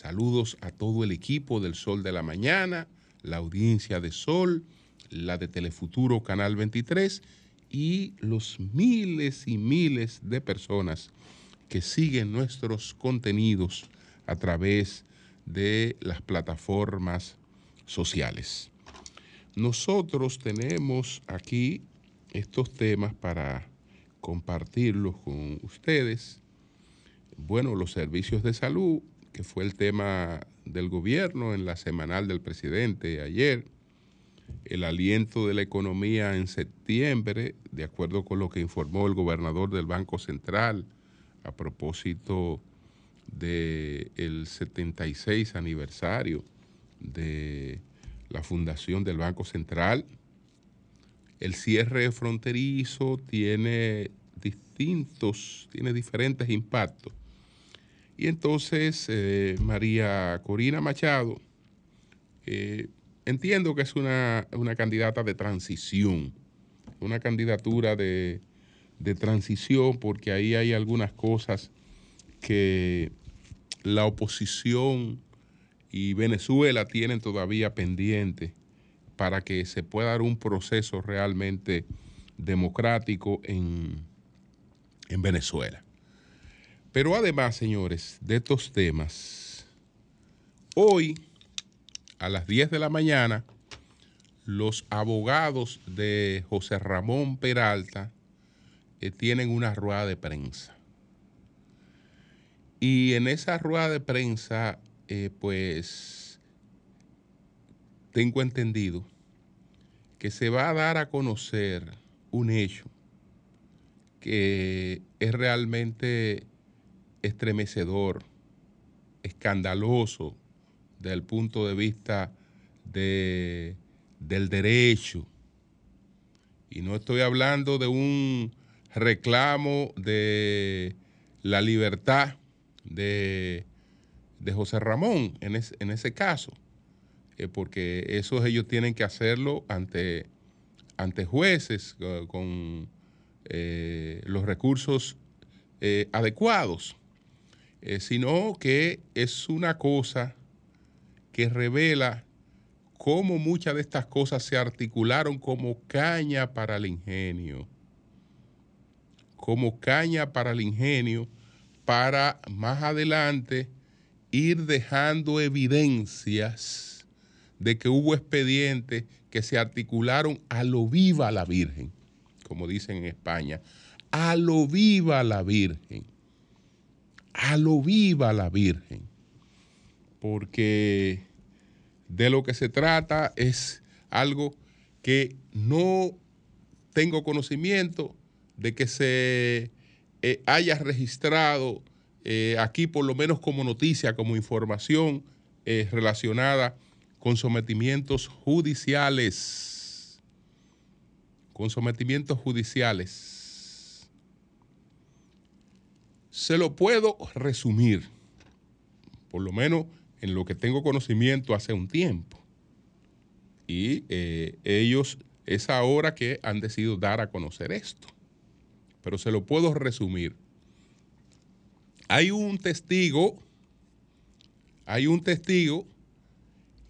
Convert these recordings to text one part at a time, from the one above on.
Saludos a todo el equipo del Sol de la Mañana, la audiencia de Sol, la de Telefuturo Canal 23 y los miles y miles de personas que siguen nuestros contenidos a través de las plataformas sociales. Nosotros tenemos aquí estos temas para compartirlos con ustedes. Bueno, los servicios de salud, que fue el tema del gobierno en la semanal del presidente ayer, el aliento de la economía en septiembre, de acuerdo con lo que informó el gobernador del Banco Central a propósito del 76 aniversario de la fundación del Banco Central. El cierre fronterizo tiene distintos, tiene diferentes impactos. Y entonces eh, María Corina Machado, eh, entiendo que es una, una, candidata de transición, una candidatura de, de transición, porque ahí hay algunas cosas que la oposición y Venezuela tienen todavía pendiente para que se pueda dar un proceso realmente democrático en, en Venezuela. Pero además, señores, de estos temas, hoy a las 10 de la mañana, los abogados de José Ramón Peralta eh, tienen una rueda de prensa. Y en esa rueda de prensa eh, pues tengo entendido que se va a dar a conocer un hecho que es realmente estremecedor, escandaloso desde el punto de vista de, del derecho. Y no estoy hablando de un reclamo de la libertad de de José Ramón en, en ese caso, eh, porque eso ellos tienen que hacerlo ante, ante jueces eh, con eh, los recursos adecuados, sino que es una cosa que revela cómo muchas de estas cosas se articularon como caña para el ingenio, como caña para el ingenio para más adelante ir dejando evidencias de que hubo expedientes que se articularon a lo viva la Virgen, como dicen en España, a lo viva la Virgen, a lo viva la Virgen, porque de lo que se trata es algo que no tengo conocimiento de que se eh, haya registrado eh, aquí por lo menos como noticia, como información eh, relacionada con sometimientos judiciales. Con sometimientos judiciales. Se lo puedo resumir, por lo menos en lo que tengo conocimiento hace un tiempo. Y eh, ellos es ahora que han decidido dar a conocer esto. Pero se lo puedo resumir hay un testigo, hay un testigo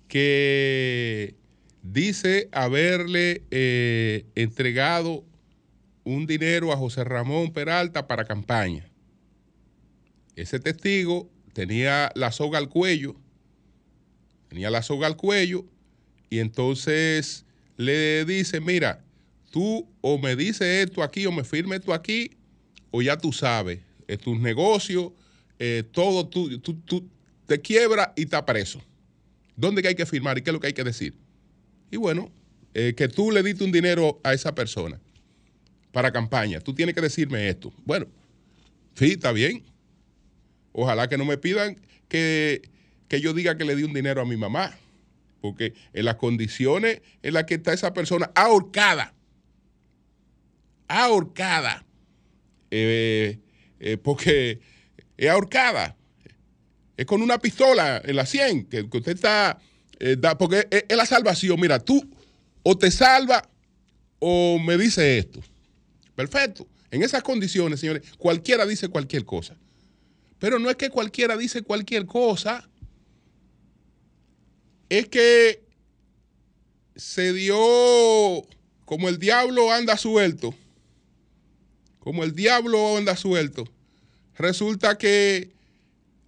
que dice haberle eh, entregado un dinero a José Ramón Peralta para campaña. Ese testigo tenía la soga al cuello, tenía la soga al cuello y entonces le dice, mira, tú o me dices esto aquí o me firme esto aquí o ya tú sabes, es tus negocios, eh, todo tú, tú, te quiebra y está preso. ¿Dónde hay que firmar y qué es lo que hay que decir? Y bueno, eh, que tú le diste un dinero a esa persona para campaña, tú tienes que decirme esto. Bueno, sí, está bien. Ojalá que no me pidan que, que yo diga que le di un dinero a mi mamá. Porque en las condiciones en las que está esa persona ahorcada, ahorcada, eh, eh, porque es ahorcada, es con una pistola en la 100, que, usted está, eh, porque es, la salvación. Mira, tú o te salva o me dice esto. Perfecto. En esas condiciones, señores, cualquiera dice cualquier cosa. Pero no es que cualquiera dice cualquier cosa. Es que se dio como el diablo anda suelto. Como el diablo anda suelto. Resulta que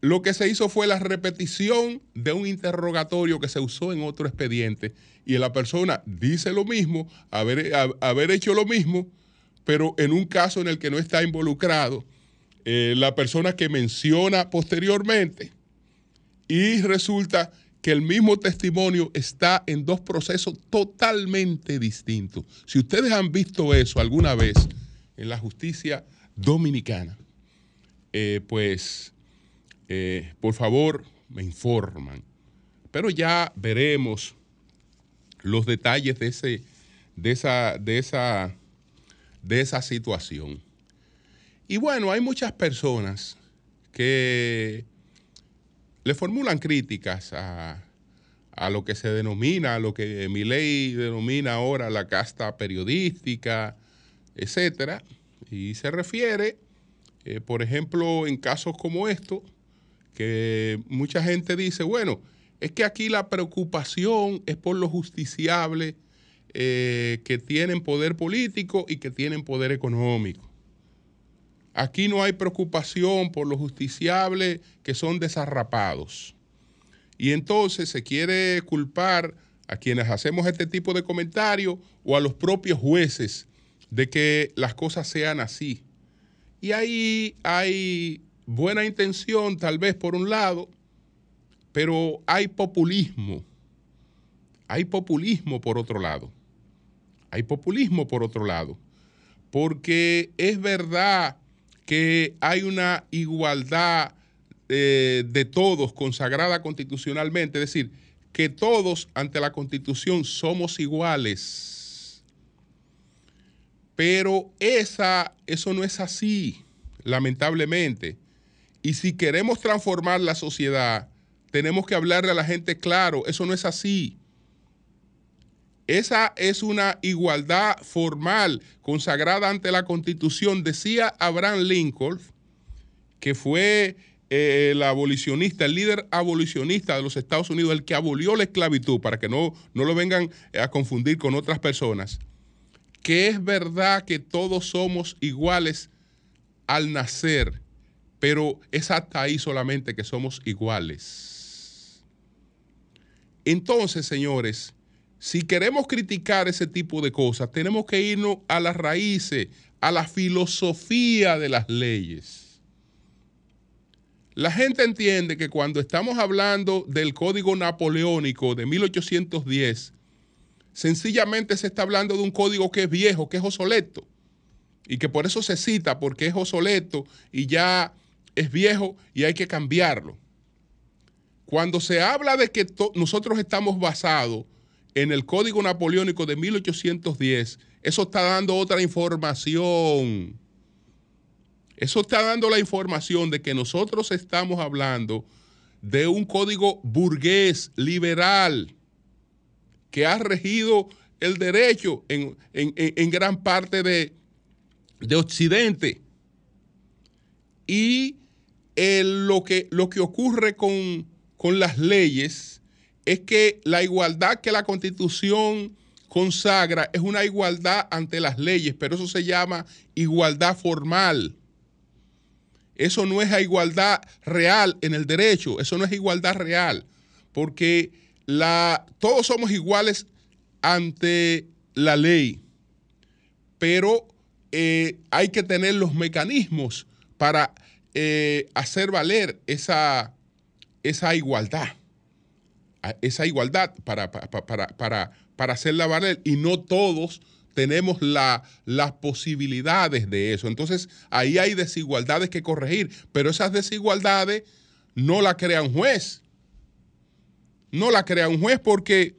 lo que se hizo fue la repetición de un interrogatorio que se usó en otro expediente y la persona dice lo mismo, haber, haber hecho lo mismo, pero en un caso en el que no está involucrado eh, la persona que menciona posteriormente y resulta que el mismo testimonio está en dos procesos totalmente distintos. Si ustedes han visto eso alguna vez en la justicia dominicana, eh, pues eh, por favor, me informan. Pero ya veremos los detalles de, ese, de, esa, de, esa, de esa situación. Y bueno, hay muchas personas que le formulan críticas a, a lo que se denomina, a lo que mi ley denomina ahora la casta periodística, etcétera, y se refiere, eh, por ejemplo, en casos como estos, que mucha gente dice, bueno, es que aquí la preocupación es por los justiciables eh, que tienen poder político y que tienen poder económico. Aquí no hay preocupación por los justiciables que son desarrapados. Y entonces se quiere culpar a quienes hacemos este tipo de comentarios o a los propios jueces de que las cosas sean así. Y ahí hay buena intención tal vez por un lado, pero hay populismo. Hay populismo por otro lado. Hay populismo por otro lado. Porque es verdad que hay una igualdad eh, de todos consagrada constitucionalmente, es decir, que todos ante la constitución somos iguales. Pero esa, eso no es así, lamentablemente. Y si queremos transformar la sociedad, tenemos que hablarle a la gente claro, eso no es así. Esa es una igualdad formal consagrada ante la Constitución. Decía Abraham Lincoln, que fue eh, el abolicionista, el líder abolicionista de los Estados Unidos, el que abolió la esclavitud, para que no, no lo vengan a confundir con otras personas, que es verdad que todos somos iguales al nacer pero es hasta ahí solamente que somos iguales. Entonces, señores, si queremos criticar ese tipo de cosas, tenemos que irnos a las raíces, a la filosofía de las leyes. La gente entiende que cuando estamos hablando del Código Napoleónico de 1810, sencillamente se está hablando de un código que es viejo, que es obsoleto, y que por eso se cita, porque es obsoleto y ya es viejo y hay que cambiarlo. Cuando se habla de que nosotros estamos basados en el Código Napoleónico de 1810, eso está dando otra información. Eso está dando la información de que nosotros estamos hablando de un código burgués, liberal, que ha regido el derecho en, gran parte de, de Occidente. Y lo, que, lo que ocurre con las leyes es que la igualdad que la constitución consagra es una igualdad ante las leyes, pero eso se llama igualdad formal. Eso no es igualdad real en el derecho, eso no es igualdad real, porque la, todos somos iguales ante la ley, pero eh, hay que tener los mecanismos para eh, hacer valer esa, esa igualdad, esa igualdad para, para, para, hacerla valer y no todos tenemos la, las posibilidades de eso. Entonces ahí hay desigualdades que corregir, pero esas desigualdades no la crea un juez, no la crea un juez porque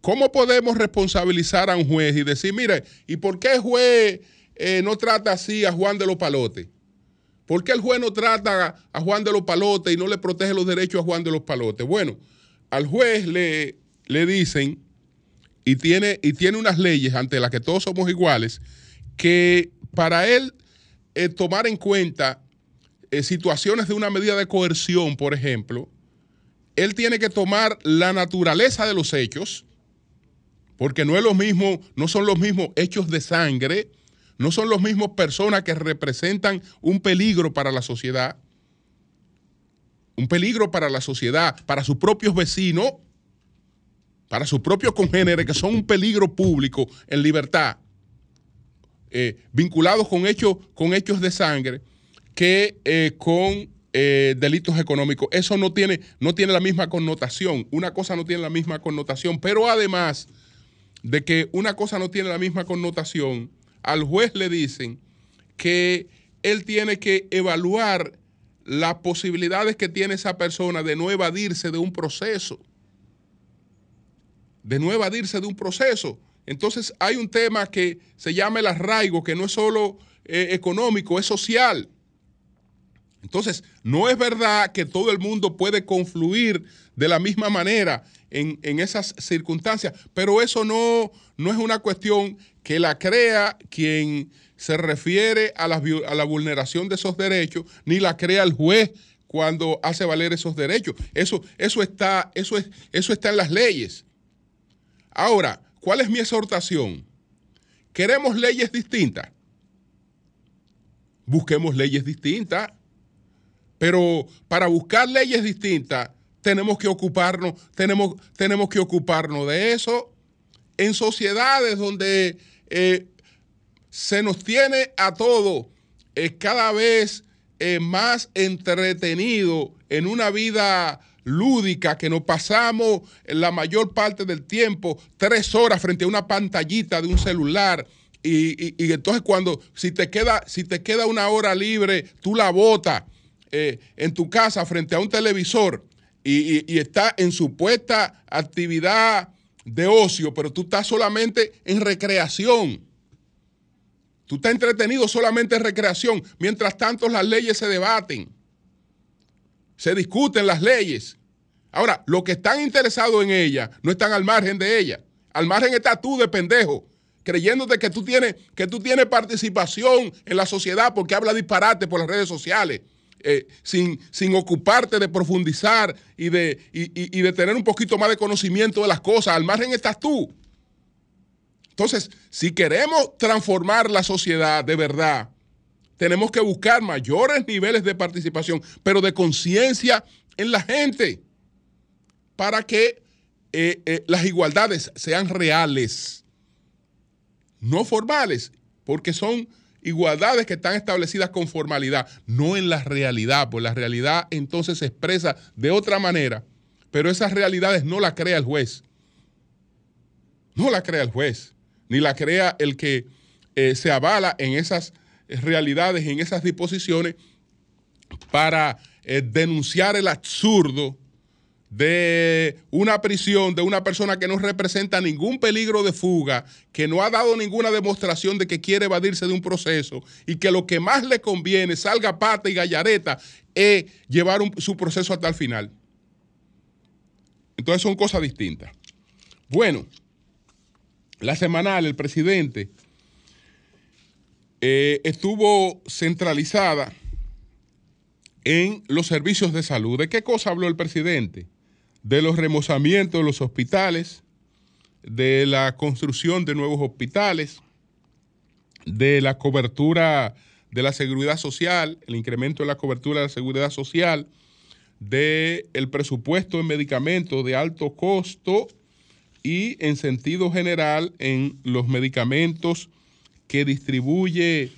¿cómo podemos responsabilizar a un juez y decir, mire, ¿y por qué el juez eh, no trata así a Juan de los Palotes? ¿Por qué el juez no trata a Juan de los Palotes y no le protege los derechos a Juan de los Palotes? Bueno, al juez le, le dicen, y tiene, y tiene unas leyes ante las que todos somos iguales, que para él eh, tomar en cuenta eh, situaciones de una medida de coerción, por ejemplo, él tiene que tomar la naturaleza de los hechos, porque no es lo mismo, no son los mismos hechos de sangre, no son los mismos personas que representan un peligro para la sociedad, un peligro para la sociedad, para sus propios vecinos, para sus propios congéneres, que son un peligro público en libertad, eh, vinculados con hechos, con hechos de sangre, que eh, con eh, delitos económicos. Eso no tiene, no tiene la misma connotación. Una cosa no tiene la misma connotación, pero además de que una cosa no tiene la misma connotación, al juez le dicen que él tiene que evaluar las posibilidades que tiene esa persona de no evadirse de un proceso. De no evadirse de un proceso. Entonces hay un tema que se llama el arraigo, que no es solo eh, económico, es social. Entonces, no es verdad que todo el mundo puede confluir de la misma manera en, esas circunstancias, pero eso no, no, es una cuestión que la crea quien se refiere a la, a la vulneración de esos derechos, ni la crea el juez cuando hace valer esos derechos. Eso, eso, está, eso, es, eso está en las leyes. Ahora, ¿cuál es mi exhortación? ¿Queremos leyes distintas? Busquemos leyes distintas. Pero para buscar leyes distintas, tenemos que ocuparnos, tenemos, tenemos que ocuparnos de eso. En sociedades donde eh, se nos tiene a todos eh, cada vez eh, más entretenido en una vida lúdica que nos pasamos la mayor parte del tiempo tres horas frente a una pantallita de un celular y, y entonces cuando si te queda si te queda una hora libre tú la botas eh, en tu casa frente a un televisor y, y, está en supuesta actividad de ocio, pero tú estás solamente en recreación. Tú estás entretenido solamente en recreación. Mientras tanto, las leyes se debaten. Se discuten las leyes. Ahora, los que están interesados en ella no están al margen de ella. Al margen está tú de pendejo, creyéndote que tú tienes, que tú tienes participación en la sociedad porque habla disparate por las redes sociales. Eh, sin, sin, ocuparte de profundizar y de, y, de tener un poquito más de conocimiento de las cosas. Al margen estás tú. Entonces, si queremos transformar la sociedad de verdad, tenemos que buscar mayores niveles de participación, pero de conciencia en la gente, para que eh, eh, las igualdades sean reales, no formales, porque son igualdades que están establecidas con formalidad, no en la realidad, pues la realidad entonces se expresa de otra manera, pero esas realidades no las crea el juez. No la crea el juez, ni la crea el que eh, se avala en esas realidades, en esas disposiciones, para eh, denunciar el absurdo de una prisión de una persona que no representa ningún peligro de fuga, que no ha dado ninguna demostración de que quiere evadirse de un proceso y que lo que más le conviene, salga pata y gallareta, es llevar su proceso hasta el final. Entonces son cosas distintas. Bueno, la semanal, el presidente eh, estuvo centralizada en los servicios de salud. ¿De qué cosa habló el presidente? de los remozamientos de los hospitales, de la construcción de nuevos hospitales, de la cobertura de la seguridad social, el incremento de la cobertura de la seguridad social, del el presupuesto en medicamentos de alto costo y en sentido general en los medicamentos que distribuye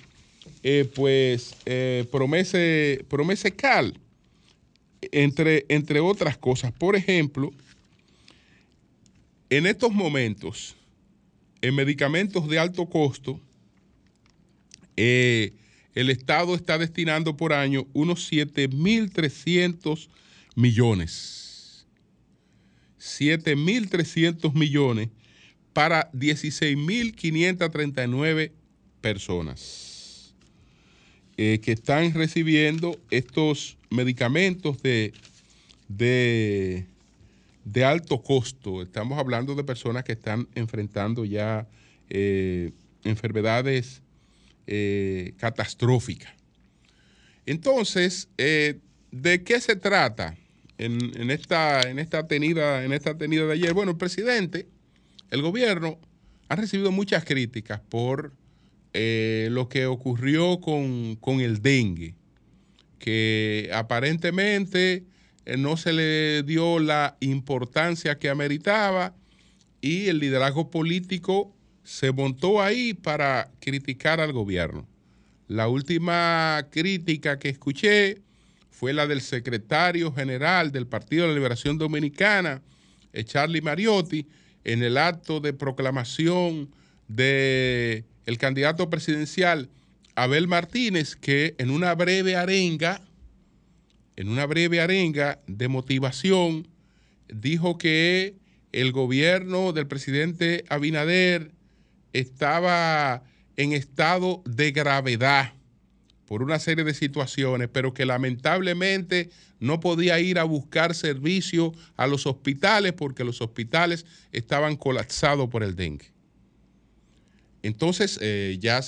eh, pues eh, Promese, Promese Cal entre, entre otras cosas. Por ejemplo, en estos momentos, en medicamentos de alto costo, eh, el Estado está destinando por año unos 7.300 millones. 7.300 millones para 16.539 personas eh, que están recibiendo estos medicamentos de, de, de, alto costo. Estamos hablando de personas que están enfrentando ya eh, enfermedades eh, catastróficas. Entonces, ¿de qué se trata en, esta, en, esta tenida, en esta tenida de ayer? Bueno, el presidente el gobierno ha recibido muchas críticas por eh, lo que ocurrió con, el dengue, que aparentemente eh, no se le dio la importancia que ameritaba y el liderazgo político se montó ahí para criticar al gobierno. La última crítica que escuché fue la del secretario general del Partido de la Liberación Dominicana, eh, Charlie Mariotti, en el acto de proclamación del el candidato presidencial Abel Martínez, que en una breve arenga, en una breve arenga de motivación, dijo que el gobierno del presidente Abinader estaba en estado de gravedad por una serie de situaciones, pero que lamentablemente no podía ir a buscar servicio a los hospitales porque los hospitales estaban colapsados por el dengue. Entonces, eh, ya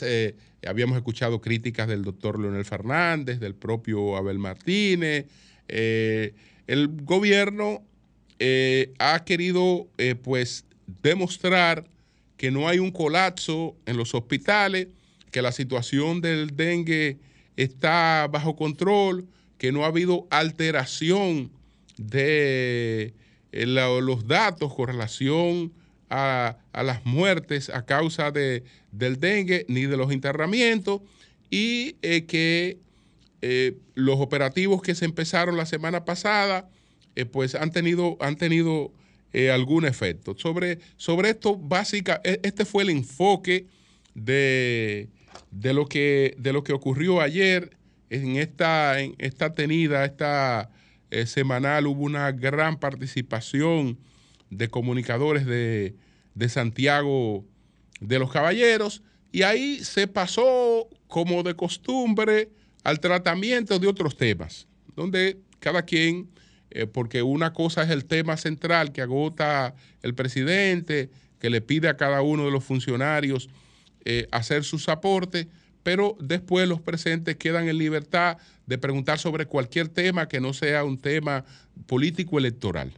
habíamos escuchado críticas del doctor Leonel Fernández, del propio Abel Martínez. Eh, el gobierno eh, ha querido, pues, demostrar que no hay un colapso en los hospitales, que la situación del dengue está bajo control, que no ha habido alteración de eh, los datos con relación a, las muertes a causa de, del dengue ni de los internamientos y eh, que eh, los operativos que se empezaron la semana pasada pues han tenido, han tenido algún efecto. Sobre, sobre esto, básica, e, este fue el enfoque de, de lo que, de lo que ocurrió ayer en esta, en esta tenida, esta eh, semanal, hubo una gran participación de comunicadores de, de Santiago de los Caballeros y ahí se pasó como de costumbre al tratamiento de otros temas, donde cada quien, eh, porque una cosa es el tema central que agota el presidente, que le pide a cada uno de los funcionarios eh, hacer sus aportes, pero después los presentes quedan en libertad de preguntar sobre cualquier tema que no sea un tema político electoral.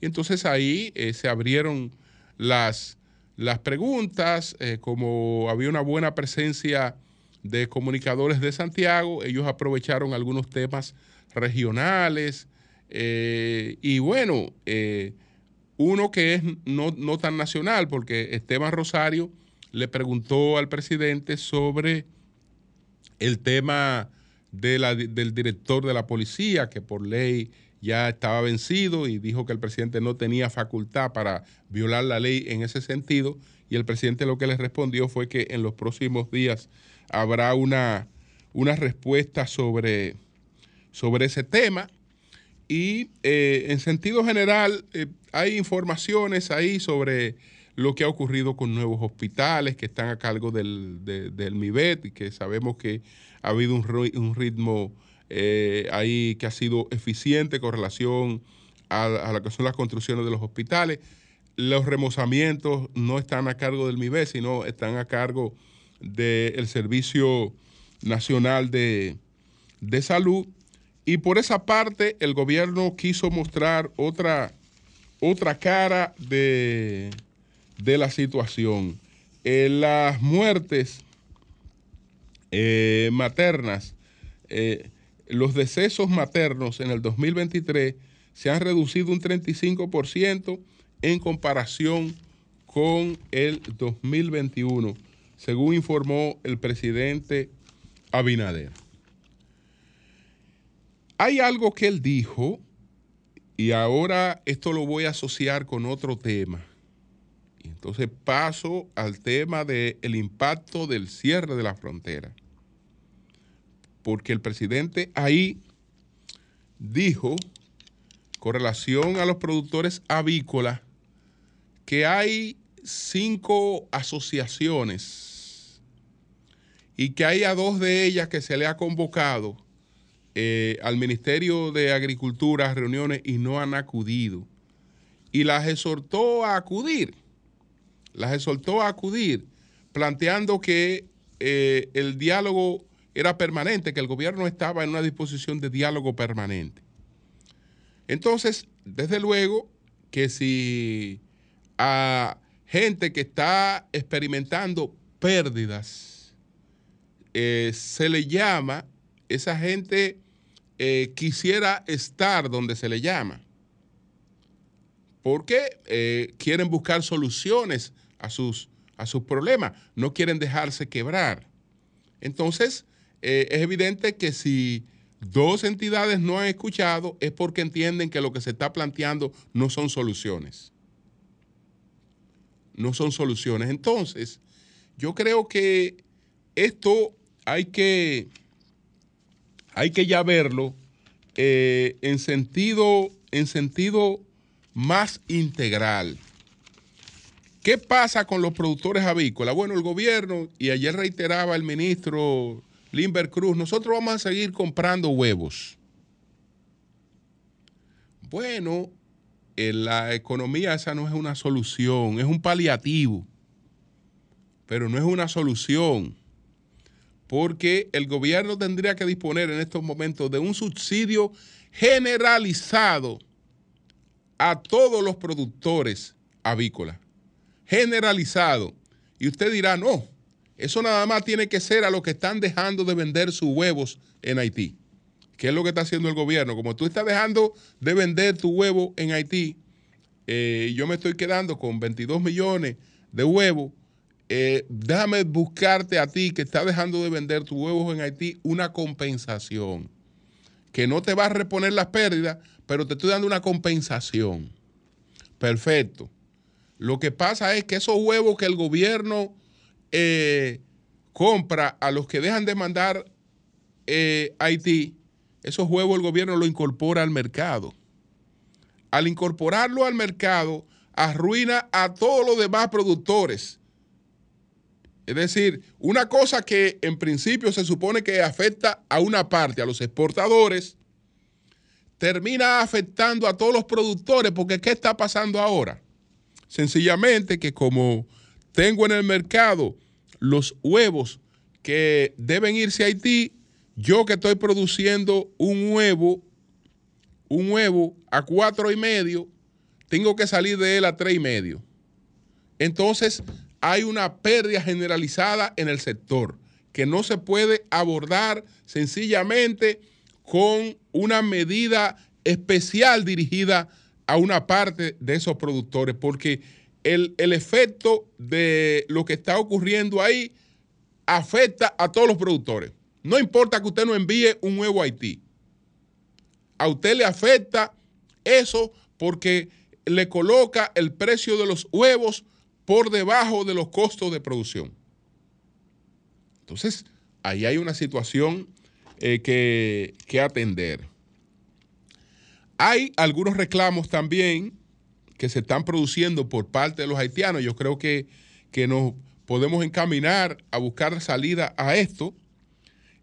Y entonces ahí eh, se abrieron las, las preguntas, eh, como había una buena presencia de comunicadores de Santiago, ellos aprovecharon algunos temas regionales y bueno, uno que es no, no tan nacional, porque Esteban Rosario le preguntó al presidente sobre el tema del director de la policía, que por ley ya estaba vencido y dijo que el presidente no tenía facultad para violar la ley en ese sentido. Y el presidente lo que le respondió fue que en los próximos días habrá una, una respuesta sobre, sobre ese tema. Y eh, en sentido general, eh, hay informaciones ahí sobre lo que ha ocurrido con nuevos hospitales que están a cargo del, del MIBET y que sabemos que ha habido un, ritmo eh, ahí que ha sido eficiente con relación a, lo que son las construcciones de los hospitales. Los remozamientos no están a cargo del MIBET, sino están a cargo del Servicio Nacional de, de Salud. Y por esa parte, el gobierno quiso mostrar otra, otra cara de, de la situación. Eh, las muertes eh, maternas, eh, los decesos maternos en el 2023 se han reducido un 35% en comparación con el 2021, según informó el presidente Abinader. Hay algo que él dijo, y ahora esto lo voy a asociar con otro tema entonces paso al tema del impacto del cierre de la frontera. Porque el presidente ahí dijo con relación a los productores avícolas que hay cinco asociaciones y que hay a dos de ellas que se le ha convocado eh, al Ministerio de Agricultura a reuniones y no han acudido. Y las exhortó a acudir, las exhortó a acudir, planteando que eh, el diálogo era permanente, que el gobierno estaba en una disposición de diálogo permanente. Entonces, desde luego que si a gente que está experimentando pérdidas eh, se le llama, esa gente eh, quisiera estar donde se le llama, porque quieren buscar soluciones a sus, a sus problemas, no quieren dejarse quebrar. Entonces, es evidente que si dos entidades no han escuchado es porque entienden que lo que se está planteando no son soluciones. No son soluciones. Entonces, yo creo que esto hay que, hay que ya verlo eh, en, sentido, en sentido más integral. ¿Qué pasa con los productores avícolas? Bueno, el gobierno, y ayer reiteraba el ministro Limber Cruz, nosotros vamos a seguir comprando huevos. Bueno, en la economía esa no es una solución, es un paliativo, pero no es una solución, porque el gobierno tendría que disponer en estos momentos de un subsidio generalizado a todos los productores avícolas, generalizado. Y usted dirá, no, eso nada más tiene que ser a los que están dejando de vender sus huevos en Haití. ¿Qué es lo que está haciendo el gobierno? Como tú estás dejando de vender tu huevo en Haití, eh, yo me estoy quedando con 22 millones de huevos. Eh, déjame buscarte a ti que estás dejando de vender tus huevos en Haití una compensación. Que no te va a reponer las pérdidas, pero te estoy dando una compensación. Perfecto. Lo que pasa es que esos huevos que el gobierno eh, compra a los que dejan de mandar eh, Haití, esos huevos el gobierno lo incorpora al mercado. Al incorporarlo al mercado, arruina a todos los demás productores. Es decir, una cosa que en principio se supone que afecta a una parte, a los exportadores, termina afectando a todos los productores, porque ¿qué está pasando ahora? Sencillamente que como tengo en el mercado los huevos que deben irse a Haití, yo que estoy produciendo un huevo, un huevo a cuatro y medio, tengo que salir de él a tres y medio. Entonces hay una pérdida generalizada en el sector que no se puede abordar sencillamente con una medida especial dirigida a una parte de esos productores, porque el, efecto de lo que está ocurriendo ahí afecta a todos los productores. No importa que usted no envíe un huevo a Haití. A usted le afecta eso porque le coloca el precio de los huevos por debajo de los costos de producción. Entonces, ahí hay una situación eh, que, que atender. Hay algunos reclamos también que se están produciendo por parte de los haitianos. Yo creo que, nos podemos encaminar a buscar salida a esto.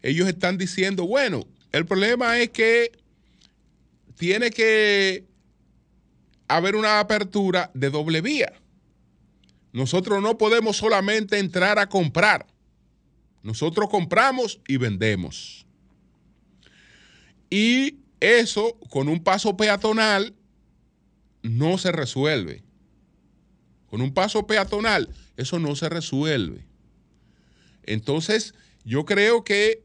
Ellos están diciendo, bueno, el problema es que tiene que haber una apertura de doble vía. Nosotros no podemos solamente entrar a comprar. Nosotros compramos y vendemos. Y eso con un paso peatonal no se resuelve. Con un paso peatonal, eso no se resuelve. Entonces, yo creo que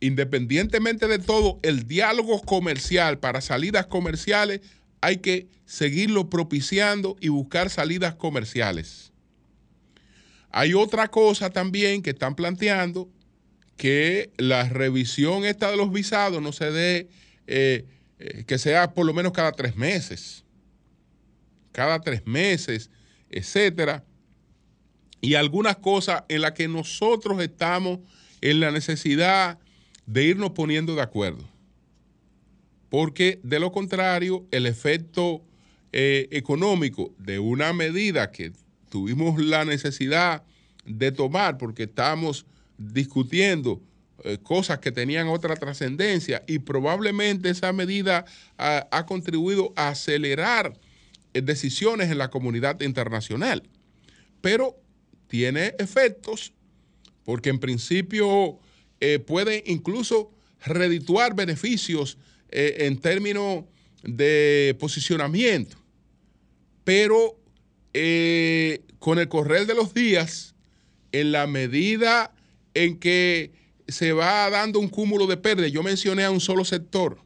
independientemente de todo, el diálogo comercial para salidas comerciales hay que seguirlo propiciando y buscar salidas comerciales. Hay otra cosa también que están planteando, que la revisión esta de los visados no se dé, eh, eh, que sea por lo menos cada tres meses cada tres meses, etcétera. Y algunas cosas en las que nosotros estamos en la necesidad de irnos poniendo de acuerdo. porque de lo contrario, el efecto eh, económico de una medida que tuvimos la necesidad de tomar porque estábamos discutiendo eh, cosas que tenían otra trascendencia y probablemente esa medida ha, contribuido a acelerar eh, decisiones en la comunidad internacional. Pero tiene efectos porque en principio puede incluso redituar beneficios eh, en términos de posicionamiento, pero eh, con el correr de los días, en la medida en que se va dando un cúmulo de pérdidas, yo mencioné a un solo sector,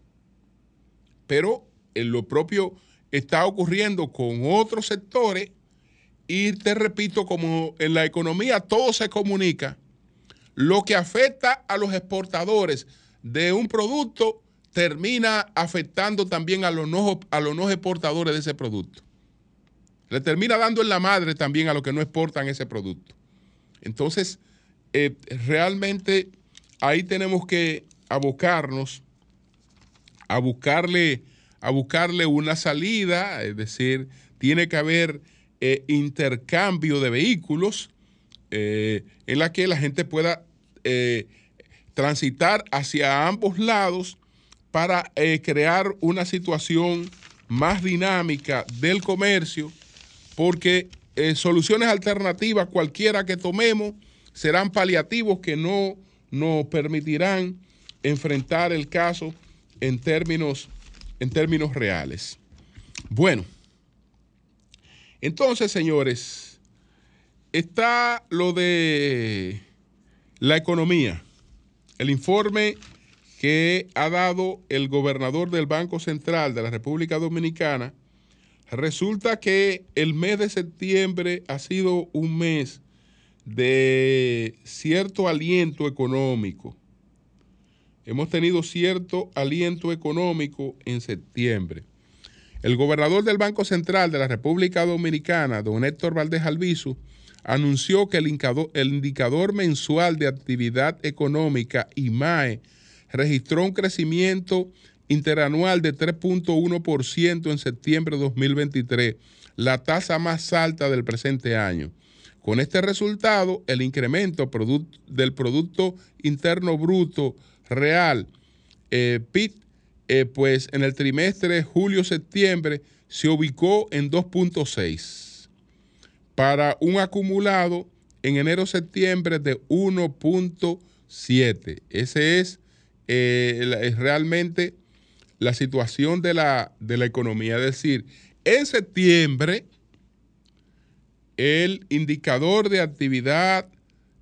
pero en lo propio está ocurriendo con otros sectores y te repito, como en la economía todo se comunica, lo que afecta a los exportadores de un producto termina afectando también a los no, a los no exportadores de ese producto. Le termina dando en la madre también a los que no exportan ese producto. Entonces, eh, realmente ahí tenemos que abocarnos a buscarle, a buscarle una salida, es decir, tiene que haber eh, intercambio de vehículos eh, en la que la gente pueda transitar hacia ambos lados para eh, crear una situación más dinámica del comercio, porque eh, soluciones alternativas, cualquiera que tomemos, serán paliativos que no nos permitirán enfrentar el caso en términos, en términos reales. Bueno, entonces, señores, está lo de la economía. El informe que ha dado el gobernador del Banco Central de la República Dominicana, resulta que el mes de septiembre ha sido un mes de cierto aliento económico. Hemos tenido cierto aliento económico en septiembre. El gobernador del Banco Central de la República Dominicana, don Héctor Valdés Albizu, anunció que el indicador, el indicador mensual de actividad económica, IMAE, registró un crecimiento interanual de 3.1% en septiembre de 2023, la tasa más alta del presente año. Con este resultado, el incremento del Producto Interno Bruto Real, eh, eh, pues en el trimestre julio-septiembre se ubicó en 2.6 para un acumulado en enero-septiembre de 1.7. Ese es eh, es realmente la situación de la, de la economía. Es decir, en septiembre, el indicador de actividad,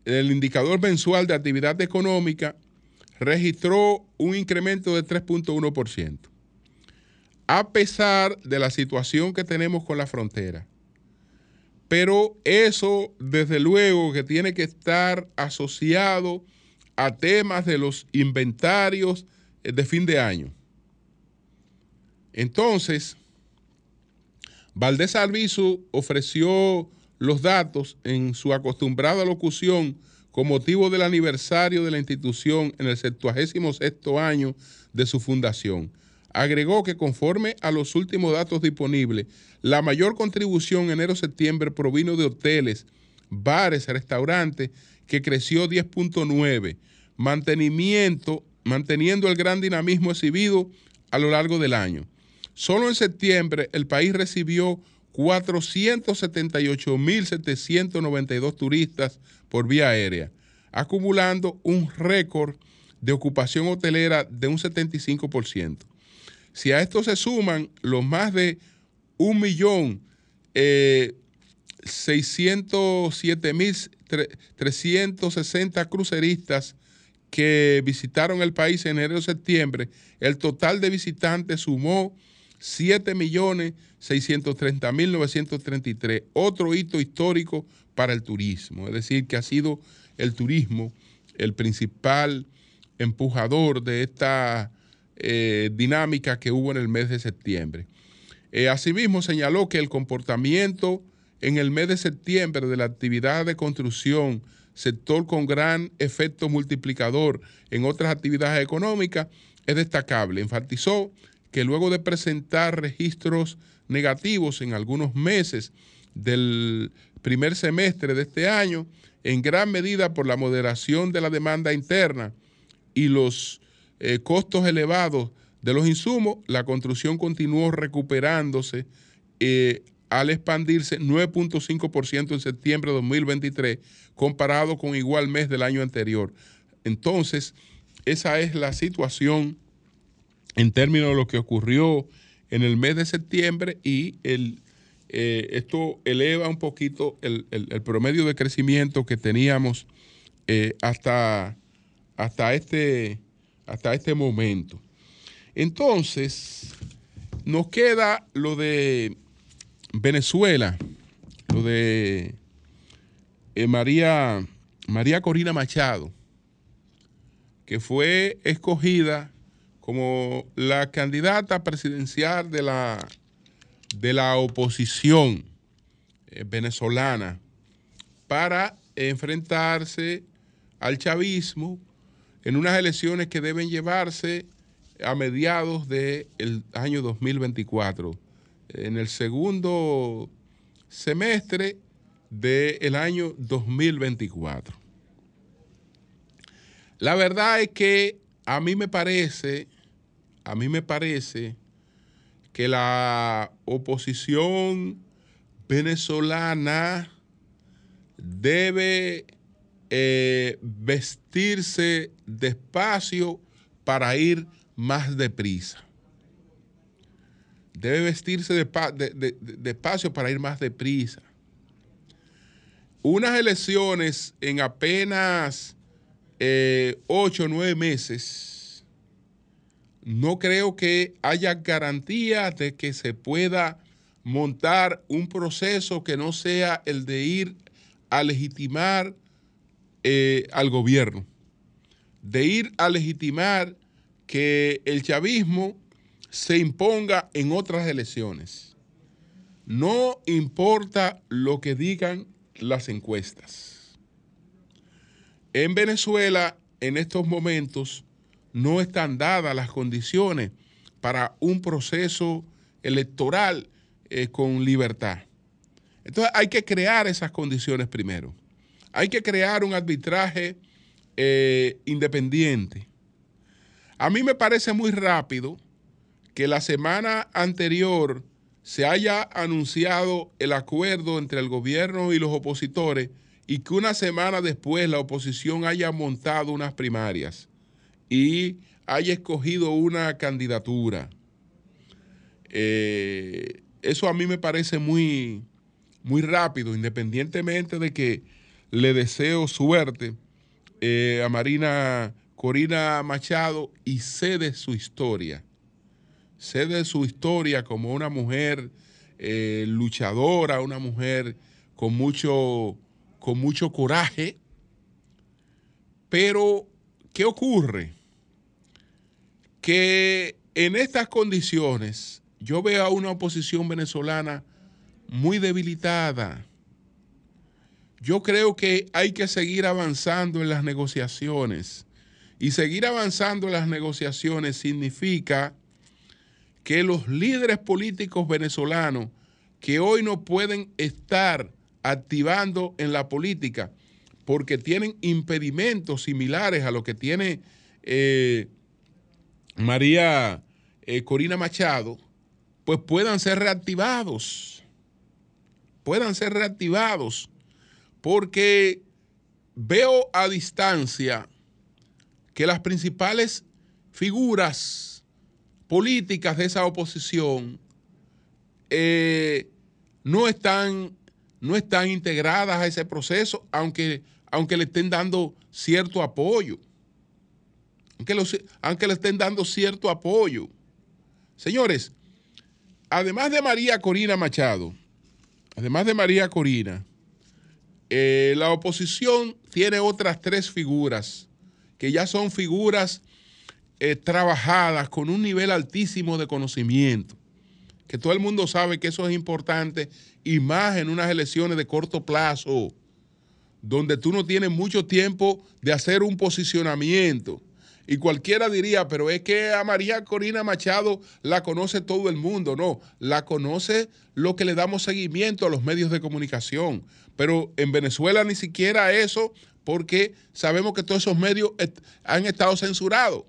el indicador mensual de actividad económica registró un incremento de 3.1%. A pesar de la situación que tenemos con la frontera. Pero eso, desde luego, que tiene que estar asociado a temas de los inventarios eh, de fin de año. Entonces, Valdés Alviso ofreció los datos en su acostumbrada locución con motivo del aniversario de la institución en el 76 año de su fundación. Agregó que conforme a los últimos datos disponibles, la mayor contribución enero-septiembre provino de hoteles, bares, restaurantes, que creció 10.9, mantenimiento, manteniendo el gran dinamismo exhibido a lo largo del año. Solo en septiembre el país recibió 478.792 turistas por vía aérea, acumulando un récord de ocupación hotelera de un 75%. Si a esto se suman los más de 1.607.360 eh, cruceristas que visitaron el país en enero-septiembre, el total de visitantes sumó 7.630.933, otro hito histórico para el turismo. Es decir, que ha sido el turismo el principal empujador de esta eh, dinámica que hubo en el mes de septiembre. Eh, asimismo, señaló que el comportamiento en el mes de septiembre de la actividad de construcción sector con gran efecto multiplicador en otras actividades económicas, es destacable. Enfatizó que luego de presentar registros negativos en algunos meses del primer semestre de este año, en gran medida por la moderación de la demanda interna y los eh, costos elevados de los insumos, la construcción continuó recuperándose eh, al expandirse 9.5% en septiembre de 2023 comparado con igual mes del año anterior. Entonces, esa es la situación en términos de lo que ocurrió en el mes de septiembre y el, eh, esto eleva un poquito el, promedio de crecimiento que teníamos eh, hasta, hasta, este, hasta este momento. Entonces, nos queda lo de Venezuela, lo de eh, María, María Corina Machado, que fue escogida como la candidata presidencial de la, de la oposición eh, venezolana para enfrentarse al chavismo en unas elecciones que deben llevarse a mediados del año 2024, en el segundo semestre del año 2024. La verdad es que a mí me parece a mí me parece que la oposición venezolana debe eh, vestirse despacio para ir más deprisa. Debe vestirse despacio para ir más deprisa. Unas elecciones en apenas eh, ocho o nueve meses no creo que haya garantía de que se pueda montar un proceso que no sea el de ir a legitimar eh, al gobierno, de ir a legitimar que el chavismo se imponga en otras elecciones. No importa lo que digan las encuestas. En Venezuela, en estos momentos, no están dadas las condiciones para un proceso electoral eh, con libertad. Entonces hay que crear esas condiciones primero. Hay que crear un arbitraje eh, independiente. A mí me parece muy rápido que la semana anterior se haya anunciado el acuerdo entre el gobierno y los opositores y que una semana después la oposición haya montado unas primarias y haya escogido una candidatura. Eh, eso a mí me parece muy, muy rápido, independientemente de que le deseo suerte eh, a Marina Corina Machado y sé de su historia. Sé de su historia como una mujer eh, luchadora, una mujer con mucho, con mucho coraje. Pero, ¿qué ocurre? Que en estas condiciones yo veo a una oposición venezolana muy debilitada. Yo creo que hay que seguir avanzando en las negociaciones. Y seguir avanzando en las negociaciones significa que los líderes políticos venezolanos que hoy no pueden estar activando en la política porque tienen impedimentos similares a lo que tiene eh, María eh, Corina Machado, pues puedan ser reactivados, puedan ser reactivados, porque veo a distancia que las principales figuras políticas de esa oposición eh, no, están, no están integradas a ese proceso, aunque, aunque le estén dando cierto apoyo aunque, le estén dando cierto apoyo. Señores, además de María Corina Machado, además de María Corina, eh, la oposición tiene otras tres figuras que ya son figuras eh, trabajadas con un nivel altísimo de conocimiento, que todo el mundo sabe que eso es importante y más en unas elecciones de corto plazo, donde tú no tienes mucho tiempo de hacer un posicionamiento Y cualquiera diría, pero es que a María Corina Machado la conoce todo el mundo. No, la conoce lo que le damos seguimiento a los medios de comunicación. Pero en Venezuela ni siquiera eso, porque sabemos que todos esos medios han estado censurados.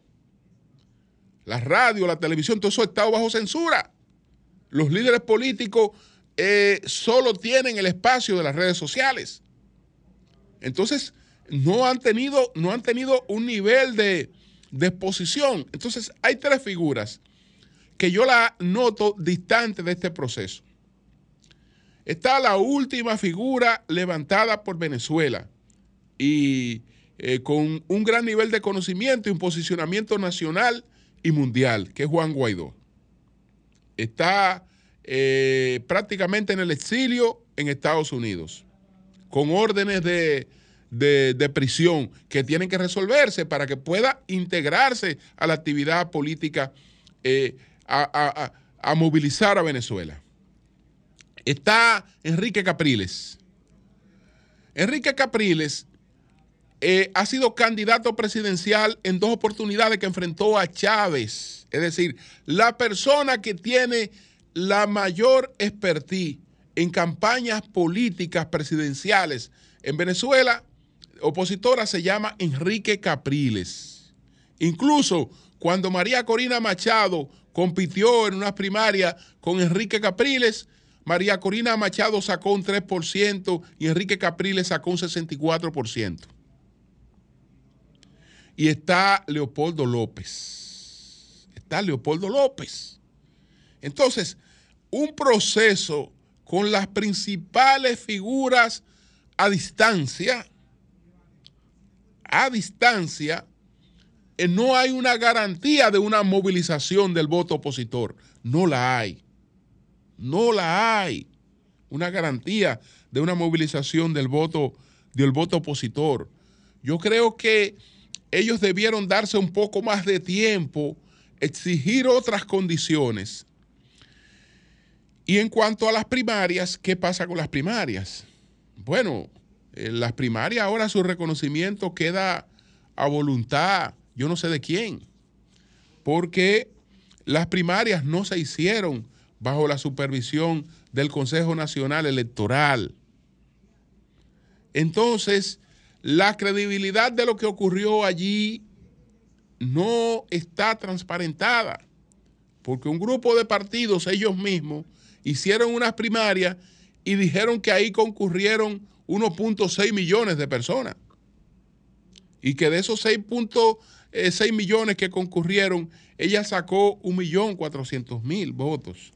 La radio, la televisión, todo eso ha estado bajo censura. Los líderes políticos eh, solo tienen el espacio de las redes sociales. Entonces, no han tenido, no han tenido un nivel de, de exposición. Entonces, hay tres figuras que yo la noto distante de este proceso. Está la última figura levantada por Venezuela y eh, con un gran nivel de conocimiento y un posicionamiento nacional y mundial, que es Juan Guaidó. Está eh, prácticamente en el exilio en Estados Unidos, con órdenes de, de, prisión que tienen que resolverse para que pueda integrarse a la actividad política, eh, a, movilizar a Venezuela. Está Enrique Capriles. Enrique Capriles eh, ha sido candidato presidencial en dos oportunidades que enfrentó a Chávez. Es decir, la persona que tiene la mayor expertise en campañas políticas presidenciales en Venezuela opositora se llama Enrique Capriles. Incluso cuando María Corina Machado compitió en unas primarias con Enrique Capriles, María Corina Machado sacó un 3% y Enrique Capriles sacó un 64%. Y está Leopoldo López. Está Leopoldo López. Entonces, un proceso con las principales figuras a distancia a distancia, eh, no hay una garantía de una movilización del voto opositor. No la hay. No la hay. Una garantía de una movilización del voto, del voto opositor. Yo creo que ellos debieron darse un poco más de tiempo, exigir otras condiciones. Y en cuanto a las primarias, ¿qué pasa con las primarias? Bueno, en las primarias ahora su reconocimiento queda a voluntad, yo no sé de quién, porque las primarias no se hicieron bajo la supervisión del Consejo Nacional Electoral. Entonces, la credibilidad de lo que ocurrió allí no está transparentada, porque un grupo de partidos, ellos mismos, hicieron unas primarias y dijeron que ahí concurrieron 1.6 millones de personas. Y que de esos 6.6 eh, millones que concurrieron, ella sacó 1.400.000 votos.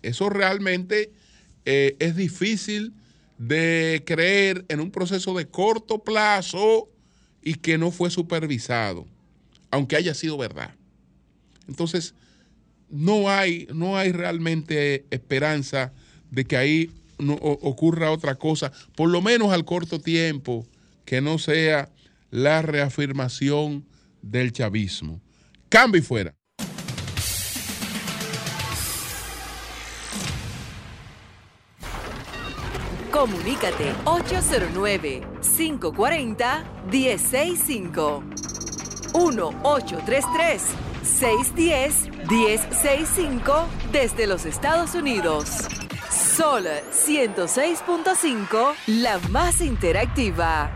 Eso realmente eh, es difícil de creer en un proceso de corto plazo y que no fue supervisado, aunque haya sido verdad. Entonces, no hay, no hay realmente esperanza de que ahí no ocurra otra cosa, por lo menos al corto tiempo, que no sea la reafirmación del chavismo. Cambio y fuera. Comunícate 809-540-1065. 1-833-610-1065 desde los Estados Unidos. Sol 106.5, la más interactiva.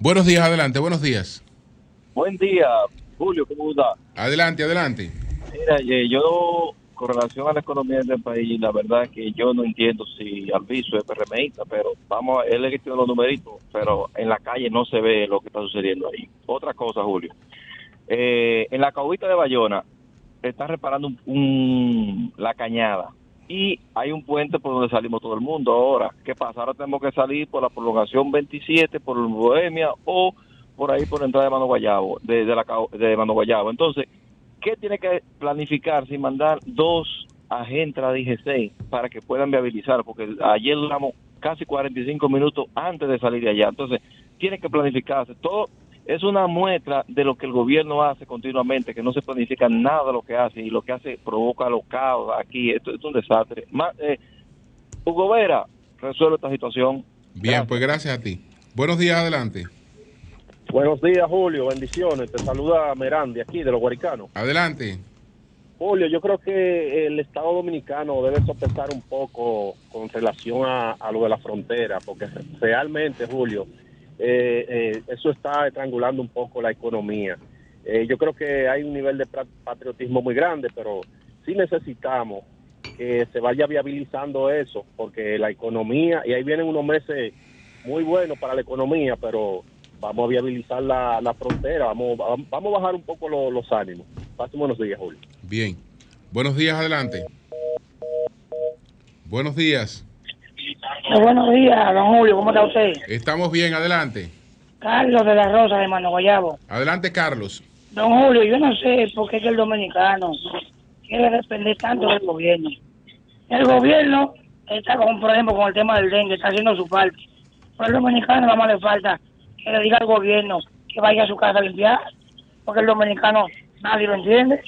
Buenos días, adelante, buenos días. Buen día, Julio, ¿cómo está? Adelante, adelante. Mira, eh, yo con relación a la economía del país, la verdad que yo no entiendo si Alviso es PRMista, pero vamos, él es que tiene los numeritos, pero en la calle no se ve lo que está sucediendo ahí. Otra cosa, Julio. Eh, en la caubita de Bayona está reparando un, la cañada y hay un puente por donde salimos todo el mundo ahora. ¿Qué pasa? Ahora tenemos que salir por la prolongación 27, por Bohemia o por ahí por la entrada de Mano Guayabo, de, la, de Mano Guayabo. Entonces, ¿qué tiene que planificar sin mandar dos agentes a DGC para que puedan viabilizar? Porque ayer duramos casi 45 minutos antes de salir de allá. Entonces, tiene que planificarse. Todo es una muestra de lo que el gobierno hace continuamente, que no se planifica nada de lo que hace y lo que hace provoca los caos aquí. Esto, es un desastre. Eh, Hugo Vera, resuelve esta situación. Bien, pues gracias a ti. Buenos días, adelante. Buenos días, Julio. Bendiciones. Te saluda Merandi aquí de los Guaricanos. Adelante. Julio, yo creo que el Estado Dominicano debe sopesar un poco con relación a, a lo de la frontera, porque realmente, Julio, eh, eh, eso está estrangulando un poco la economía. Eh, yo creo que hay un nivel de patriotismo muy grande, pero sí necesitamos que se vaya viabilizando eso, porque la economía, y ahí vienen unos meses muy buenos para la economía, pero vamos a viabilizar la, la frontera, vamos, vamos a bajar un poco lo- los ánimos. Pasen buenos días, Julio. Bien. Buenos días, adelante. Buenos días. Eh, buenos días, don Julio, ¿cómo está usted? Estamos bien, adelante. Carlos de la Rosa de Mano Guayabo. Adelante, Carlos. Don Julio, yo no sé por qué es que el dominicano quiere depender tanto del gobierno. El gobierno está, con, por ejemplo, con el tema del dengue, está haciendo su parte. Pero el dominicano nada más le falta que le diga al gobierno que vaya a su casa a limpiar, porque el dominicano nadie lo entiende.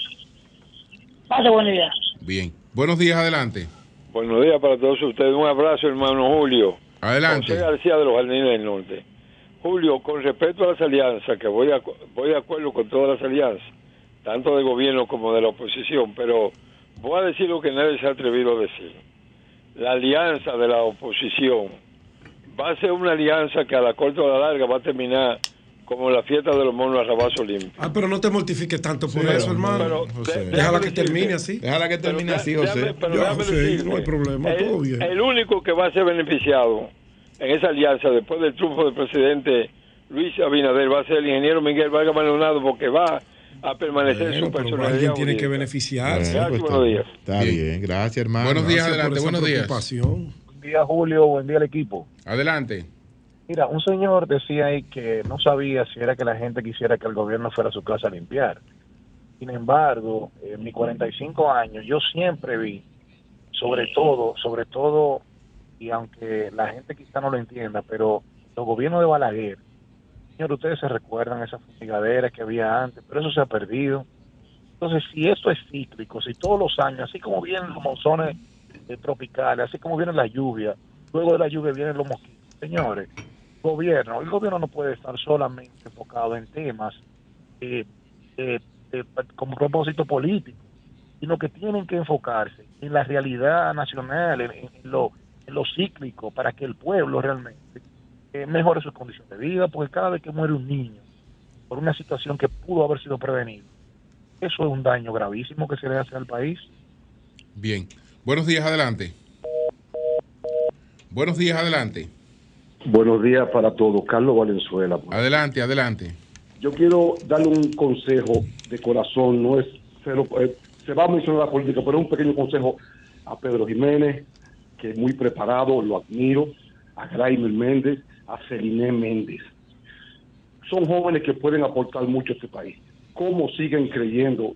Pase buen día. Bien. Buenos días, adelante. Buenos días para todos ustedes. Un abrazo, hermano Julio. Adelante. José García de los Jardines del Norte. Julio, con respecto a las alianzas, que voy, a, voy de acuerdo con todas las alianzas, tanto del gobierno como de la oposición, pero voy a decir lo que nadie se ha atrevido a decir. La alianza de la oposición va a ser una alianza que a la corta o a la larga va a terminar como la fiesta de los monos a rabazo limpio. Ah, pero no te mortifiques tanto por Sí, eso, hermano. pero Déjala déjame que termine así. Déjala que termine así, José. Déjame- pero Ya, déjame José, decirte, no hay problema, el, todo bien. El único que va a ser beneficiado en esa alianza después del triunfo del presidente Luis Abinader va a ser el ingeniero Miguel Vargas Maldonado porque va a permanecer Bueno, su personalidad. alguien tiene que beneficiarse. Gracias, pues, buenos días. Está Bien. bien. gracias, hermano. Buenos días, Gracias adelante, buenos días. Buen día, Julio. Buen día al equipo. Adelante. Mira, un señor decía ahí que no sabía si era que la gente quisiera que el gobierno fuera a su casa a limpiar. Sin embargo, en mis 45 años, yo siempre vi, sobre todo, sobre todo, y aunque la gente quizá no lo entienda, pero los gobiernos de Balaguer, señor, ustedes se recuerdan esas fumigaderas que había antes, pero eso se ha perdido. Entonces, si esto es cíclico, si todos los años, así como vienen los monzones tropicales, así como vienen las lluvias, luego de la lluvia vienen los mosquitos, señores, gobierno, el gobierno no puede estar solamente enfocado en temas eh, eh, eh, propósito político, sino que tienen que enfocarse en la realidad nacional, en, lo, en lo cíclico, para que el pueblo realmente eh, mejore sus condiciones de vida, porque cada vez que muere un niño por una situación que pudo haber sido prevenida, eso es un daño gravísimo que se le hace al país. Bien. Buenos días, adelante. Buenos días, adelante. Buenos días para todos. Carlos Valenzuela. Adelante, adelante. Yo quiero darle un consejo de corazón. No es cero- eh, se va a mencionar la política, pero un pequeño consejo a Pedro Jiménez, que es muy preparado, lo admiro, a Graimel Méndez, a Celine Méndez. Son jóvenes que pueden aportar mucho a este país. ¿Cómo siguen creyendo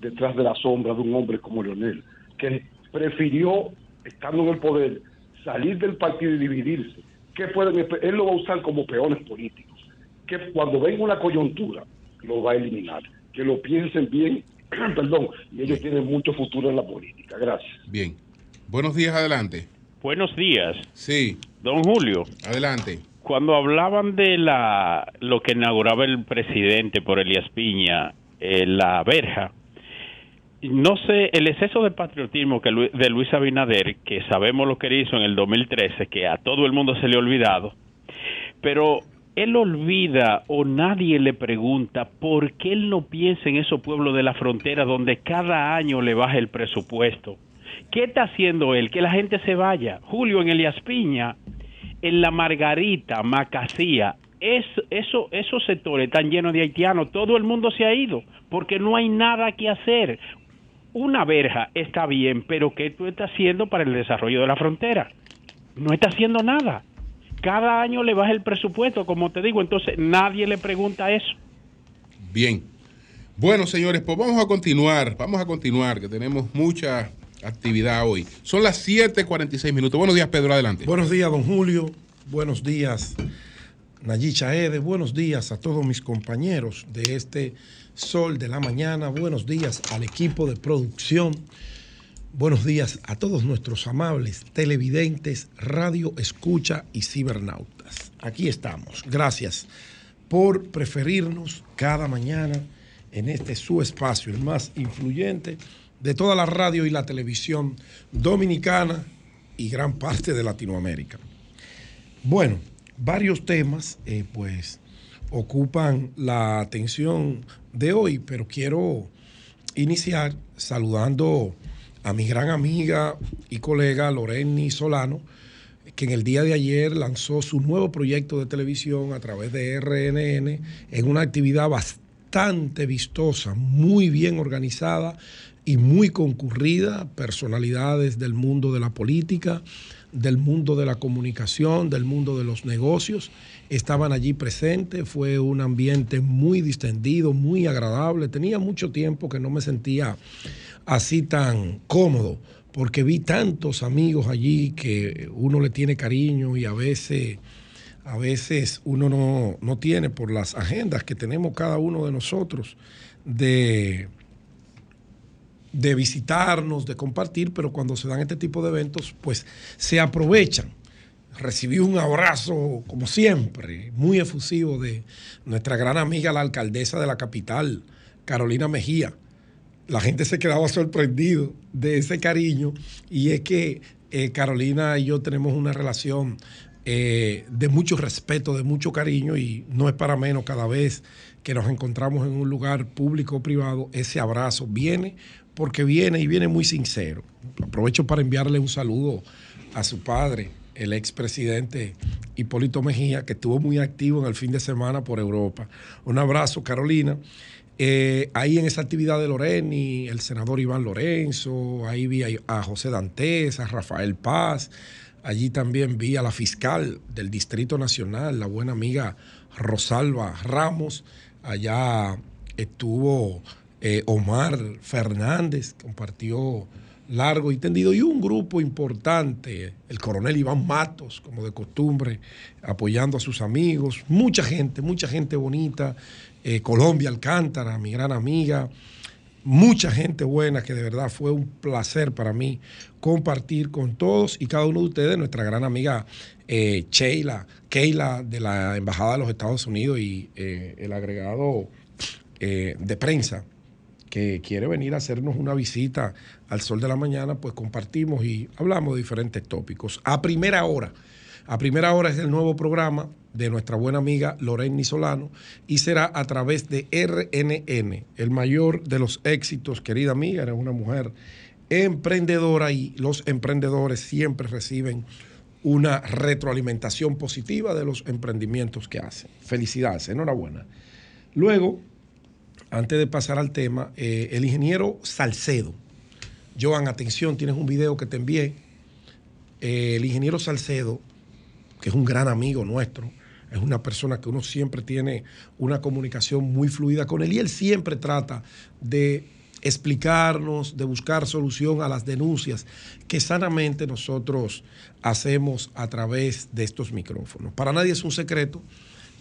detrás de la sombra de un hombre como Leonel, que prefirió, estando en el poder, salir del partido y dividirse? ¿Qué pueden Él lo va a usar como peones políticos. Que cuando venga una coyuntura, lo va a eliminar. Que lo piensen bien, perdón, y ellos tienen mucho futuro en la política. Gracias. Bien. Buenos días, adelante. Buenos días, Sí, don Julio. adelante. Cuando hablaban de la lo que inauguraba el presidente por Elías Piña, eh, la verja, no sé, el exceso de patriotismo que de Luis Abinader, que sabemos lo que hizo en el 2013, que a todo el mundo se le ha olvidado, pero él olvida o nadie le pregunta por qué él no piensa en esos pueblos de la frontera donde cada año le baja el presupuesto. ¿Qué está haciendo él? Que la gente se vaya. Julio en Elías Piña, en la Margarita, Macasía, es, eso, esos sectores están llenos de haitianos. Todo el mundo se ha ido porque no hay nada que hacer. Una verja está bien, pero ¿qué tú estás haciendo para el desarrollo de la frontera? No está haciendo nada. Cada año le baja el presupuesto, como te digo, entonces nadie le pregunta eso. Bien. Bueno, señores, pues vamos a continuar. Vamos a continuar, que tenemos mucha actividad hoy. Son las 7:46 minutos. Buenos días, Pedro, adelante. Buenos días, don Julio. Buenos días, Nayi Chaede. Buenos días a todos mis compañeros de este Sol de la Mañana. Buenos días al equipo de producción. Buenos días a todos nuestros amables televidentes, radio escucha y cibernautas. Aquí estamos. Gracias por preferirnos cada mañana en este su espacio, el más influyente de toda la radio y la televisión dominicana y gran parte de Latinoamérica. Bueno, varios temas eh, pues ocupan la atención de hoy, pero quiero iniciar saludando a mi gran amiga y colega Loreni Solano, que en el día de ayer lanzó su nuevo proyecto de televisión a través de RNN en una actividad bastante vistosa, muy bien organizada y muy concurrida, personalidades del mundo de la política, del mundo de la comunicación, del mundo de los negocios, estaban allí presentes, fue un ambiente muy distendido, muy agradable, tenía mucho tiempo que no me sentía así tan cómodo, porque vi tantos amigos allí que uno le tiene cariño y a veces, a veces uno no, no tiene por las agendas que tenemos cada uno de nosotros de de visitarnos, de compartir, pero cuando se dan este tipo de eventos, pues se aprovechan. Recibí un abrazo, como siempre, muy efusivo de nuestra gran amiga, la alcaldesa de la capital, Carolina Mejía. La gente se quedaba sorprendido de ese cariño y es que eh, Carolina y yo tenemos una relación eh, de mucho respeto, de mucho cariño y no es para menos cada vez que nos encontramos en un lugar público o privado, ese abrazo viene porque viene y viene muy sincero. Aprovecho para enviarle un saludo a su padre, el expresidente Hipólito Mejía, que estuvo muy activo en el fin de semana por Europa. Un abrazo, Carolina. Eh, ahí en esa actividad de Loreni, el senador Iván Lorenzo, ahí vi a, José Dantes, a Rafael Paz, allí también vi a la fiscal del Distrito Nacional, la buena amiga Rosalba Ramos, allá estuvo eh, Omar Fernández compartió largo y tendido, y un grupo importante, el coronel Iván Matos, como de costumbre, apoyando a sus amigos, mucha gente, mucha gente bonita, eh, Colombia Alcántara, mi gran amiga, mucha gente buena que de verdad fue un placer para mí compartir con todos y cada uno de ustedes, nuestra gran amiga eh, Sheila, Keila de la Embajada de los Estados Unidos y el agregado de prensa que quiere venir a hacernos una visita al Sol de la Mañana, pues compartimos y hablamos de diferentes tópicos. A primera hora, a primera hora es el nuevo programa de nuestra buena amiga Loreni Solano y será a través de RNN, el mayor de los éxitos, querida amiga, eres una mujer emprendedora y los emprendedores siempre reciben una retroalimentación positiva de los emprendimientos que hacen. Felicidades, enhorabuena. Luego, antes de pasar al tema, eh, el ingeniero Salcedo. Joan, atención, tienes un video que te envié. Eh, el ingeniero Salcedo, que es un gran amigo nuestro, es una persona que uno siempre tiene una comunicación muy fluida con él y él siempre trata de explicarnos, de buscar solución a las denuncias que sanamente nosotros hacemos a través de estos micrófonos. Para nadie es un secreto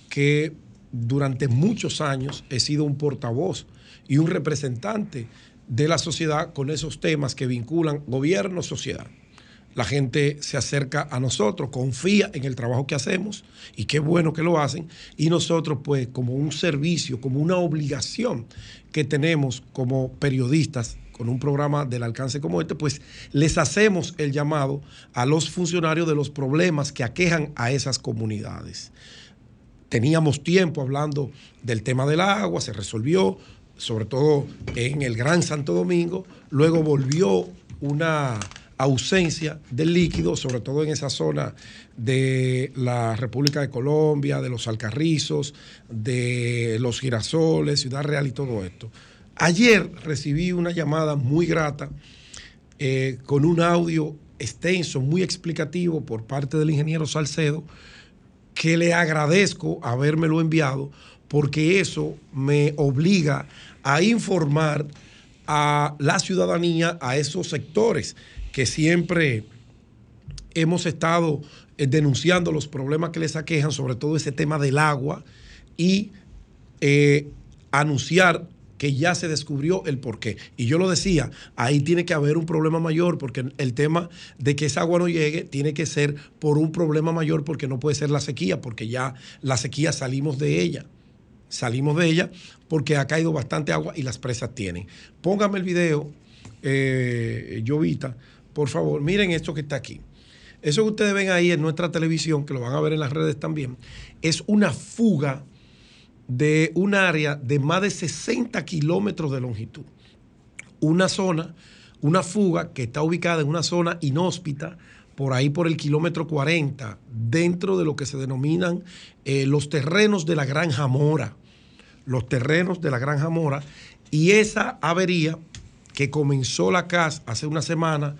que durante muchos años he sido un portavoz y un representante de la sociedad con esos temas que vinculan gobierno-sociedad. La gente se acerca a nosotros, confía en el trabajo que hacemos y qué bueno que lo hacen. Y nosotros, pues, como un servicio, como una obligación que tenemos como periodistas con un programa del alcance como este, pues les hacemos el llamado a los funcionarios de los problemas que aquejan a esas comunidades. Teníamos tiempo hablando del tema del agua, se resolvió, sobre todo en el Gran Santo Domingo, luego volvió una ausencia del líquido, sobre todo en esa zona de la República de Colombia, de los Alcarrizos, de los girasoles, Ciudad Real y todo esto. Ayer recibí una llamada muy grata eh, con un audio extenso, muy explicativo por parte del ingeniero Salcedo, que le agradezco habérmelo enviado porque eso me obliga a informar a la ciudadanía, a esos sectores que siempre hemos estado eh, denunciando los problemas que les aquejan, sobre todo ese tema del agua, y eh, anunciar que ya se descubrió el porqué. Y yo lo decía, ahí tiene que haber un problema mayor, porque el tema de que esa agua no llegue tiene que ser por un problema mayor, porque no puede ser la sequía, porque ya la sequía salimos de ella. salimos de ella porque ha caído bastante agua y las presas tienen. Póngame el video, eh, Jovita, por favor. Miren esto que está aquí. Eso que ustedes ven ahí en nuestra televisión, que lo van a ver en las redes también, es una fuga de un área de más de 60 kilómetros de longitud. Una zona, una fuga que está ubicada en una zona inhóspita, por ahí por el kilómetro 40, dentro de lo que se denominan eh, los terrenos de la Granja Mora. Los terrenos de la Granja Mora. Y esa avería que comenzó la CAS hace una semana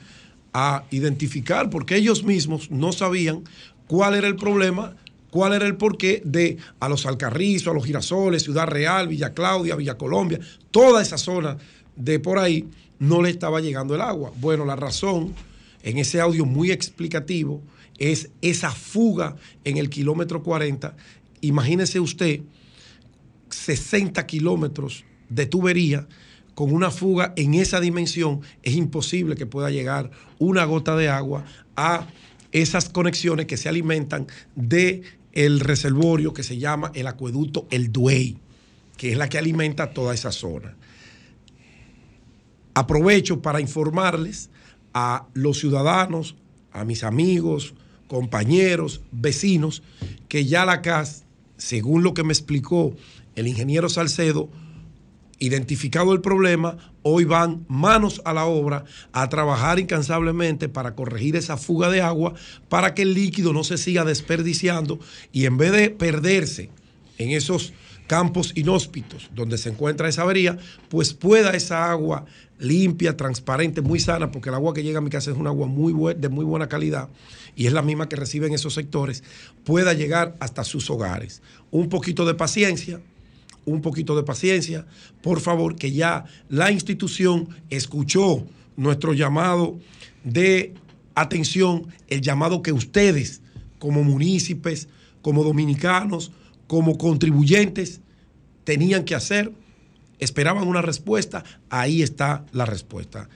a identificar, porque ellos mismos no sabían cuál era el problema, cuál era el porqué de a los Alcarrizos, a los Girasoles, Ciudad Real, Villa Claudia, Villa Colombia, toda esa zona de por ahí no le estaba llegando el agua. Bueno, la razón en ese audio muy explicativo es esa fuga en el kilómetro 40. Imagínese usted 60 kilómetros de tubería con una fuga en esa dimensión, es imposible que pueda llegar una gota de agua a esas conexiones que se alimentan de el reservorio que se llama el acueducto El Duey, que es la que alimenta toda esa zona. Aprovecho para informarles a los ciudadanos, a mis amigos, compañeros, vecinos, que ya la CAS, según lo que me explicó el ingeniero Salcedo, identificado el problema, hoy van manos a la obra a trabajar incansablemente para corregir esa fuga de agua, para que el líquido no se siga desperdiciando y en vez de perderse en esos campos inhóspitos donde se encuentra esa avería, pues pueda esa agua limpia, transparente, muy sana, porque el agua que llega a mi casa es un agua muy de muy buena calidad y es la misma que reciben esos sectores, pueda llegar hasta sus hogares. Un poquito de paciencia, un poquito de paciencia, por favor, que ya la institución escuchó nuestro llamado de atención, el llamado que ustedes, como municipios, como dominicanos, como contribuyentes, tenían que hacer. Esperaban una respuesta, ahí está la respuesta.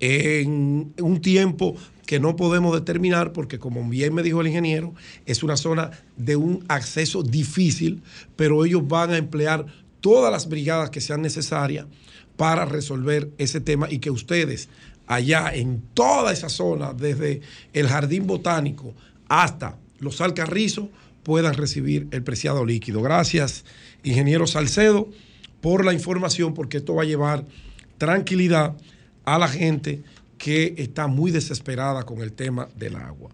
En un tiempo que no podemos determinar porque como bien me dijo el ingeniero, es una zona de un acceso difícil, pero ellos van a emplear todas las brigadas que sean necesarias para resolver ese tema y que ustedes allá en toda esa zona, desde el jardín botánico hasta los alcarrizos, puedan recibir el preciado líquido. Gracias, ingeniero Salcedo, por la información, porque esto va a llevar tranquilidad a la gente que está muy desesperada con el tema del agua.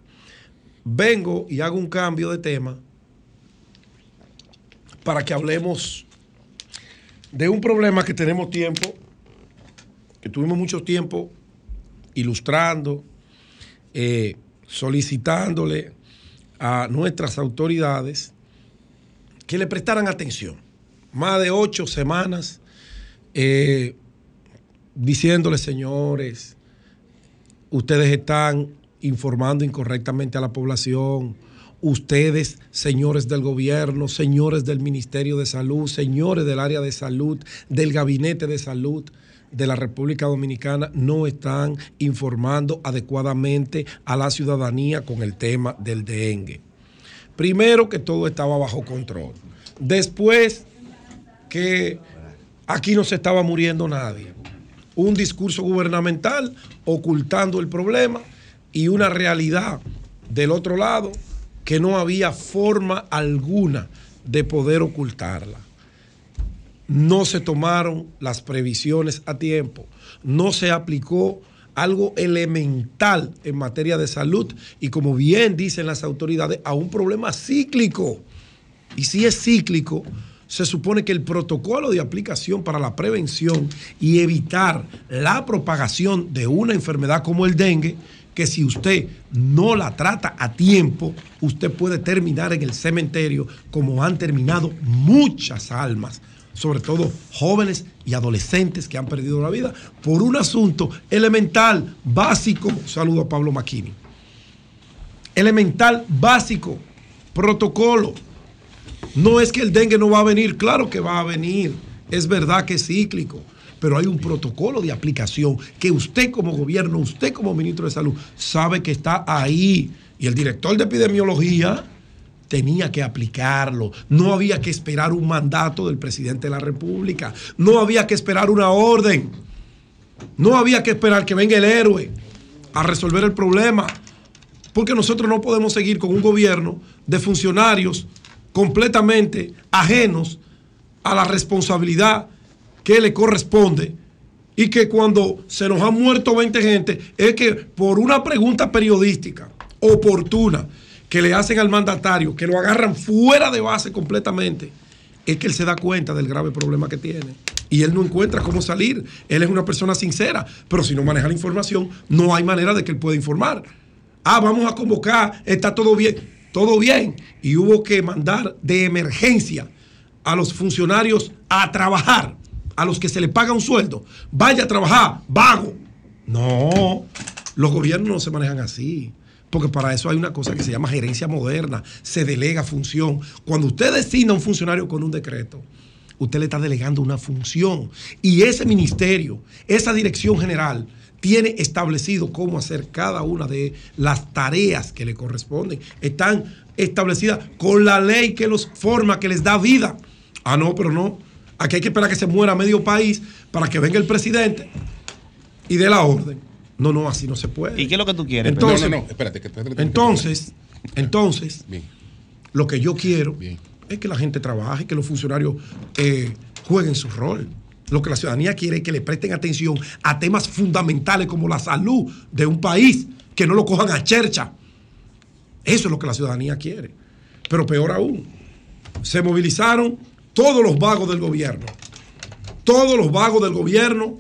Vengo y hago un cambio de tema para que hablemos de un problema que tenemos tiempo, que tuvimos mucho tiempo ilustrando, eh, solicitándole a nuestras autoridades que le prestaran atención. Más de ocho semanas eh, diciéndole, señores, ustedes están informando incorrectamente a la población. Ustedes, señores del gobierno, señores del Ministerio de Salud, señores del área de salud, del Gabinete de Salud de la República Dominicana, no están informando adecuadamente a la ciudadanía con el tema del dengue. Primero que todo estaba bajo control. Después que aquí no se estaba muriendo nadie un discurso gubernamental ocultando el problema y una realidad del otro lado que no había forma alguna de poder ocultarla. No se tomaron las previsiones a tiempo, no se aplicó algo elemental en materia de salud y como bien dicen las autoridades, a un problema cíclico. Y si es cíclico, se supone que el protocolo de aplicación para la prevención y evitar la propagación de una enfermedad como el dengue, que si usted no la trata a tiempo, usted puede terminar en el cementerio como han terminado muchas almas, sobre todo jóvenes y adolescentes que han perdido la vida por un asunto elemental, básico. Saludo a Pablo Maquini. Elemental, básico, protocolo no es que el dengue no va a venir, claro que va a venir. Es verdad que es cíclico, pero hay un protocolo de aplicación que usted como gobierno, usted como ministro de salud, sabe que está ahí. Y el director de epidemiología tenía que aplicarlo. No había que esperar un mandato del presidente de la República. No había que esperar una orden. No había que esperar que venga el héroe a resolver el problema. Porque nosotros no podemos seguir con un gobierno de funcionarios completamente ajenos a la responsabilidad que le corresponde y que cuando se nos han muerto 20 gente es que por una pregunta periodística oportuna que le hacen al mandatario, que lo agarran fuera de base completamente, es que él se da cuenta del grave problema que tiene. Y él no encuentra cómo salir. Él es una persona sincera, pero si no maneja la información, no hay manera de que él pueda informar. Ah, vamos a convocar, está todo bien, todo bien. Y hubo que mandar de emergencia a los funcionarios a trabajar, a los que se le paga un sueldo. Vaya a trabajar, vago. No, los gobiernos no se manejan así. Porque para eso hay una cosa que se llama gerencia moderna, se delega función. Cuando usted designa a un funcionario con un decreto, usted le está delegando una función. Y ese ministerio, esa dirección general, tiene establecido cómo hacer cada una de las tareas que le corresponden. Están establecidas con la ley que los forma, que les da vida. Ah, no, pero no. Aquí hay que esperar que se muera medio país para que venga el presidente y dé la orden. No, no, así no se puede. ¿Y qué es lo que tú quieres? Entonces, no, no, no, espérate. Que, espérate, entonces, entonces, Bien. lo que yo quiero Bien. es que la gente trabaje, que los funcionarios eh, jueguen su rol. Lo que la ciudadanía quiere es que le presten atención a temas fundamentales como la salud de un país, que no lo cojan a chercha. Eso es lo que la ciudadanía quiere. Pero peor aún, se movilizaron todos los vagos del gobierno. Todos los vagos del gobierno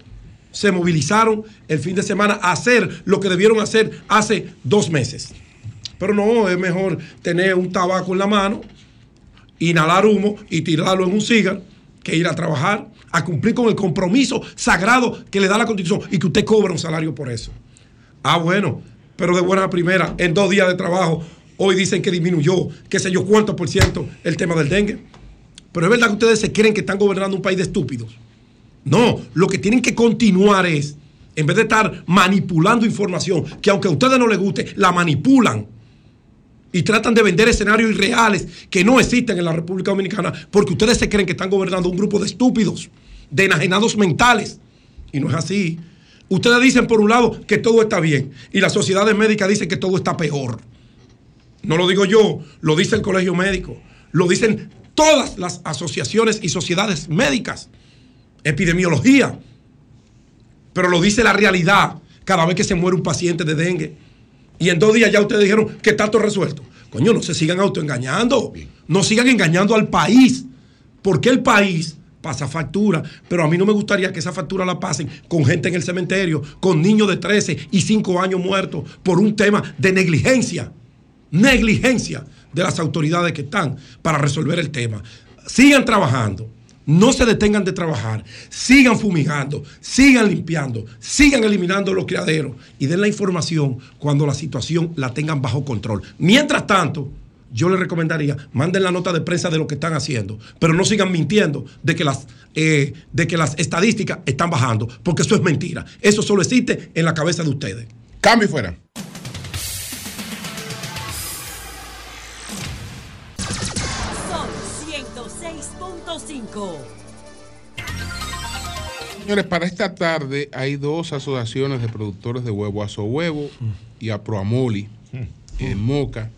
se movilizaron el fin de semana a hacer lo que debieron hacer hace dos meses. Pero no, es mejor tener un tabaco en la mano, inhalar humo y tirarlo en un cigarro que ir a trabajar, a cumplir con el compromiso sagrado que le da la Constitución y que usted cobra un salario por eso. Ah, bueno, pero de buena primera, en dos días de trabajo, hoy dicen que disminuyó, qué sé yo cuánto por ciento el tema del dengue. Pero es verdad que ustedes se creen que están gobernando un país de estúpidos. No, lo que tienen que continuar es, en vez de estar manipulando información, que aunque a ustedes no les guste, la manipulan y tratan de vender escenarios irreales que no existen en la República Dominicana, porque ustedes se creen que están gobernando un grupo de estúpidos, de enajenados mentales. Y no es así. Ustedes dicen por un lado que todo está bien y las sociedades médicas dicen que todo está peor. No lo digo yo, lo dice el Colegio Médico, lo dicen todas las asociaciones y sociedades médicas, epidemiología, pero lo dice la realidad cada vez que se muere un paciente de dengue. Y en dos días ya ustedes dijeron que está todo resuelto. Coño, no se sigan autoengañando, no sigan engañando al país, porque el país pasa factura, pero a mí no me gustaría que esa factura la pasen con gente en el cementerio, con niños de 13 y 5 años muertos por un tema de negligencia, negligencia de las autoridades que están para resolver el tema. Sigan trabajando, no se detengan de trabajar, sigan fumigando, sigan limpiando, sigan eliminando los criaderos y den la información cuando la situación la tengan bajo control. Mientras tanto, yo les recomendaría, manden la nota de prensa de lo que están haciendo, pero no sigan mintiendo de que las, eh, de que las estadísticas están bajando, porque eso es mentira. Eso solo existe en la cabeza de ustedes. Cambio y fuera. 106.5. Señores, para esta tarde hay dos asociaciones de productores de huevo, Aso Huevo y Aproamoli, en Moca,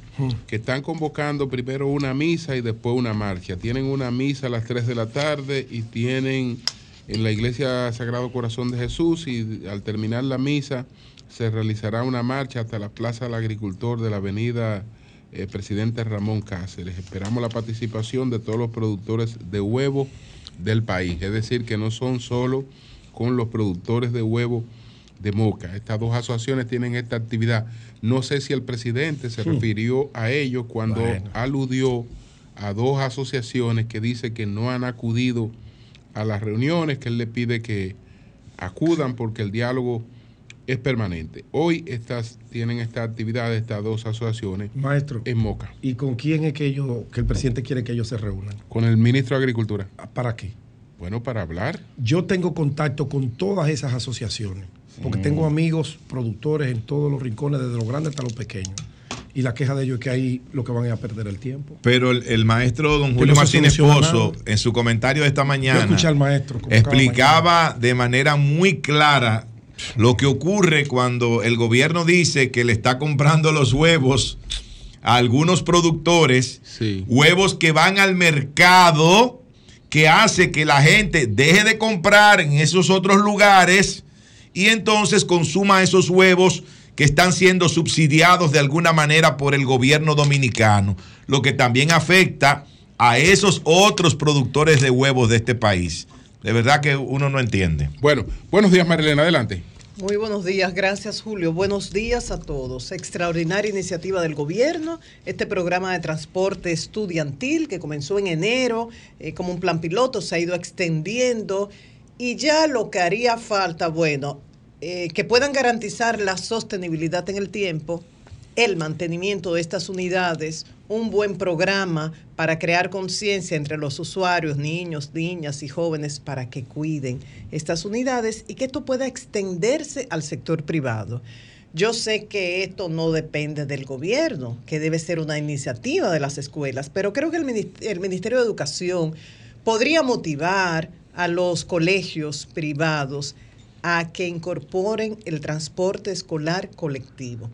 que están convocando primero una misa y después una marcha. Tienen una misa a las 3 de la tarde y tienen en la iglesia Sagrado Corazón de Jesús y al terminar la misa se realizará una marcha hasta la Plaza del Agricultor de la avenida eh, Presidente Ramón Cáceres. Esperamos la participación de todos los productores de huevo del país, es decir, que no son solo con los productores de huevo de Moca. Estas dos asociaciones tienen esta actividad. No sé si el presidente se refirió a ellos cuando Bueno. aludió a dos asociaciones que dice que no han acudido a las reuniones, que él le pide que acudan porque el diálogo es permanente. Hoy estas tienen esta actividad de estas dos asociaciones Maestro, en Moca, ¿y con quién es que, ellos, que el presidente quiere que ellos se reúnan? con el ministro de Agricultura. ¿Para qué? Bueno, para hablar. Yo tengo contacto con todas esas asociaciones, porque tengo amigos productores en todos los rincones, desde los grandes hasta los pequeños. y la queja de ellos es que ahí lo que van es a perder el tiempo. Pero el, el maestro don Julio no Martínez Pozo, nada. en su comentario de esta mañana, al maestro. explicaba de manera muy clara lo que ocurre cuando el gobierno dice que le está comprando los huevos a algunos productores, huevos que van al mercado, que hace que la gente deje de comprar en esos otros lugares y entonces consuma esos huevos que están siendo subsidiados de alguna manera por el gobierno dominicano, lo que también afecta a esos otros productores de huevos de este país. De verdad que uno no entiende. Bueno, buenos días Marilena, adelante. Muy buenos días, gracias Julio. Buenos días a todos. Extraordinaria iniciativa del gobierno, este programa de transporte estudiantil que comenzó en enero eh, como un plan piloto, se ha ido extendiendo y ya lo que haría falta, bueno, eh, que puedan garantizar la sostenibilidad en el tiempo, el mantenimiento de estas unidades, un buen programa para crear conciencia entre los usuarios, niños, niñas y jóvenes para que cuiden estas unidades y que esto pueda extenderse al sector privado. Yo sé que esto no depende del gobierno, que debe ser una iniciativa de las escuelas, pero creo que el Minis- el Ministerio de Educación podría motivar a los colegios privados a que incorporen el transporte escolar colectivo.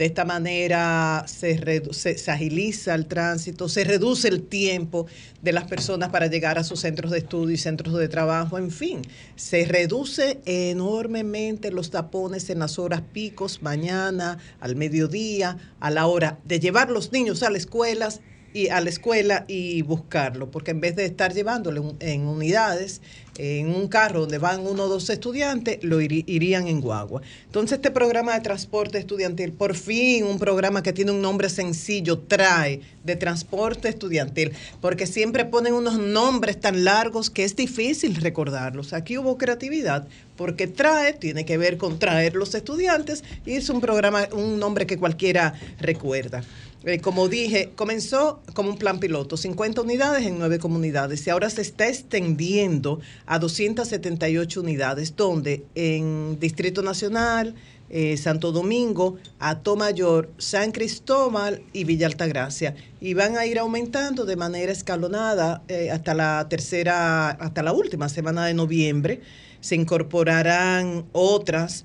De esta manera se, se agiliza el tránsito, se reduce el tiempo de las personas para llegar a sus centros de estudio y centros de trabajo, en fin, se reduce enormemente los tapones en las horas picos, mañana, al mediodía, a la hora de llevar los niños a las escuelas y a la escuela y buscarlo, porque en vez de estar llevándolo en, unidades, en un carro donde van uno o dos estudiantes, lo irían en guagua. Entonces este programa de transporte estudiantil, por fin un programa que tiene un nombre sencillo, trae de transporte estudiantil, porque siempre ponen unos nombres tan largos que es difícil recordarlos. Aquí hubo creatividad, porque trae, tiene que ver con traer los estudiantes, y es un programa, un nombre que cualquiera recuerda. Eh, como dije, comenzó como un plan piloto, 50 unidades en nueve comunidades y ahora se está extendiendo a 278 unidades, donde en Distrito Nacional, eh, Santo Domingo, Atomayor, San Cristóbal y Villa Altagracia. Y van a ir aumentando de manera escalonada eh, hasta la tercera, hasta la última semana de noviembre. Se incorporarán otras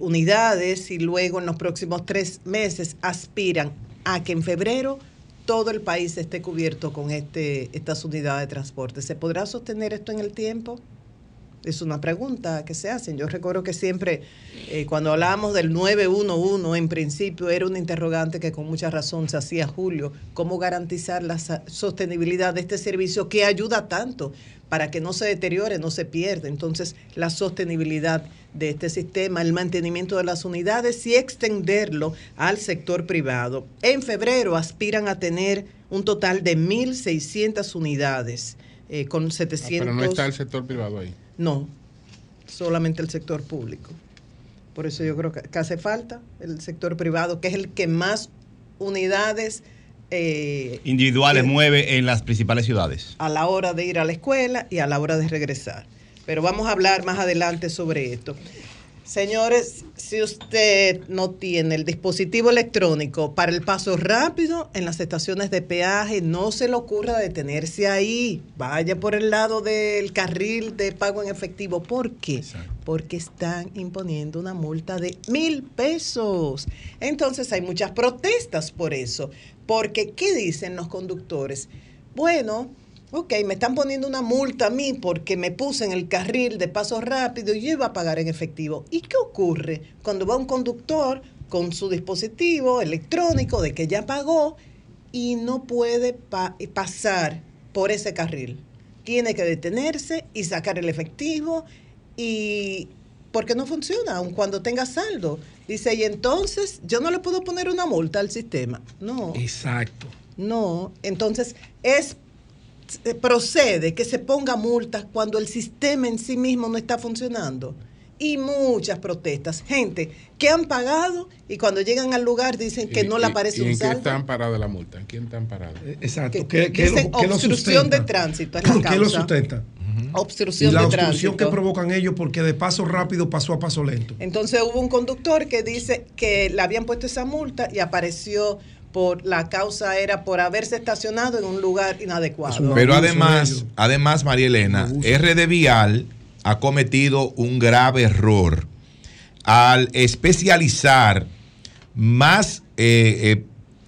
unidades y luego en los próximos tres meses aspiran a que en febrero todo el país esté cubierto con este, estas unidades de transporte. ¿Se podrá sostener esto en el tiempo? Es una pregunta que se hacen. Yo recuerdo que siempre, eh, cuando hablábamos del 911, en principio era una interrogante que con mucha razón se hacía Julio, cómo garantizar la sostenibilidad de este servicio que ayuda tanto para que no se deteriore, no se pierda. Entonces, la sostenibilidad de este sistema, el mantenimiento de las unidades y extenderlo al sector privado. En febrero aspiran a tener un total de 1.600 unidades eh, con 700... Ah, Pero no está el sector privado ahí. No, solamente el sector público. Por eso yo creo que, que hace falta el sector privado, que es el que más unidades eh, Individuales que- mueve en las principales ciudades. a la hora de ir a la escuela y a la hora de regresar. Pero vamos a hablar más adelante sobre esto. Señores, si usted no tiene el dispositivo electrónico para el paso rápido en las estaciones de peaje, no se le ocurra detenerse ahí. Vaya por el lado del carril de pago en efectivo. ¿Por qué? Porque están imponiendo una multa de mil pesos. Entonces hay muchas protestas por eso. Porque, ¿qué dicen los conductores? Bueno, ok, me están poniendo una multa a mí porque me puse en el carril de paso rápido y yo iba a pagar en efectivo. ¿Y qué ocurre cuando va un conductor con su dispositivo electrónico de que ya pagó y no puede pa- pasar por ese carril? Tiene que detenerse y sacar el efectivo y porque no funciona, aun cuando tenga saldo. Dice, y entonces yo no le puedo poner una multa al sistema. No. Exacto. No, entonces es eh, procede que se ponga multas cuando el sistema en sí mismo no está funcionando. Y muchas protestas. Gente que han pagado y cuando llegan al lugar dicen que ¿Y- no le aparece ¿Y un en qué están parados la multa? ¿En quién están parados? Exacto. Que- ¿Qué, qué dicen lo, qué lo obstrucción de tránsito es la ¿Qué lo causa. sustenta? obstrucción y la de obstrucción que tránsito. provocan ellos porque de paso rápido pasó a paso lento. Entonces hubo un conductor que dice que le habían puesto esa multa y apareció por la causa era por haberse estacionado en un lugar inadecuado. Pero además, además, María Elena, RD Vial ha cometido un grave error al especializar más eh, eh,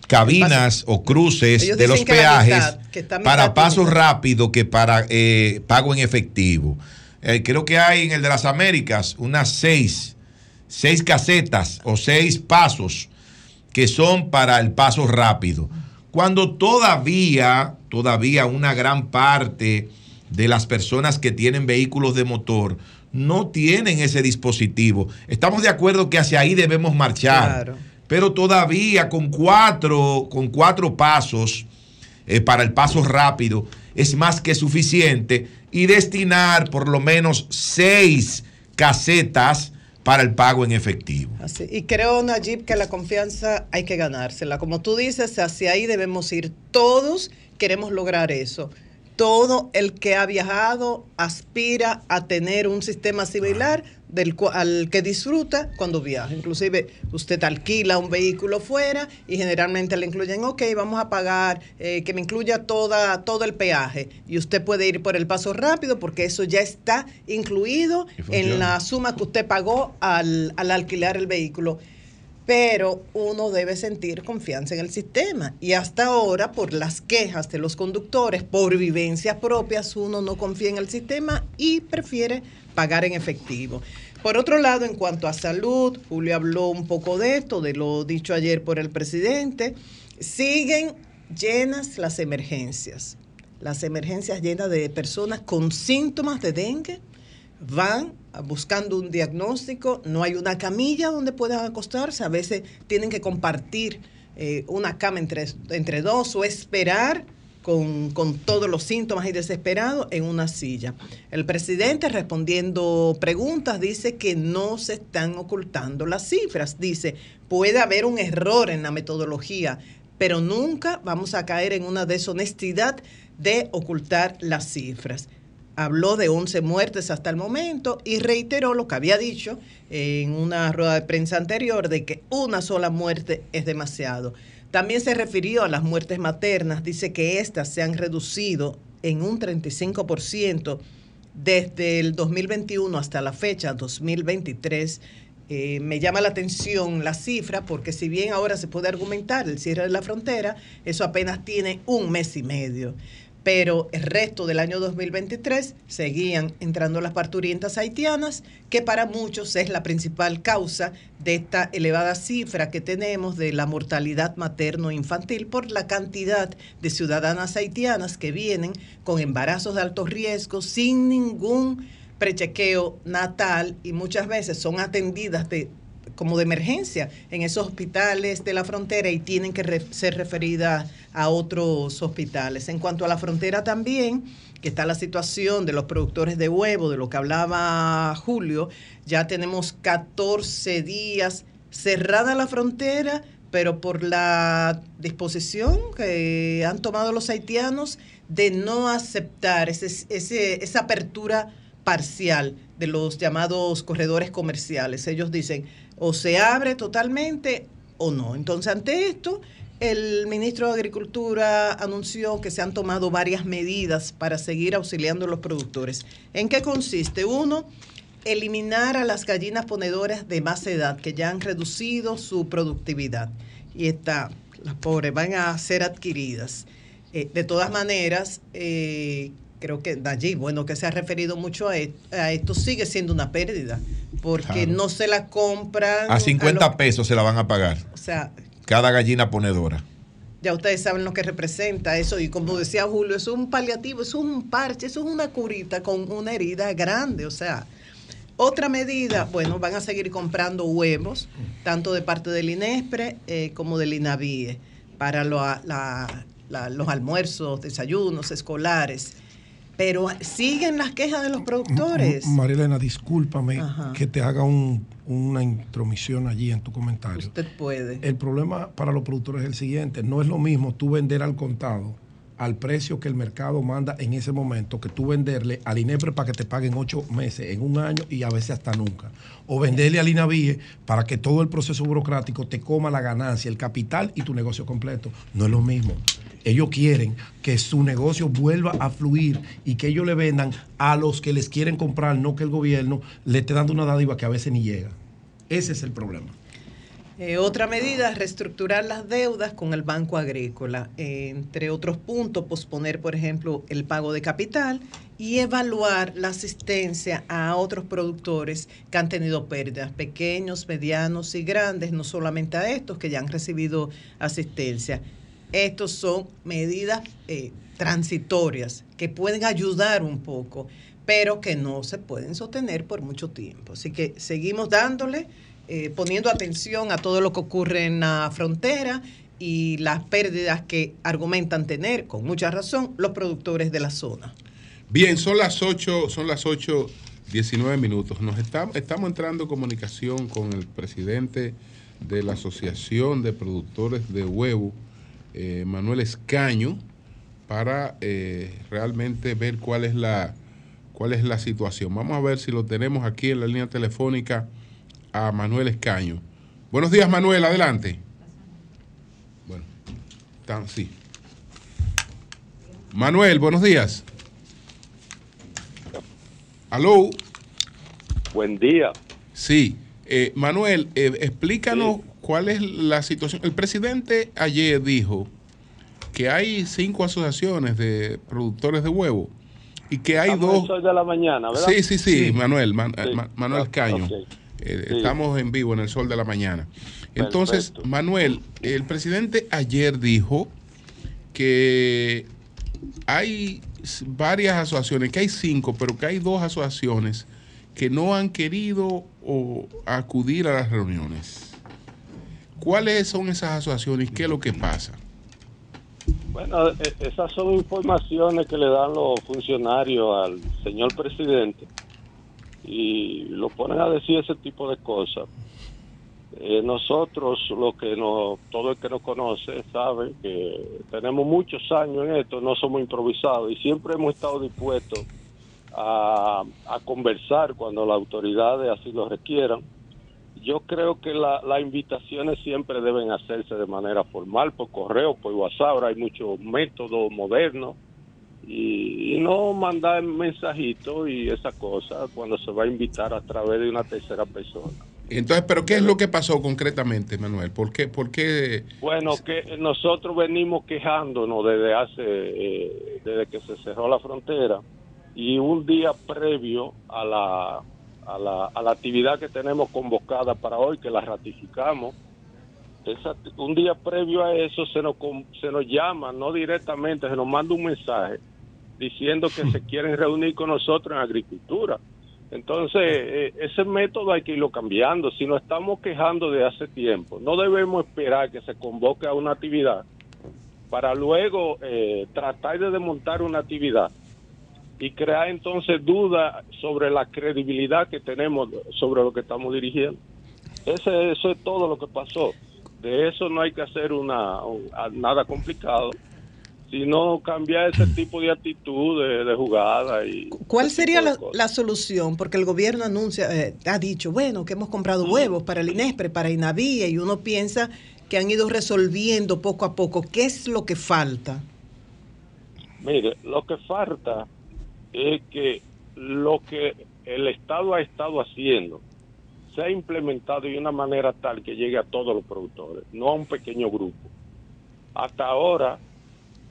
cabinas o cruces Ellos de los peajes mitad, mitad para pasos rápidos que para eh, pago en efectivo. Eh, creo que hay en el de las Américas unas seis, seis casetas o seis pasos que son para el paso rápido. Cuando todavía, todavía una gran parte de las personas que tienen vehículos de motor no tienen ese dispositivo. Estamos de acuerdo que hacia ahí debemos marchar. Pero todavía con cuatro, con cuatro pasos eh, para el paso rápido es más que suficiente y destinar por lo menos seis casetas para el pago en efectivo. Y creo, Najib, que la confianza hay que ganársela. Como tú dices, hacia ahí debemos ir. Todos queremos lograr eso. Todo el que ha viajado aspira a tener un sistema similar del al que disfruta cuando viaja. Inclusive usted alquila un vehículo fuera y generalmente le incluyen, ok, vamos a pagar, eh, que me incluya toda, todo el peaje. Y usted puede ir por el paso rápido porque eso ya está incluido en la suma que usted pagó al, al alquilar el vehículo. Pero uno debe sentir confianza en el sistema. Y hasta ahora, por las quejas de los conductores, por vivencias propias, uno no confía en el sistema y prefiere pagar en efectivo. Por otro lado, en cuanto a salud, Julio habló un poco de esto, de lo dicho ayer por el presidente. Siguen llenas las emergencias. Las emergencias llenas de personas con síntomas de dengue van buscando un diagnóstico, no hay una camilla donde puedan acostarse, a veces tienen que compartir eh, una cama entre, entre dos o esperar con, todos los síntomas y desesperados en una silla. El presidente respondiendo preguntas dice que no se están ocultando las cifras, dice, puede haber un error en la metodología, pero nunca vamos a caer en una deshonestidad de ocultar las cifras habló de 11 muertes hasta el momento y reiteró lo que había dicho en una rueda de prensa anterior de que una sola muerte es demasiado. También se refirió a las muertes maternas, dice que éstas se han reducido en un 35% desde el 2021 hasta la fecha 2023. Eh, me llama la atención la cifra porque si bien ahora se puede argumentar el cierre de la frontera, eso apenas tiene un mes y medio pero el resto del año 2023 seguían entrando las parturientas haitianas, que para muchos es la principal causa de esta elevada cifra que tenemos de la mortalidad materno-infantil por la cantidad de ciudadanas haitianas que vienen con embarazos de alto riesgo sin ningún prechequeo natal y muchas veces son atendidas de como de emergencia en esos hospitales de la frontera y tienen que ser referidas a otros hospitales. En cuanto a la frontera también, que está la situación de los productores de huevo, de lo que hablaba Julio, ya tenemos 14 días cerrada la frontera, pero por la disposición que han tomado los haitianos de no aceptar ese, ese- esa apertura parcial de los llamados corredores comerciales. Ellos dicen, o se abre totalmente o no. Entonces, ante esto, el ministro de Agricultura anunció que se han tomado varias medidas para seguir auxiliando a los productores. ¿En qué consiste? Uno, eliminar a las gallinas ponedoras de más edad que ya han reducido su productividad. Y está, las pobres van a ser adquiridas. Eh, de todas maneras, eh, creo que allí, bueno, que se ha referido mucho a, e- a esto, sigue siendo una pérdida, porque Claro. no se la compran. A los- 50 pesos se la van a pagar. o sea, Cada gallina ponedora. ya ustedes saben lo que representa eso y como decía Julio, eso es un paliativo, eso es un parche, eso es una curita con una herida grande, o sea, otra medida, bueno, van a seguir comprando huevos, tanto de parte del INESPRE eh, como del INAVIE, para lo- la- la- los almuerzos, desayunos escolares. Pero siguen las quejas de los productores. Marilena, discúlpame Ajá. que te haga un- una intromisión allí en tu comentario. Usted puede. El problema para los productores es el siguiente, no es lo mismo tú vender al contado al precio que el mercado manda en ese momento, que tú venderle al INEPRE para que te paguen ocho meses, en un año y a veces hasta nunca. O venderle al INAVIE para que todo el proceso burocrático te coma la ganancia, el capital y tu negocio completo. No es lo mismo. Ellos quieren que su negocio vuelva a fluir y que ellos le vendan a los que les quieren comprar, no que el gobierno le esté dando una dádiva que a veces ni llega. Ese es el problema. Eh, otra medida es reestructurar las deudas con el Banco Agrícola. Eh, entre otros puntos, posponer, por ejemplo, el pago de capital y evaluar la asistencia a otros productores que han tenido pérdidas, pequeños, medianos y grandes, no solamente a estos que ya han recibido asistencia. Estos son medidas eh, transitorias que pueden ayudar un poco, pero que no se pueden sostener por mucho tiempo. Así que seguimos dándole eh, poniendo atención a todo lo que ocurre en la frontera y las pérdidas que argumentan tener, con mucha razón, los productores de la zona. Bien, son las 8, son las 8, 19 minutos. Nos estamos, estamos entrando en comunicación con el presidente de la Asociación de Productores de Huevo, eh, Manuel Escaño, para eh, realmente ver cuál es la cuál es la situación. Vamos a ver si lo tenemos aquí en la línea telefónica a Manuel Escaño. Buenos días, Manuel, adelante. Bueno, sí. Manuel, buenos días. Aló. Buen día. Sí. Eh, Manuel, eh, explícanos cuál es la situación. El presidente ayer dijo que hay cinco asociaciones de productores de huevo y que hay dos. de la mañana, ¿verdad? Sí, sí, sí, Manuel, Manuel Escaño. Eh, estamos en vivo en el sol de la mañana. Entonces, Manuel, el presidente ayer dijo que hay varias asociaciones, que hay cinco, pero que hay dos asociaciones que no han querido acudir a las reuniones. ¿Cuáles son esas asociaciones y qué es lo que pasa? Bueno, e, esas son informaciones que le dan los funcionarios al señor presidente y lo ponen a decir ese tipo de cosas. Eh, nosotros, lo que no, todo el que nos conoce sabe que tenemos muchos años en esto, no somos improvisados y siempre hemos estado dispuestos a, a conversar cuando las autoridades así lo requieran. Yo creo que las invitaciones siempre deben hacerse de manera formal, por correo, por WhatsApp. Ahora hay muchos métodos modernos y, no mandar mensajitos y esa cosa cuando se va a invitar a través de una tercera persona. Entonces, ¿pero qué es lo que pasó concretamente, Manuel? ¿Por qué? Por qué? Bueno, que nosotros venimos quejándonos desde hace, eh, desde que se cerró la frontera y un día previo a la, a la, a la actividad que tenemos convocada para hoy, que la ratificamos, un día previo a eso se nos, se nos llama, no directamente, se nos manda un mensaje diciendo que se quieren reunir con nosotros en agricultura. Entonces, eh, ese método hay que irlo cambiando. Si nos estamos quejando de hace tiempo, no debemos esperar que se convoque a una actividad para luego eh, tratar de desmontar una actividad y crear entonces dudas sobre la credibilidad que tenemos sobre lo que estamos dirigiendo. Ese, eso es todo lo que pasó. De eso no hay que hacer una, nada complicado sino cambiar ese tipo de actitud de, jugada. Y ¿Cuál sería la, solución? Porque el gobierno anuncia, eh, ha dicho, bueno, que hemos comprado huevos para el INESPRE, para INAVIE, y uno piensa que han ido resolviendo poco a poco. ¿Qué es lo que falta? Mire, lo que falta es que lo que el Estado ha estado haciendo se ha implementado de una manera tal que llegue a todos los productores, no a un pequeño grupo. Hasta ahora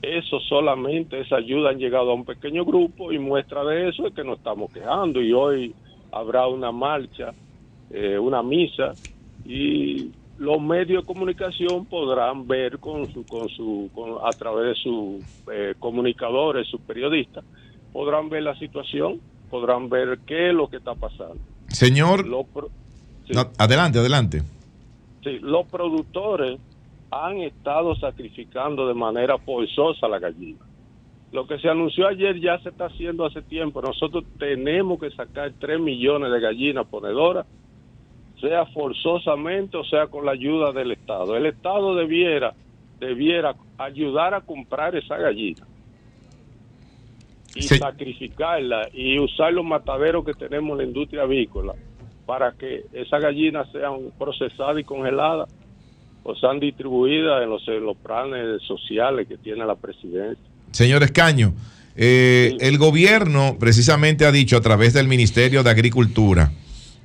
eso solamente, esa ayuda han llegado a un pequeño grupo y muestra de eso es que nos estamos quejando y hoy habrá una marcha, eh, una misa y los medios de comunicación podrán ver con su, con su, a través de sus eh, comunicadores, sus periodistas, podrán ver la situación, podrán ver qué es lo que está pasando. Señor, adelante, adelante. Sí, los productores han estado sacrificando de manera forzosa la gallina. Lo que se anunció ayer ya se está haciendo hace tiempo. Nosotros tenemos que sacar 3 millones de gallinas ponedoras, sea forzosamente o sea con la ayuda del Estado. El Estado debiera, debiera ayudar a comprar esa gallina. Y sacrificarla y usar los mataderos que tenemos en la industria avícola para que esas gallinas sean procesadas y congeladas o sean distribuidas en los, en los planes sociales que tiene la presidencia. Señor Escaño, eh, el gobierno precisamente ha dicho a través del Ministerio de Agricultura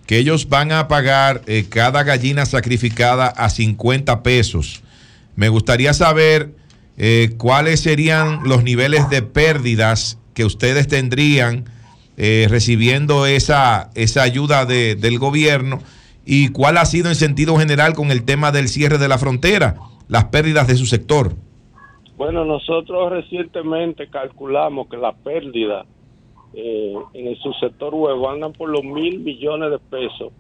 que ellos van a pagar eh, cada gallina sacrificada a 50 pesos. Me gustaría saber eh, cuáles serían los niveles de pérdidas que ustedes tendrían recibiendo esa, esa ayuda de- del gobierno y cuál ha sido en sentido general con el tema del cierre de la frontera, las pérdidas de su sector. Bueno, nosotros recientemente calculamos que la pérdida eh, en el subsector huevo andan por los mil millones de pesos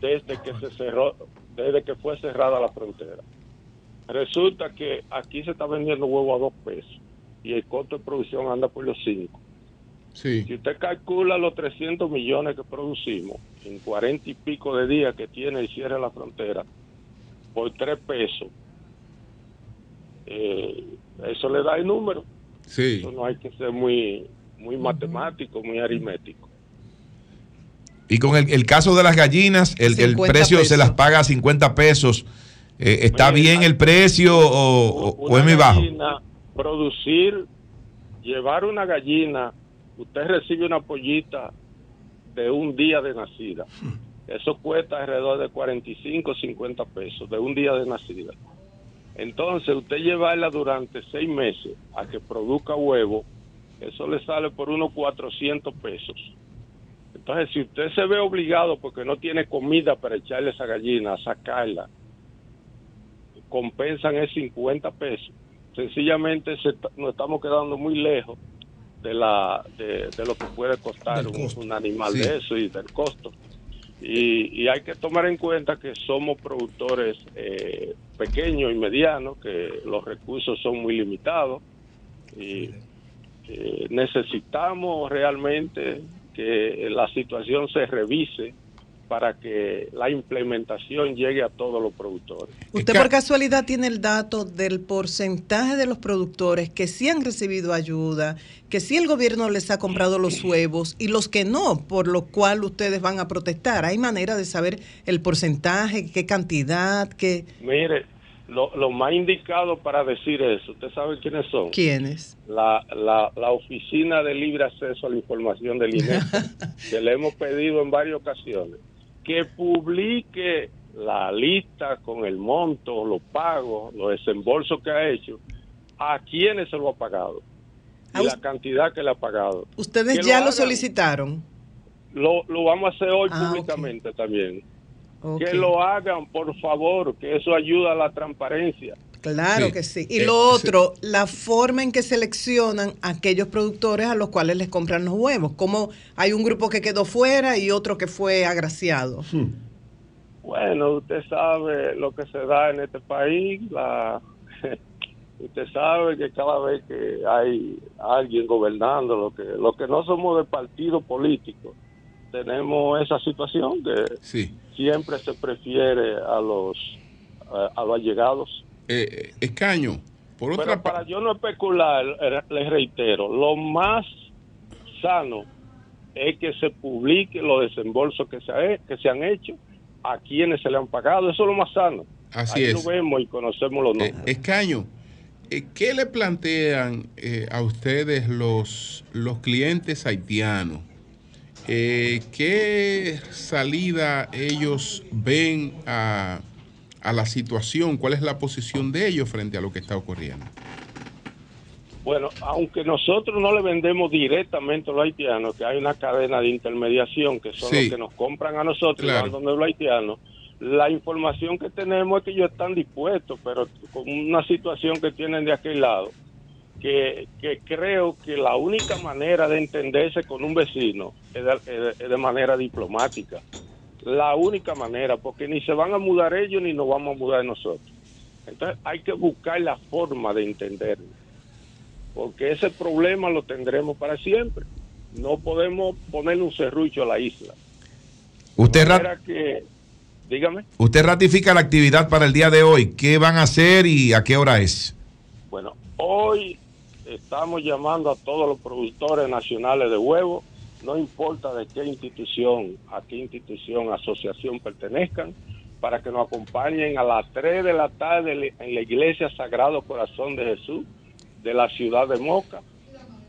desde que se cerró, desde que fue cerrada la frontera. Resulta que aquí se está vendiendo huevo a dos pesos y el costo de producción anda por los cinco. Sí. Si usted calcula los 300 millones que producimos en 40 y pico de días que tiene el cierre de la frontera por tres pesos, eh, eso le da el número. Sí. Eso no hay que ser muy, muy matemático, muy aritmético. Y con el, el caso de las gallinas, el, el 50 precio se pesos. las paga a 50 pesos. Eh, ¿Está bien el precio o, o- es muy bajo? Producir, llevar una gallina, usted recibe una pollita de un día de nacida. Eso cuesta alrededor de 45, 50 pesos de un día de nacida. Entonces, usted llevarla durante seis meses a que produzca huevo, eso le sale por unos 400 pesos. Entonces, si usted se ve obligado porque no tiene comida para echarle esa gallina, a sacarla, compensan es 50 pesos. Sencillamente se nos estamos quedando muy lejos de la de, de lo que puede costar un, un animal Sí. de eso y del costo. Y, y hay que tomar en cuenta que somos productores eh, pequeños y medianos, que los recursos son muy limitados y eh, necesitamos realmente que la situación se revise para que la implementación llegue a todos los productores. ¿Usted por casualidad tiene el dato del porcentaje de los productores que sí han recibido ayuda, que sí el gobierno les ha comprado los huevos y los que no, por lo cual ustedes van a protestar? ¿Hay manera de saber el porcentaje, qué cantidad, qué... Mire, lo, lo más indicado para decir eso, ¿usted sabe quiénes son? quiénes? La, la, la Oficina de Libre Acceso a la Información del INE, que le hemos pedido en varias ocasiones, que publique la lista con el monto, los pagos, los desembolsos que ha hecho, a quiénes se lo ha pagado y la cantidad que le ha pagado. ¿Ustedes ya lo solicitaron? Lo, lo vamos a hacer hoy Ah, públicamente también. Que lo hagan, por favor, que eso ayuda a la transparencia. Claro Sí. que sí. Y Eh, lo otro, la forma en que seleccionan a aquellos productores a los cuales les compran los huevos. Como hay un grupo que quedó fuera y otro que fue agraciado. Bueno, usted sabe lo que se da en este país. La, usted sabe que cada vez que hay alguien gobernando, lo que, lo que no somos de partido político, tenemos esa situación que siempre se prefiere a los a, a los allegados. Eh, Escaño, por otra Pero para yo no especular, eh, les reitero, lo más sano es que se publique los desembolsos que se, ha- que se han hecho, a quienes se le han pagado, eso es lo más sano. Así Ahí es. lo vemos y conocemos los Eh, nombres. Escaño, eh, ¿qué le plantean eh, a ustedes los, los clientes haitianos? Eh, ¿Qué salida ellos ven a, a la situación? ¿Cuál es la posición de ellos frente a lo que está ocurriendo? Bueno, aunque nosotros no le vendemos directamente a los haitianos, que hay una cadena de intermediación que son Sí. los que nos compran a nosotros y Claro. van donde los haitianos, la información que tenemos es que ellos están dispuestos, pero con una situación que tienen de aquel lado, que, que creo que la única manera de entenderse con un vecino de- es de manera diplomática. La única manera, porque ni se van a mudar ellos ni nos vamos a mudar nosotros. Entonces hay que buscar la forma de entendernos porque ese problema lo tendremos para siempre. No podemos ponerle un serrucho a la isla. Usted, que, dígame, usted ratifica la actividad para el día de hoy. ¿Qué van a hacer y a qué hora es? bueno, hoy estamos llamando a todos los productores nacionales de huevos, no importa de qué institución, a qué institución, asociación pertenezcan, para que nos acompañen a las 3 de la tarde en la iglesia Sagrado Corazón de Jesús de la ciudad de Moca.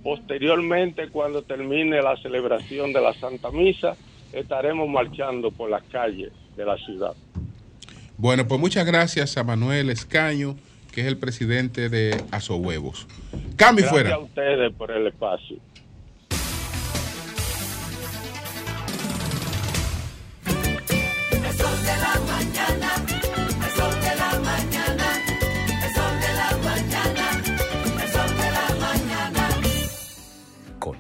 Posteriormente, cuando termine la celebración de la Santa Misa, estaremos marchando por las calles de la ciudad. Bueno, pues muchas gracias a Manuel Escaño, que es el presidente de Asohuevos. Cambio Gracias fuera. a ustedes por el espacio.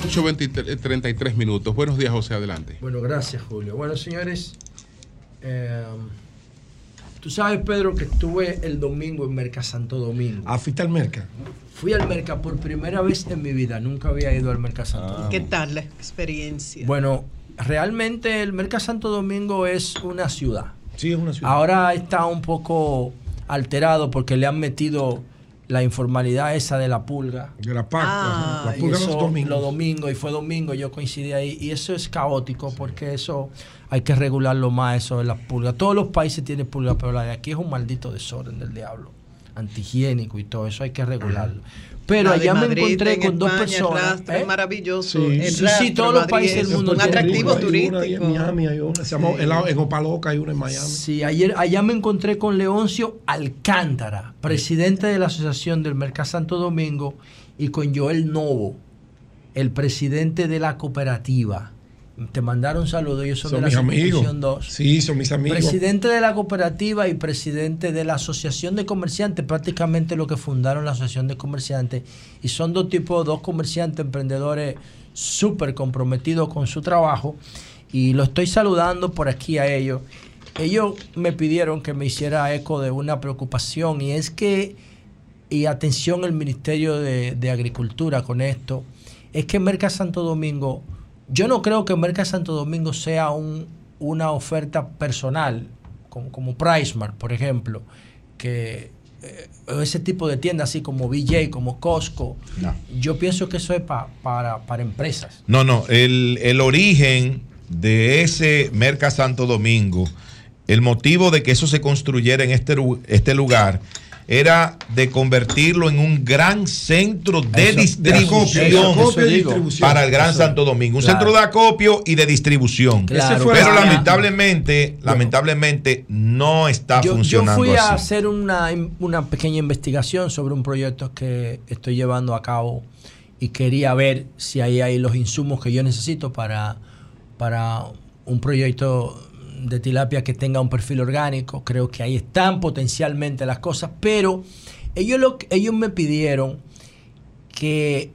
8.33 minutos. Buenos días, José, adelante. Bueno, gracias, Julio. Bueno, señores, eh, tú sabes, Pedro, que estuve el domingo en Merca Santo Domingo. ¿Ah, fuiste al Merca? Fui al Merca por primera vez en mi vida. Nunca había ido al Merca Santo Domingo. ¿Qué tal la experiencia? Bueno, realmente el Merca Santo Domingo es una ciudad. Sí, es una ciudad. Ahora está un poco alterado porque le han metido la informalidad esa de la pulga. De la PAC. Ah, la y pulga eso, los domingos. Los domingos, y fue domingo, yo coincidí ahí. Y eso es caótico porque eso hay que regularlo más, eso de las pulgas. Todos los países tienen pulgas, pero la de aquí es un maldito desorden del diablo. Antihigiénico y todo eso hay que regularlo. Pero La allá me encontré en con dos España, personas. rastro ¿eh? es maravilloso. Sí. El Sí, sí, rastro, todos los países del mundo Un tienen atractivo Hay una ahí en turístico. Miami, hay una. Se llama, Sí. en Opaloca hay una en Miami. Sí, ayer, allá me encontré con Leoncio Alcántara, presidente de la Asociación del Mercado Santo Domingo, y con Joel Novo, el presidente de la cooperativa. Te mandaron saludos, ellos son, Son de la. Circunscripción 2. Sí, son mis amigos. Presidente de la cooperativa y presidente de la Asociación de Comerciantes, prácticamente lo que fundaron la Asociación de Comerciantes. Y son dos tipos, dos comerciantes, emprendedores súper comprometidos con su trabajo. Y lo estoy saludando por aquí a ellos. Ellos me pidieron que me hiciera eco de una preocupación y es que, y atención el Ministerio de, de Agricultura con esto, es que Merca Santo Domingo, yo no creo que Merca Santo Domingo sea un, una oferta personal, como, como PriceMart, por ejemplo, que eh, ese tipo de tiendas así como BJ, como Costco, yo pienso que eso es pa- para, para empresas. No, no, el, el origen de ese Merca Santo Domingo, el motivo de que eso se construyera en este, este lugar era de convertirlo en un gran centro de Eso, de distribución acopio para el Gran Eso. Santo Domingo. Un Claro. centro de acopio y de distribución. Claro, Pero claro. lamentablemente, lamentablemente no está yo, yo funcionando fui a hacer una, una pequeña investigación sobre un proyecto que estoy llevando a cabo y quería ver si ahí hay los insumos que yo necesito para, para un proyecto de tilapia que tenga un perfil orgánico. Creo que ahí están potencialmente las cosas, pero ellos, lo, ellos me pidieron que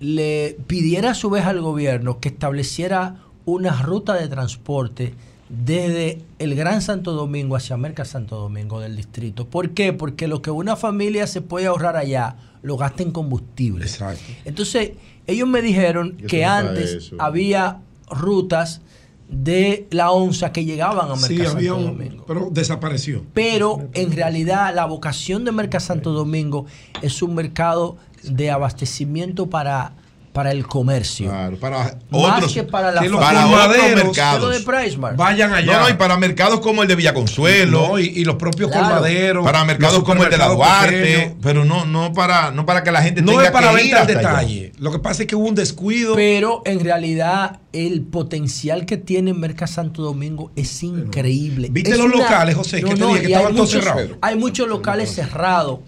le pidiera a su vez al gobierno que estableciera una ruta de transporte desde el Gran Santo Domingo hacia Merca Santo Domingo del distrito. ¿Por qué? Porque lo que una familia se puede ahorrar allá lo gasta en combustible. Entonces, ellos me dijeron que antes había rutas de la onza que llegaban a Merca Sí, Santo había Domingo. un. Pero desapareció. Pero en realidad la vocación de Merca Santo Domingo es un mercado de abastecimiento para, para el comercio. para Más otros- que para la que lo de mercados. PriceMart. Vayan allá. No, no, y para mercados como el de Villaconsuelo. No, y, y los propios Claro. colmaderos. Para mercados como el de la Duarte. pequeños. Pero no, no, para, no para que la gente No tenga es para que ir allá. detalle. Lo que pasa es que hubo un descuido. Pero en realidad el potencial que tiene Merca Santo Domingo es increíble. ¿Viste Es los una- locales, José, que te dije que estaban todos cerrados? Hay muchos locales cerrados.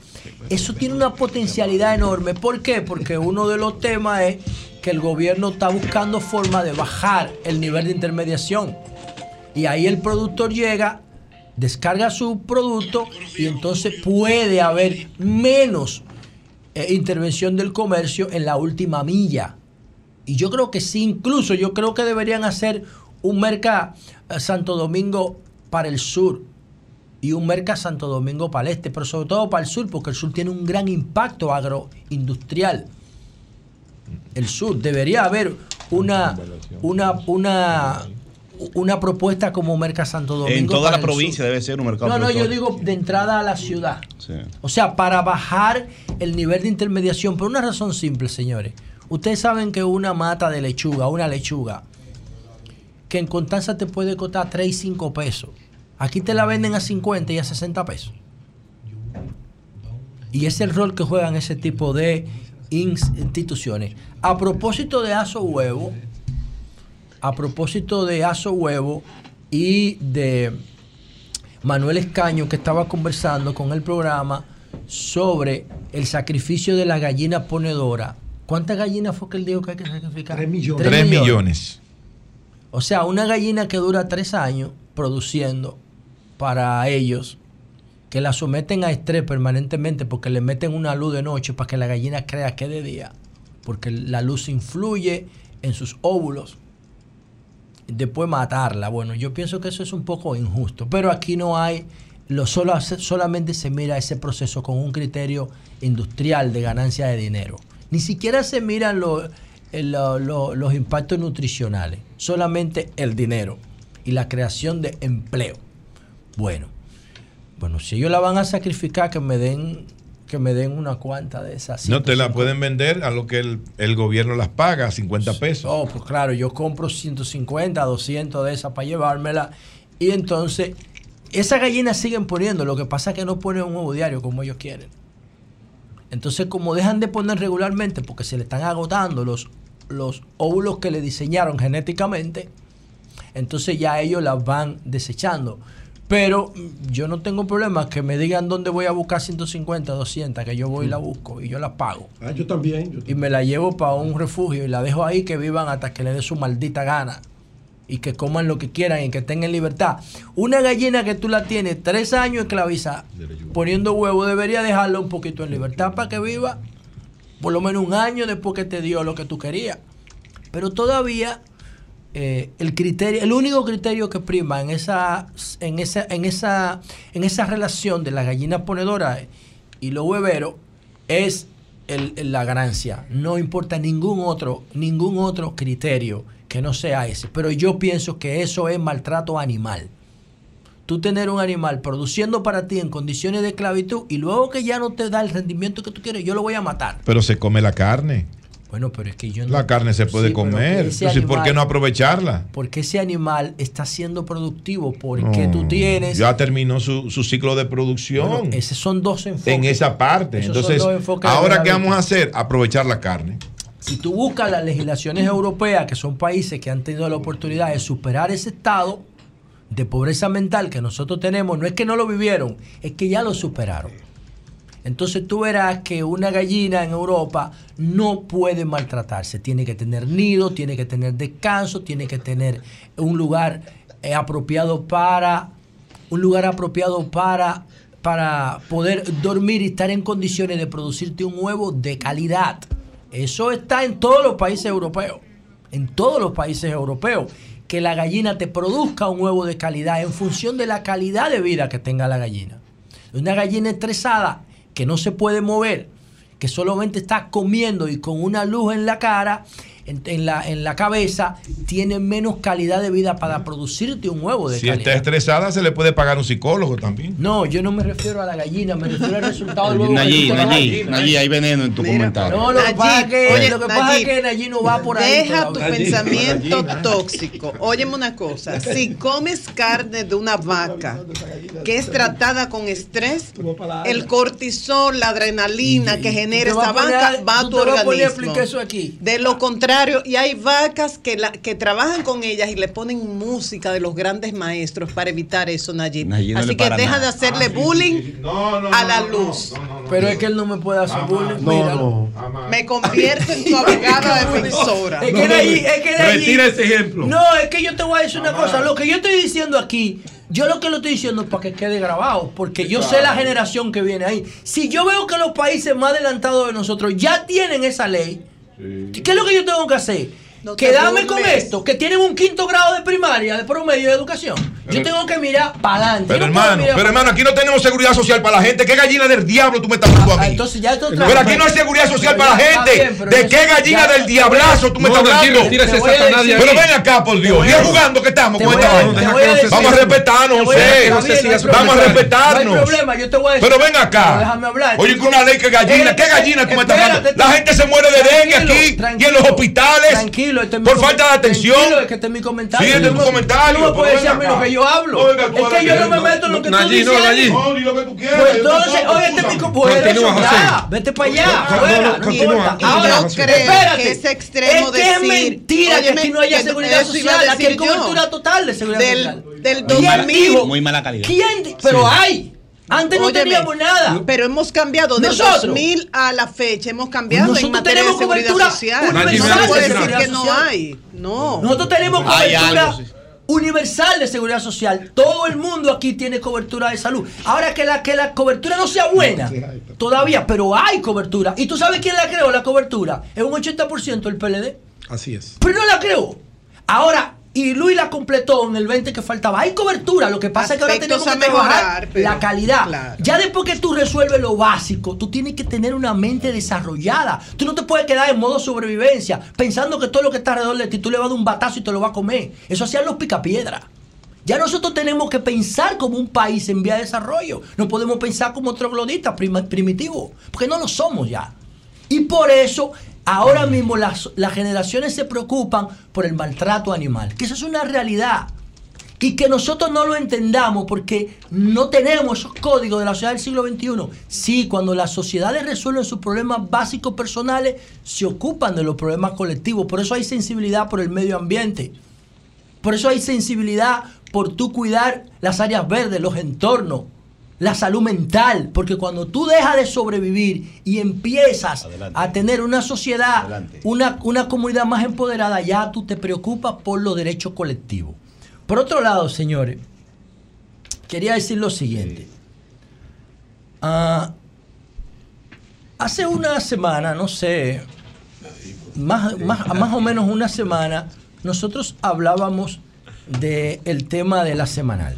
Eso tiene una potencialidad enorme. ¿Por qué? Porque uno de los temas es que el gobierno está buscando forma de bajar el nivel de intermediación. Y ahí el productor llega descarga su producto y entonces puede haber menos eh, intervención del comercio en la última milla. Y yo creo que sí, incluso yo creo que deberían hacer un merca eh, Santo Domingo para el sur y un merca Santo Domingo para el este, pero sobre todo para el sur, porque el sur tiene un gran impacto agroindustrial. El sur debería haber una, una, una, una propuesta como Merca Santo Domingo. En toda la provincia debe ser un mercado No, no, yo digo de entrada a la ciudad. Sí. O sea, para bajar el nivel de intermediación, por una razón simple, señores. Ustedes saben que una mata de lechuga, una lechuga, que en Constanza te puede costar 3 y 5 pesos. Aquí te la venden a 50 y a 60 pesos. Y es el rol que juegan ese tipo de ins- instituciones. A propósito de Aso Huevo, a propósito de Aso Huevo y de Manuel Escaño que estaba conversando con el programa sobre el sacrificio de la gallina ponedora. ¿Cuántas gallinas fue que él dijo que hay que sacrificar? 3 millones. 3 millones. O sea, una gallina que dura tres años produciendo para ellos, que la someten a estrés permanentemente porque le meten una luz de noche para que la gallina crea que es de día, porque la luz influye en sus óvulos. Después matarla. Bueno, yo pienso que eso es un poco injusto, pero aquí no hay, lo solo, solamente se mira ese proceso con un criterio industrial de ganancia de dinero. Ni siquiera se miran lo- el- lo- lo- los impactos nutricionales, solamente el dinero y la creación de empleo. Bueno, bueno, si ellos la van a sacrificar, que me den, que me den una cuanta de esas. No te la 150. pueden vender a lo que el, el gobierno las paga, 50 pesos. Oh, pues claro, yo compro 150, 200 de esas para llevármela. Y entonces, esas gallinas siguen poniendo. Lo que pasa es que no ponen un huevo diario como ellos quieren. Entonces, como dejan de poner regularmente porque se le están agotando los, los óvulos que le diseñaron genéticamente, entonces ya ellos las van desechando. Pero yo no tengo problema que me digan dónde voy a buscar 150, 200, que yo voy y la busco y yo la pago. Ah, yo también. yo Y me la llevo para un refugio y la dejo ahí que vivan hasta que le dé su maldita gana. Y que coman lo que quieran y que tengan libertad. Una gallina que tú la tienes tres años esclavizada, poniendo huevo, debería dejarla un poquito en libertad para que viva por lo menos un año después que te dio lo que tú querías. Pero todavía eh, el criterio, el único criterio que prima en esa, en esa, en esa, en esa relación de la gallina ponedora y los hueveros es el- la ganancia. No importa ningún otro, ningún otro criterio que no sea ese. Pero yo pienso que eso es maltrato animal. Tú tener un animal produciendo para ti en condiciones de esclavitud y luego que ya no te da el rendimiento que tú quieres, yo lo voy a matar. Pero se come la carne. Bueno, pero es que yo no. La carne se puede Sí, comer. Entonces, ¿por qué no aprovecharla? Porque ese animal está siendo productivo, porque No, tú tienes. Ya terminó su, su ciclo de producción. Bueno, esos son dos enfoques. en esa parte. Esos Entonces, ahora qué vamos a hacer? Aprovechar la carne. Si tú buscas las legislaciones europeas, que son países que han tenido la oportunidad de superar ese estado de pobreza mental que nosotros tenemos, no es que no lo vivieron, es que ya lo superaron. Entonces tú verás que una gallina en Europa no puede maltratarse, tiene que tener nido, tiene que tener descanso, tiene que tener un lugar eh, apropiado para un lugar apropiado para para poder dormir y estar en condiciones de producirte un huevo de calidad. Eso está en todos los países europeos. En todos los países europeos. Que la gallina te produzca un huevo de calidad en función de la calidad de vida que tenga la gallina. Una gallina estresada que no se puede mover, que solamente está comiendo y con una luz en la cara, en, en la, en la cabeza, tiene menos calidad de vida para producirte un huevo de Si calidad. está estresada, se le puede pagar un psicólogo también. No, yo no me refiero a la gallina, me refiero al resultado del huevo. Nayí, Nayí. Nayí, hay veneno en tu comentario. No, lo que pasa es que, oye, lo que, pasa es Nayib, que Nayib no va por ahí. Deja tu pensamiento tóxico. Óyeme una cosa. Si comes carne de una vaca que es tratada con estrés, el cortisol, la adrenalina que genera esa vaca va a tu organismo. explicar eso aquí. De lo contrario, y hay vacas que, la- que trabajan con ellas y le ponen música de los grandes maestros para evitar eso, Nayib. Nayib no Así que deja nada. de hacerle bullying a la luz. Pero es que él no me puede hacer bullying. míralo. Me convierto en tu abogada defensora. Es que Nayib- es que Nayib- Retira ese ejemplo. No, es que yo te voy a decir una cosa. Lo que yo estoy diciendo aquí Yo lo que lo estoy diciendo es para que quede grabado, porque yo sé la generación que viene ahí. Si yo veo que los países más adelantados de nosotros ya tienen esa ley, ¿qué es lo que yo tengo que hacer? No Quedarme con esto, que tienen un quinto grado de primaria, de promedio de educación. Yo tengo que mirar para adelante. Pero hermano, pero hermano, aquí no tenemos seguridad social para la gente. ¿Qué gallina del diablo tú me estás hablando a mí? Ah, Entonces ya esto Pero aquí no hay seguridad social para la Está gente. bien, ¿De qué gallina ya- del diablazo tú me No, estás hablando? Pero ven acá, por Dios. voy Y a- es jugando que estamos con esta vaina. Vamos a respetarnos, José. Vamos a respetarnos. No hay problema, yo te voy a decir. Pero ven acá. déjame hablar. Oye, con una ley que gallina. Eh, ¿Qué gallina tú me estás hablando? La gente se muere de dengue aquí y en los hospitales Tranquilo, este es mi por falta de atención. Tranquilo, es que este es mi comentario. Sí, este es Tú tu no- comentario, No me puedes decir a mí lo que yo hablo. No, tú es que yo no me no, meto en lo que tú no, dices. No, di lo que tú quieras. Pues entonces, oye, este es mi pues ya, vete para allá, No, fuera, no, no importa. Ahora, espérate. es extremo es que es decir- mentira que aquí no haya seguridad social, aquí hay cobertura total de seguridad Del, social. del Muy mala- 2000. Muy mala calidad. ¿Quién? Pero hay. Antes no Óyeme, teníamos nada. Pero hemos cambiado Nosotros. 2000 a la fecha, hemos cambiado en Nosotros materia de tenemos seguridad cobertura social. universal No puede de decir que no hay. No. Nosotros tenemos cobertura algo, sí. universal de seguridad social. Todo el mundo aquí tiene cobertura de salud. Ahora que la, que la cobertura no sea buena, todavía, pero hay cobertura. ¿Y tú sabes quién la creó, la cobertura? Es un 80% el PLD. Así es. Pero no la creó. Ahora, y Luis la completó en el 20 que faltaba. Hay cobertura, lo que pasa es que ahora tenemos que mejorar, trabajar pero- la calidad. claro. Ya después que tú resuelves lo básico, tú tienes que tener una mente desarrollada. Tú no te puedes quedar en modo sobrevivencia, pensando que todo lo que está alrededor de ti tú le vas a dar un batazo y te lo vas a comer. Eso hacían los picapiedras. Ya nosotros tenemos que pensar como un país en vía de desarrollo. No podemos pensar como trogloditas prima- primitivos, porque no lo somos ya. Y por eso ahora mismo las, las generaciones se preocupan por el maltrato animal, que eso es una realidad. Y que nosotros no lo entendamos porque no tenemos esos códigos de la sociedad del siglo XXI. Sí, cuando las sociedades resuelven sus problemas básicos personales, se ocupan de los problemas colectivos. Por eso hay sensibilidad por el medio ambiente. Por eso hay sensibilidad por tú cuidar las áreas verdes, los entornos, la salud mental. Porque cuando tú dejas de sobrevivir y empiezas Adelante. a tener una sociedad, Adelante. una, una comunidad más empoderada, ya tú te preocupas por los derechos colectivos. Por otro lado, señores, quería decir lo siguiente. Ah, hace una semana, no sé, más, más, más o menos una semana, nosotros hablábamos del tema de la semanal.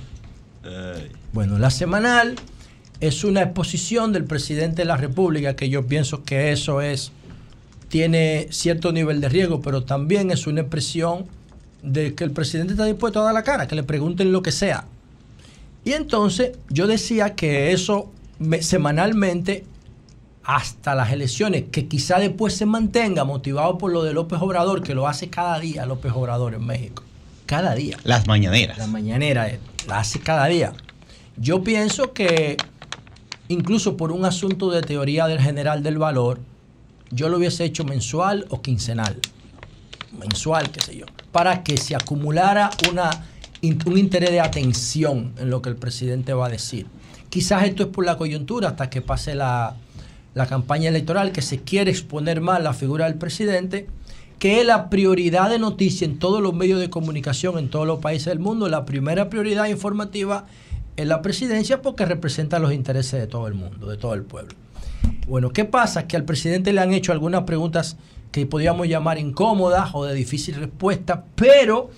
Bueno, la semanal es una exposición del presidente de la República que yo pienso que eso es tiene cierto nivel de riesgo, pero también es una expresión de que el presidente está dispuesto a dar la cara, que le pregunten lo que sea. Y entonces yo decía que eso me- semanalmente hasta las elecciones, que quizá después se mantenga motivado por lo de López Obrador, que lo hace cada día López Obrador en México. Cada día. Las mañaneras. La mañanera la hace cada día. Yo pienso que incluso por un asunto de teoría del general del valor, yo lo hubiese hecho mensual o quincenal. Mensual, qué sé yo. Para que se acumulara una, un interés de atención en lo que el presidente va a decir. Quizás esto es por la coyuntura hasta que pase la, la campaña electoral, que se quiere exponer más la figura del presidente, que es la prioridad de noticia en todos los medios de comunicación en todos los países del mundo. La primera prioridad informativa es la presidencia porque representa los intereses de todo el mundo, de todo el pueblo. Bueno, ¿qué pasa? Que al presidente le han hecho algunas preguntas que podríamos llamar incómodas o de difícil respuesta, pero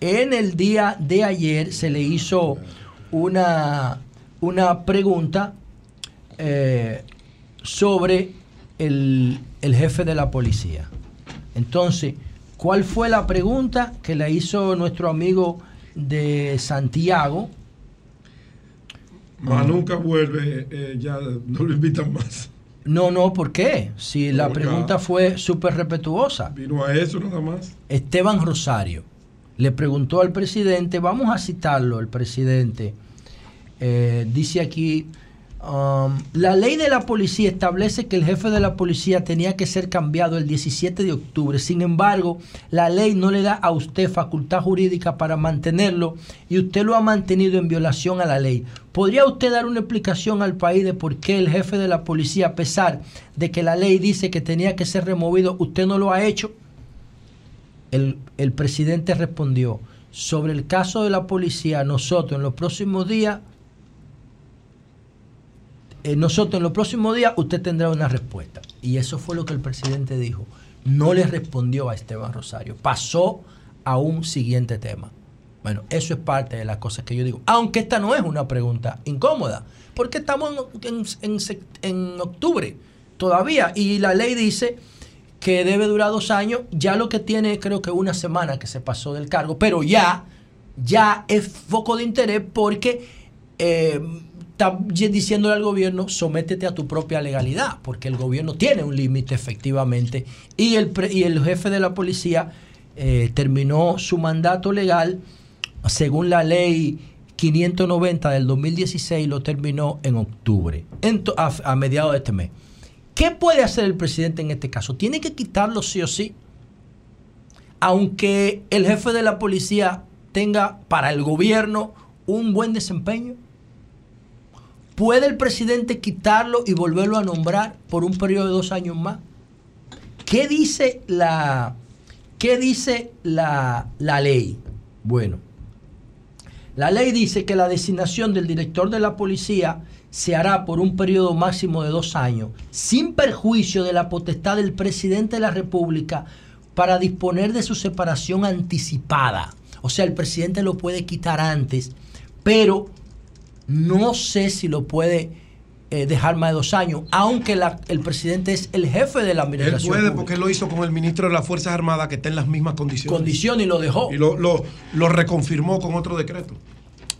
en el día de ayer se le hizo una, una pregunta eh, sobre el, el jefe de la policía. Entonces, ¿cuál fue la pregunta que le hizo nuestro amigo de Santiago? Más nunca vuelve, eh, ya no lo invitan más. No, no, ¿por qué? Si la pregunta fue súper respetuosa. Vino a eso nada más. Esteban Rosario le preguntó al presidente, vamos a citarlo, el presidente, eh, dice aquí, um, la ley de la policía establece que el jefe de la policía tenía que ser cambiado el 17 de octubre, sin embargo, la ley no le da a usted facultad jurídica para mantenerlo y usted lo ha mantenido en violación a la ley. ¿Podría usted dar una explicación al país de por qué el jefe de la policía, a pesar de que la ley dice que tenía que ser removido, usted no lo ha hecho? El, el presidente respondió, sobre el caso de la policía, nosotros en los próximos días, eh, nosotros en los próximos días usted tendrá una respuesta. Y eso fue lo que el presidente dijo. No le respondió a Esteban Rosario. Pasó a un siguiente tema. Bueno, eso es parte de las cosas que yo digo. Aunque esta no es una pregunta incómoda, porque estamos en, en- en octubre todavía y la ley dice que debe durar dos años. Ya lo que tiene creo que una semana que se pasó del cargo, pero ya, ya es foco de interés porque eh, está diciéndole al gobierno, sométete a tu propia legalidad, porque el gobierno tiene un límite efectivamente y el, y el jefe de la policía eh, terminó su mandato legal según la ley 590 del 2016, lo terminó en octubre, en a, a mediados de este mes. ¿Qué puede hacer el presidente en este caso? ¿Tiene que quitarlo sí o sí? Aunque el jefe de la policía tenga para el gobierno un buen desempeño. ¿Puede el presidente quitarlo y volverlo a nombrar por un periodo de dos años más? ¿Qué dice la, qué dice la, la ley? Bueno, la ley dice que la designación del director de la policía se hará por un periodo máximo de dos años, sin perjuicio de la potestad del presidente de la República para disponer de su separación anticipada. O sea, el presidente lo puede quitar antes, pero no sé si lo puede eh, dejar más de dos años, aunque la- el presidente es el jefe de la Él administración. puede pública. porque él lo hizo con el ministro de las Fuerzas Armadas que está en las mismas condiciones. Condiciones y lo dejó. Y lo, lo- lo reconfirmó con otro decreto.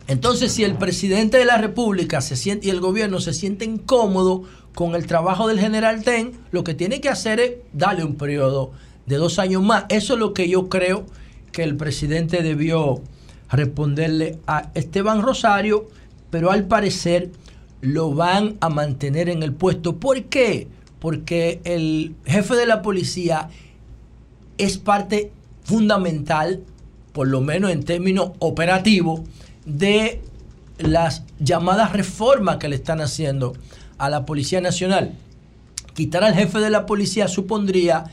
Entonces, si el presidente de la República se siente, y el gobierno se sienten cómodos con el trabajo del general Ten, lo que tiene que hacer es darle un periodo de dos años más. Eso es lo que yo creo que el presidente debió responderle a Esteban Rosario, pero al parecer lo van a mantener en el puesto. ¿Por qué? Porque el jefe de la policía es parte fundamental, por lo menos en términos operativos, de las llamadas reformas que le están haciendo a la Policía Nacional. Quitar al jefe de la policía supondría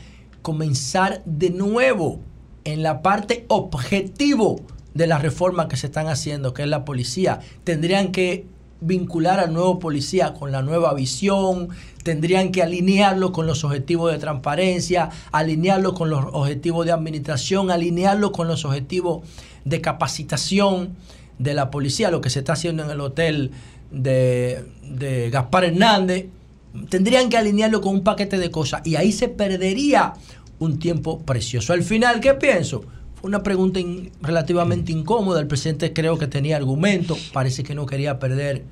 comenzar de nuevo en la parte objetivo de las reformas que se están haciendo, que es la policía. Tendrían que vincular al nuevo policía con la nueva visión, tendrían que alinearlo con los objetivos de transparencia, alinearlo con los objetivos de administración, alinearlo con los objetivos de capacitación de la policía, lo que se está haciendo en el hotel de, de Gaspar Hernández, tendrían que alinearlo con un paquete de cosas y ahí se perdería un tiempo precioso. Al final, ¿qué pienso? Fue una pregunta in- relativamente incómoda. El presidente creo que tenía argumento, parece que no quería perder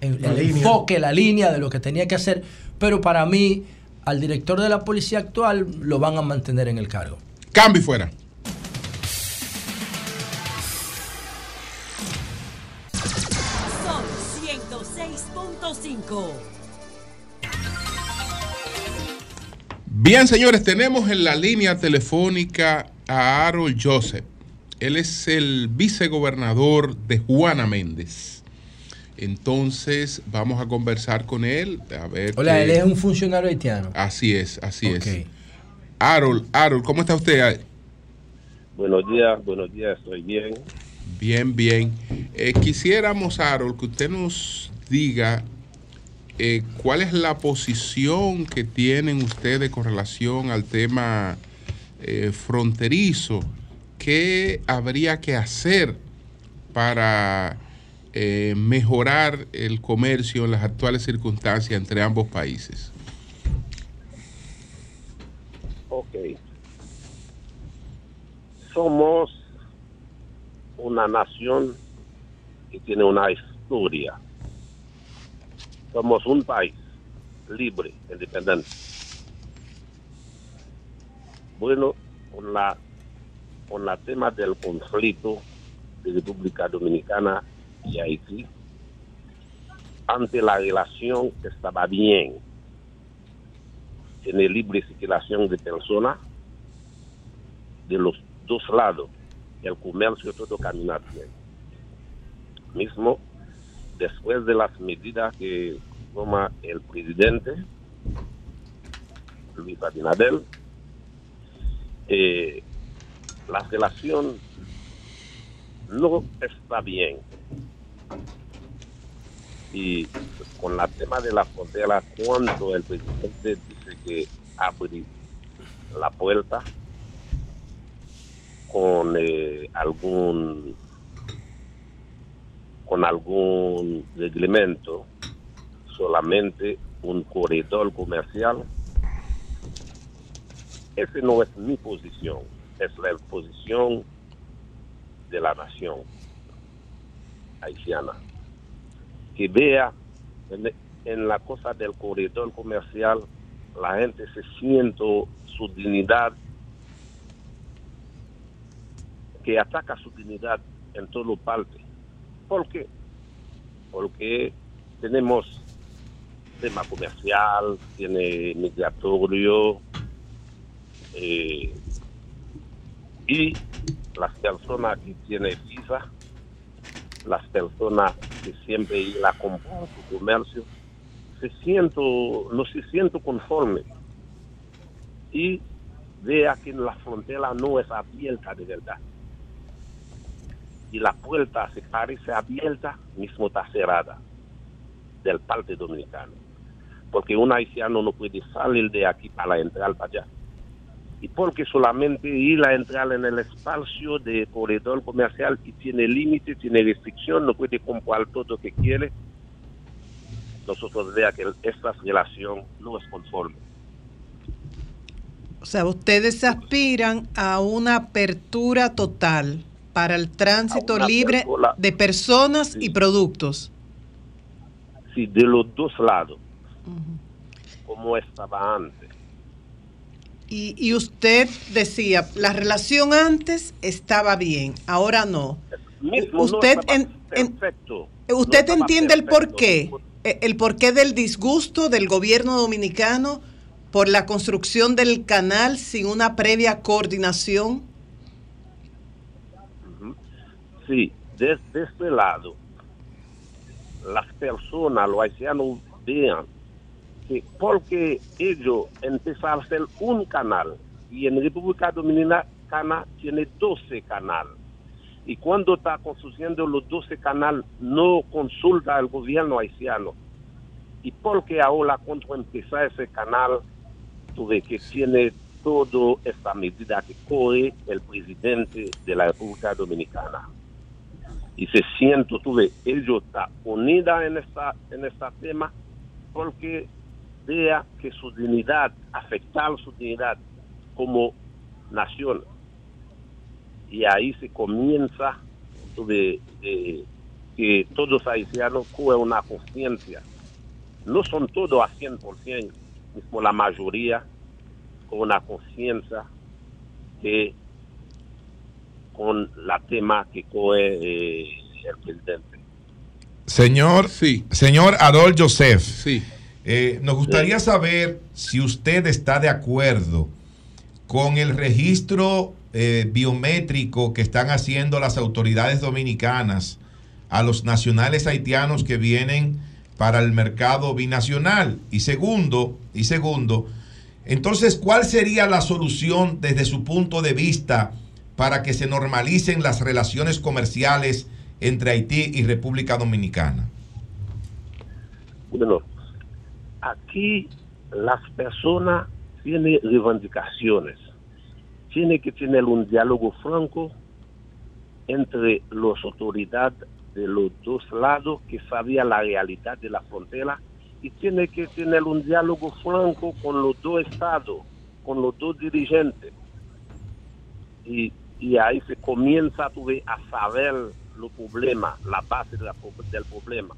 el, La el línea. enfoque, la línea de lo que tenía que hacer, pero para mí, al director de la policía actual lo van a mantener en el cargo. Cambio y fuera. Son 106.5. Bien, señores, tenemos en la línea telefónica a Harold Joseph. Él es el vicegobernador de Juana Méndez. Entonces, vamos a conversar con él. A ver Hola, qué- él es un funcionario haitiano. Así es, así es. Harold, Harold, ¿cómo está usted? Buenos días, buenos días, estoy bien. Bien, bien. Eh, quisiéramos, Harold, que usted nos diga eh, cuál es la posición que tienen ustedes con relación al tema eh, fronterizo. ¿Qué habría que hacer para eh, mejorar el comercio en las actuales circunstancias entre ambos países? Ok. Somos una nación que tiene una historia. Somos un país libre, independiente. Bueno, con la con la tema del conflicto de República Dominicana y Haití, ante la relación que estaba bien, tiene libre circulación de personas de los dos lados, el comercio todo camina bien. Mismo después de las medidas que toma el presidente Luis Abinader, eh, la relación no está bien. Y con la tema de la frontera, cuando el presidente dice que abre la puerta con eh, algún con algún reglamento solamente un corredor comercial esa no es mi posición es la posición de la nación haitiana que vea en, la cosa del corredor comercial la gente se siente su dignidad que ataca su dignidad en todo parte. ¿Por qué? Porque tenemos tema comercial, tiene migratorio eh, y las personas que tienen visa, las personas que siempre ir a su comercio, se siento, no se siento conforme y vea que la frontera no es abierta de verdad y la puerta se parece abierta, mismo está cerrada del parte dominicano. Porque un haitiano no puede salir de aquí para entrar para allá. Y porque solamente ir a entrar en el espacio de corredor comercial y tiene límite, tiene restricción, no puede comprar todo lo que quiere, nosotros vea que esta relación no es conforme. O sea, ustedes aspiran a una apertura total para el tránsito libre de personas y productos. Sí, de los dos lados, como estaba antes. Y, y usted decía, la relación antes estaba bien, ahora no. Mismo usted en-. ¿Usted No entiende el porqué? Eh, El porqué del disgusto del gobierno dominicano por la construcción del canal sin una previa coordinación. Sí, de, de este lado, las personas, los haitianos, vean que porque ellos empezaron a hacer un canal y en República Dominicana tiene 12 canales. Y cuando está construyendo los 12 canales, no consulta al gobierno haitiano. Y porque ahora cuando empieza ese canal, tuve que tiene toda esta medida que coge el presidente de la República Dominicana. Y se siento, tuve, ellos está unida en esta, en este tema porque vea que su dignidad, afectar su dignidad como nación. Y ahí se comienza eh, que todos los haitianos cogen una conciencia. No son todos a 100%, mismo la mayoría con una conciencia que con la tema que coge eh, el presidente. Señor, señor Adol Joseph, eh, nos gustaría saber si usted está de acuerdo con el registro eh, biométrico que están haciendo las autoridades dominicanas a los nacionales haitianos que vienen para el mercado binacional. Y segundo, y segundo, entonces, ¿cuál sería la solución desde su punto de vista para que se normalicen las relaciones comerciales entre Haití y República Dominicana? Bueno, aquí las personas tienen reivindicaciones. Tiene que tener un diálogo franco entre las autoridades de los dos lados que sabían la realidad de la frontera y tiene que tener un diálogo franco con los dos estados, con los dos dirigentes. Y, ahí se comienza tú ves, a saber los problemas, la base del problema.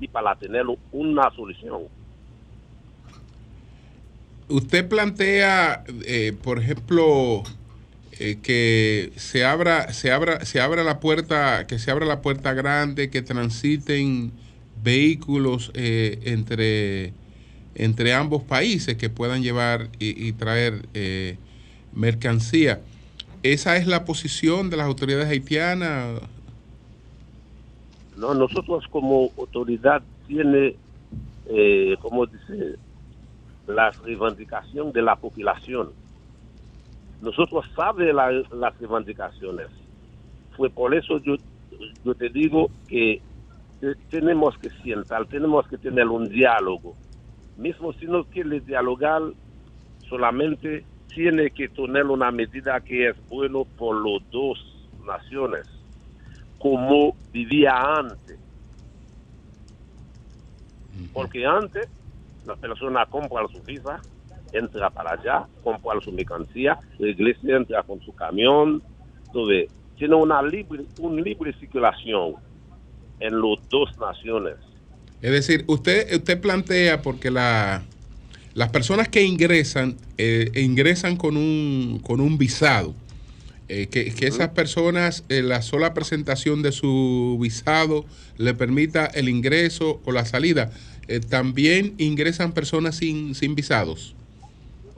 Y para tener una solución. Usted plantea, eh, por ejemplo, eh, que se abra, se abra, se abra la puerta, que se abra la puerta grande, que transiten vehículos eh, entre, entre ambos países que puedan llevar y, y traer mercancía. ¿Esa es la posición de las autoridades haitianas? No, nosotros como autoridad tiene, eh, como dice, la reivindicación de la población. Nosotros sabemos la- las reivindicaciones. fue por eso yo, yo te digo que tenemos que sentar, tenemos que tener un diálogo. Mismo si no quiere dialogar, solamente tiene que tener una medida que es bueno por las dos naciones, como vivía antes. Porque antes la persona compra su visa, entra para allá, compra su mercancía, la iglesia entra con su camión, tiene una libre, una libre circulación en las dos naciones. Es decir, usted, usted plantea porque la, las personas que ingresan, eh, ingresan con un, con un visado. Eh, que, que esas personas, eh, la sola presentación de su visado le permita el ingreso o la salida. Eh, También ingresan personas sin, sin visados.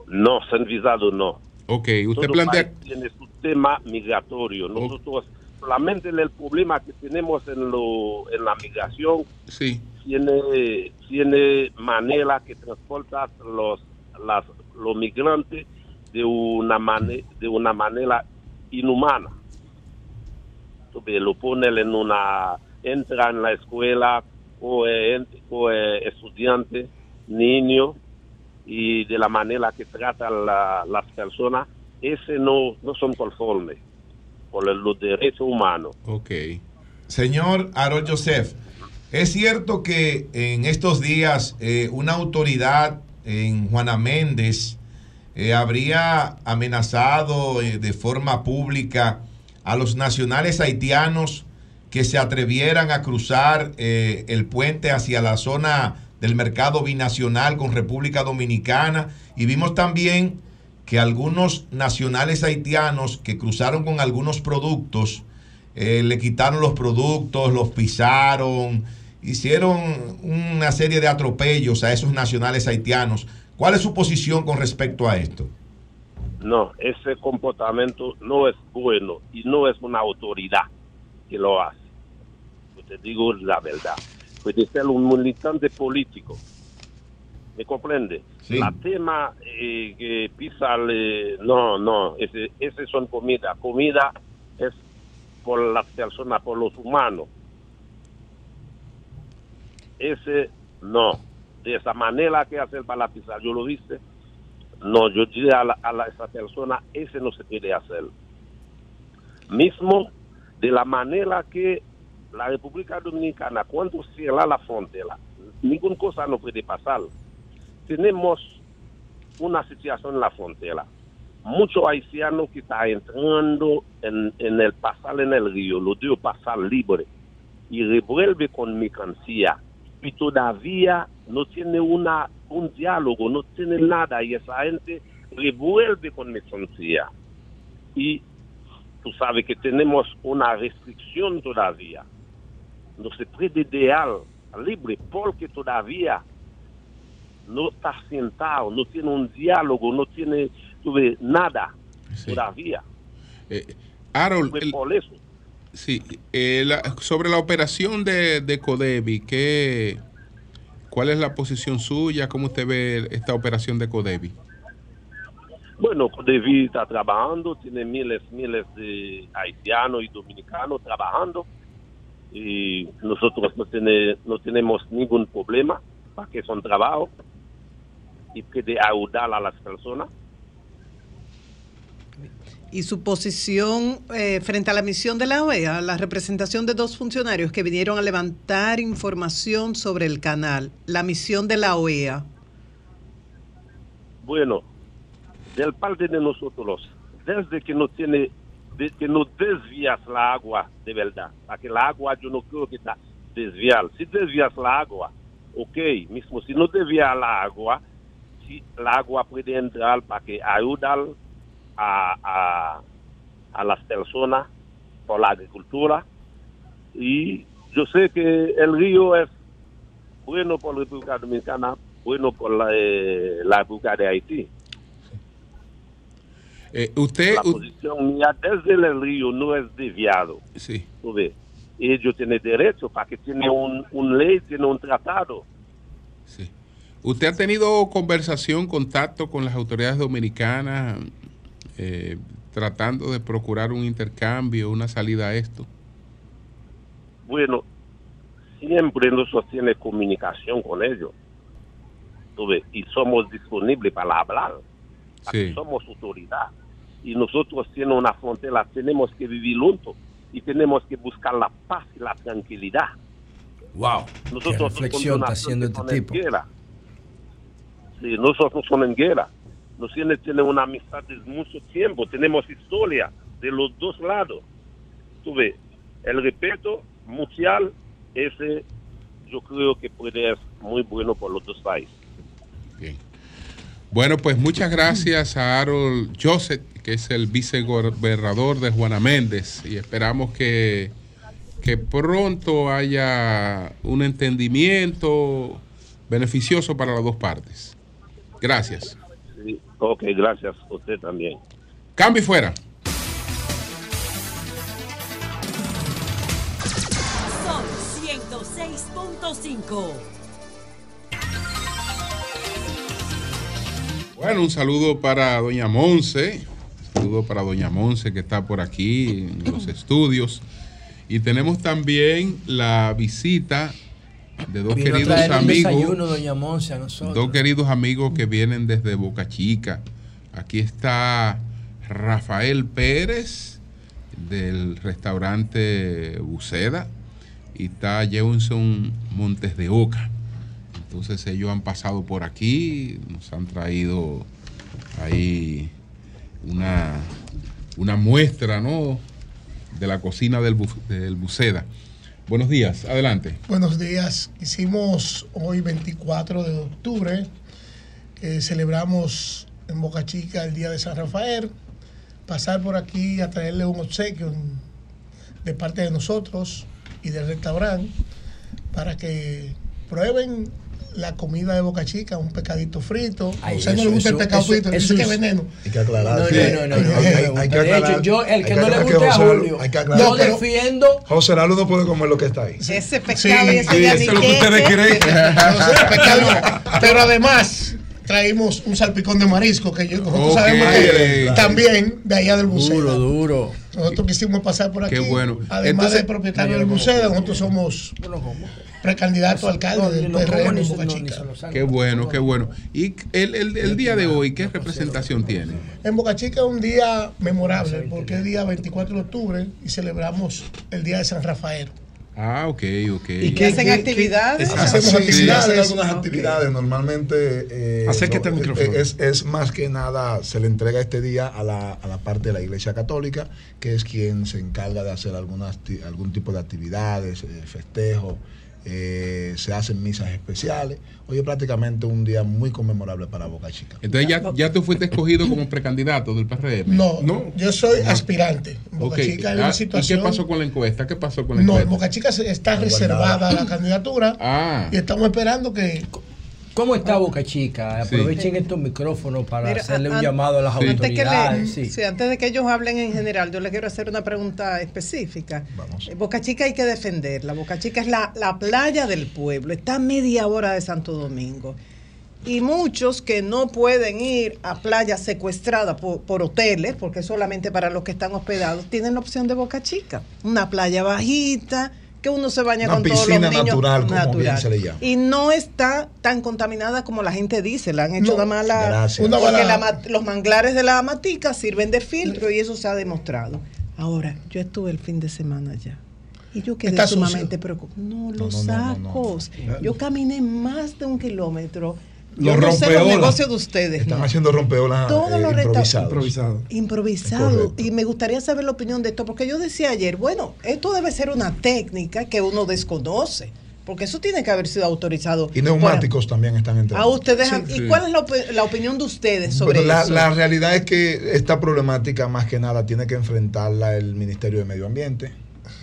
No, sin visado no. Ok, usted Todo plantea... país tiene su tema migratorio. Nosotros, solamente el problema que tenemos en, lo, en la migración, Sí. tiene, tiene manera que transporta los, las, los migrantes de una, mane- de una manera inhumana. Lo ponen en una, entra en la escuela o, eh, o eh, estudiante, niño, y de la manera que tratan la- las personas, ese no, no son conformes con los derechos humanos. Ok. Señor Harold Joseph, es cierto que en estos días eh, una autoridad en Juana Méndez eh, habría amenazado eh, de forma pública a los nacionales haitianos que se atrevieran a cruzar eh, el puente hacia la zona del mercado binacional con República Dominicana y vimos también que algunos nacionales haitianos que cruzaron con algunos productos le quitaron los productos, los pisaron, hicieron una serie de atropellos a esos nacionales haitianos. ¿Cuál es su posición con respecto a esto? No, ese comportamiento no es bueno y no es una autoridad que lo hace. Yo te digo la verdad. Puede ser un militante político. ¿Me comprende? La tema eh, que pisa, no, no, ese, ese son comida. Comida es por las personas, por los humanos. Ese no. De esa manera que la pizza, yo lo viste. No, yo diría a, la, a la- esa persona, ese no se puede hacer. Mismo de la manera que la República Dominicana, cuando cierra la frontera, ninguna cosa no puede pasar. Tenemos una situación en la frontera. Muchos haitianos que están entrando en, en el pasar en el río, lo dio pasar libre y revuelve con mercancía y todavía no tiene una un diálogo, no tiene nada y esa gente revuelve con mercancía. Y tú sabes que tenemos una restricción todavía. No se puede dejar libre porque todavía no está sentado, no tiene un diálogo, no tiene nada todavía. Eh, Harold, Fue el- por eso. sí, eh, la- sobre la operación de, de Codevi, ¿qué, ¿cuál es la posición suya? ¿Cómo usted ve esta operación de Codevi? Bueno, Codevi está trabajando, tiene miles, miles de haitianos y dominicanos trabajando y nosotros no, tiene- no tenemos ningún problema para que son trabajo y puede ayudar a las personas. Y su posición eh, frente a la misión de la OEA, la representación de dos funcionarios que vinieron a levantar información sobre el canal, la misión de la OEA. Bueno, del parte de nosotros, desde que no tiene, de que no desvías la agua de verdad, para que la agua yo no creo que está desviar. Si desvías la agua, ok, mismo si no desvías la agua, si la agua puede entrar para que ayudar a, a, a las personas por la agricultura. Y yo sé que el río es bueno por la República Dominicana, bueno por la, eh, la República de Haití. Eh, usted, la posición mía desde el río no es desviado. Sí. Ves, ellos tienen derecho para que tiene un, un ley, tiene un tratado. ¿Usted ha tenido conversación, contacto con las autoridades dominicanas eh, tratando de procurar un intercambio, una salida a esto? Bueno, siempre nosotros tiene comunicación con ellos. ¿Tú ves? Y somos disponibles para hablar. Sí. Somos autoridad. Y nosotros siendo una frontera tenemos que vivir juntos y tenemos que buscar la paz y la tranquilidad. Wow. Nosotros Qué reflexión está haciendo este tipo. no en guerra. Sí, nosotros no somos en guerra. Nosotros tenemos una amistad de mucho tiempo, tenemos historia de los dos lados. Tú ves, el respeto mutual, ese yo creo que puede ser muy bueno por los dos países. Bueno, pues muchas gracias a Harold Joseph, que es el vicegobernador de Juana Méndez, y esperamos que, que pronto haya un entendimiento beneficioso para las dos partes. Gracias. Ok, gracias. Usted también. Cambio y fuera. Sol 106.5. Bueno, un saludo para doña Monse, un saludo para doña Monse que está por aquí en los estudios. Y tenemos también la visita de dos Vino queridos amigos. desayuno, doña Monse, a nosotros. Dos queridos amigos que vienen desde Boca Chica. Aquí está Rafael Pérez del restaurante Buceda y está Jefferson Montes de Oca. Entonces ellos han pasado por aquí, nos han traído ahí una, una muestra ¿no? de la cocina del, Bu- del Buceda. Buenos días, adelante. Buenos días. Hicimos hoy 24 de octubre, que celebramos en Boca Chica el Día de San Rafael. Pasar por aquí a traerle un obsequio de parte de nosotros y del restaurante para que prueben la comida de Boca Chica, un pescadito frito. Ay, a usted no eso- le gusta el eso- pescado eso- frito, eso dice que es- veneno. Hay que aclarar. No, sí. no, no, no, Hay- no, hay- no, hay no, que de aclarar. hecho, yo, el Hay que no le guste a Julio, hay que aclarar. yo defiendo. José Lalo no puede comer lo que está ahí. Ese pescado Sí, y ese sí, eso es lo que ustedes creen. Pero además traímos un salpicón de marisco que yo, nosotros Ok. sabemos que también de allá del museo. Duro, duro. Nosotros quisimos pasar por aquí. Qué bueno. Además Entonces- del propietario del museo, nosotros somos precandidato a alcalde del PRM en Boca Chica. Qué bueno, qué bueno. Y el, el- el día de hoy, ¿qué representación tiene? En Boca Chica es un día memorable porque es día 24 de octubre y celebramos el Día de San Rafael. Ah, ok, ok. ¿Y qué- hacen qué- actividades? qué- Hacemos sí, actividades. hacen algunas actividades. Normalmente eh, Acércate al no, micrófono. Es, es más que nada, se le entrega este día a la, a la parte de la Iglesia Católica, que es quien se encarga de hacer algunas, algún tipo de actividades, eh, festejos. Eh, se hacen misas especiales. Hoy es prácticamente un día muy conmemorable para Boca Chica. Entonces ya, ya tú fuiste escogido como precandidato del PRM. No, yo soy aspirante. En Boca Ok. Chica hay Ah, una ¿Y situación. qué pasó con la encuesta? ¿Qué pasó con la No, en encuesta? Boca Chica está reservada la candidatura Ah. y estamos esperando que. ¿Cómo está Boca Chica? Sí. Aprovechen estos micrófonos para Mira, hacerle un an- llamado a las antes que le- autoridades. sí. sí, antes de que ellos hablen en general, yo le quiero hacer una pregunta específica. Eh, Boca Chica hay que defenderla. Boca Chica es la, la playa del pueblo. Está a media hora de Santo Domingo. Y muchos que no pueden ir a playas secuestradas por, por hoteles, porque es solamente para los que están hospedados, tienen la opción de Boca Chica. Una playa bajita, que uno se baña Una con todos los niños. natural, como bien se le llama. Y no está tan contaminada como la gente dice. La han hecho No, nada más la, gracias. Una porque la ma- los manglares de la matica sirven de filtro y eso se ha demostrado. Ahora, yo estuve el fin de semana allá. Y yo quedé sumamente preocupada. No, los no, no, no, sacos. no. Yo caminé más de un kilómetro. Los no sé los negocios de ustedes. Están no. haciendo rompeolas Todos eh, improvisados. Improvisado. Y me gustaría saber la opinión de esto, porque yo decía ayer, bueno, esto debe ser una técnica que uno desconoce, porque eso tiene que haber sido autorizado. Y neumáticos también están entre A ustedes, Sí, ¿y sí. cuál es la, la opinión de ustedes sobre Pero la, eso? la realidad es que esta problemática más que nada tiene que enfrentarla el Ministerio de Medio Ambiente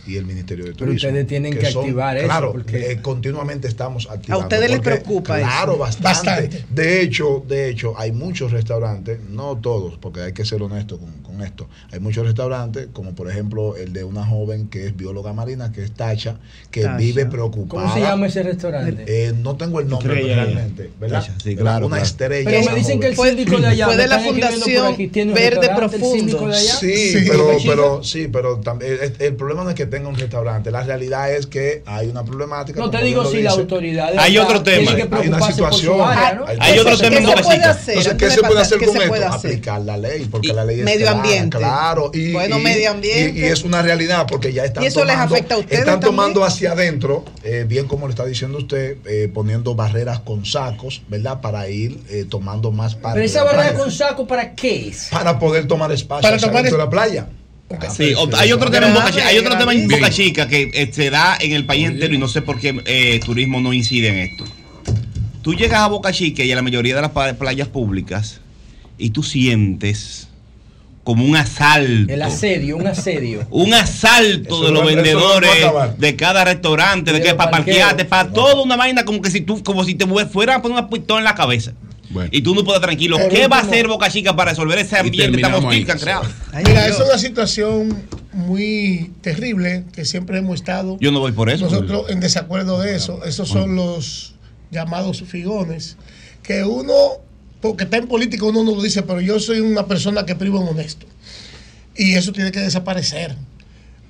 y el Ministerio de Pero Turismo. ustedes tienen que son- activar eso, Claro, porque- eh, continuamente estamos activando. ustedes les preocupa Claro, eso? bastante. Bastante. De hecho, de hecho, hay muchos restaurantes, no todos, porque hay que ser honesto con, con esto. Hay muchos restaurantes, como por ejemplo el de una joven que es bióloga marina, que es Tacha, que Tacha. vive preocupada. ¿Cómo se llama ese restaurante? Eh, no tengo el nombre Estrella. realmente, ¿verdad? Tacha, sí, Una claro, claro. estrella. Pero me dicen que el síndico de allá, Fue de la Fundación aquí, Verde Profundo. de allá. Sí, Sí. pero, pero, sí, pero también el, el problema no es que tenga un restaurante. La realidad es que hay una problemática. No te digo si la autoridad Hay otro tema. Hay una situación. área, ¿no? Hay otro tema ¿Qué se puede hacer? Entonces, antes ¿qué de se puede con se esto? hacer? Aplicar la ley, porque la ley es Medio clara, ambiente. Claro. Y, Bueno, y- medio ambiente. Y, y es una realidad, porque ya están ¿Y eso les tomando, afecta a ustedes Están tomando también? hacia adentro, eh, bien como le está diciendo usted, eh, poniendo barreras con sacos, ¿verdad? Para ir eh, tomando más parte. Pero esa barrera playa. con saco, ¿para qué es? Para poder tomar espacio Para tomar dentro es- de la playa. Sí, o- hay otro tema en Boca Chica, hay otro tema en Boca Chica que se da en el país entero y no sé por qué eh, turismo no incide en esto. Tú llegas a Boca Chica y a la mayoría de las playas públicas y tú sientes como un asalto. El asedio, un asedio. Un asalto Eso de los eso va vendedores de cada restaurante, de De que para parquearte, para toda una vaina como que si tú, como si te fueran a poner una pistola en la cabeza. Y tú no puedes tranquilo. ¿Qué va a hacer Boca Chica para resolver ese ambiente tan hostil que han creado? Mira, es una situación muy terrible que siempre hemos estado. Yo no voy por eso. Nosotros en desacuerdo de eso. Esos son los llamados figones. Que uno, porque está en política, uno no lo dice, pero yo soy una persona que privo en honesto. Y eso tiene que desaparecer.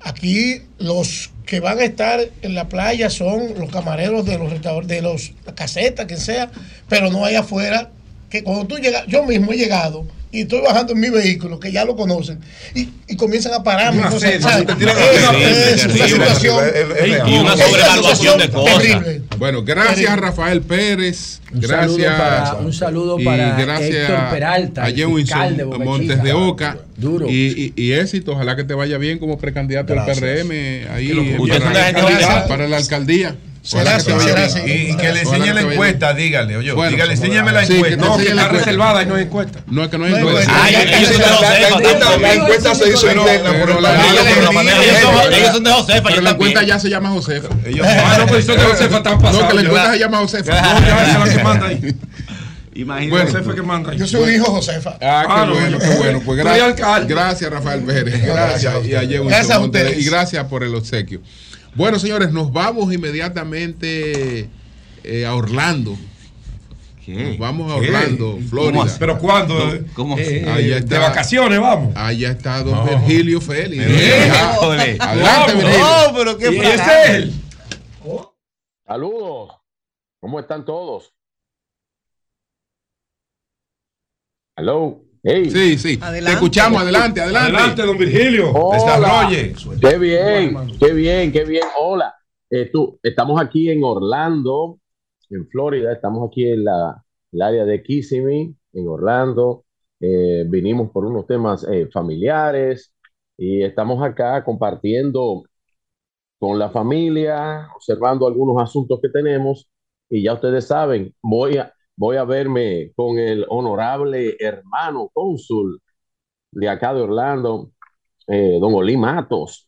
Aquí los que van a estar en la playa son los camareros de los restaurantes, de los casetas, quien sea, pero no hay afuera. Que cuando tú llegas, yo mismo he llegado y estoy bajando en mi vehículo, que ya lo conocen, y, y comienzan a pararme. Una cosas, sed, ¿sabes? te tiran Es una- situación- y una sobrevaluación de cosas. Terrible. Bueno, gracias Terrible. a Rafael Pérez. Un gracias. saludo para- un saludo y para gracias Héctor Peralta, a Jewinson Montes de Oca. Duro. Y, y, y éxito. Ojalá que te vaya bien como precandidato Gracias. al PRM. Ahí para, para la alcaldía. Será que será. Y, y que le enseñe que la encuesta, dígale, oye, Bueno, dígale, enséñame la sí, que encuesta. enseñe la encuesta. reservada y no hay encuesta. No, es que no hay No encuesta. La- encuesta- se hizo maneja ellos son- de Josefa, Pero la encuesta ya se llama Josefa. Ah, no, pero eso de Josefa está pasado. No, que la encuesta se llama Josefa. No, es la que manda ahí. Imagínate. Bueno. Josefa que manda. Yo soy un hijo Josefa. Ah, qué Ah, no, bueno, qué bueno. Pues gracias, gracias Rafael Pérez. Gracias. Y a Gracias a ustedes. Y gracias por el obsequio. Bueno, señores, nos vamos inmediatamente eh, a Orlando. Nos vamos a. Orlando, ¿Cómo Florida. Pero cuando ¿Cómo eh? Allá de vacaciones vamos. Allá está don No. Virgilio Félix. Eh. Adelante, No, Virgilio. No, pero qué Y ese es él. Saludos. ¿Cómo están todos? Hello. Hey. Sí, sí. Adelante. Te escuchamos. Adelante, adelante. Adelante, don Virgilio. Hola. Desarrolle. Qué bien, qué bien, qué bien. Hola. Eh, tú, estamos aquí en Orlando, en Florida. Estamos aquí en la, el área de Kissimmee, en Orlando. Eh, vinimos por unos temas eh, familiares y estamos acá compartiendo con la familia, observando algunos asuntos que tenemos. Y ya ustedes saben, voy a, voy a verme con el honorable hermano cónsul de acá de Orlando, eh, don Olí Matos,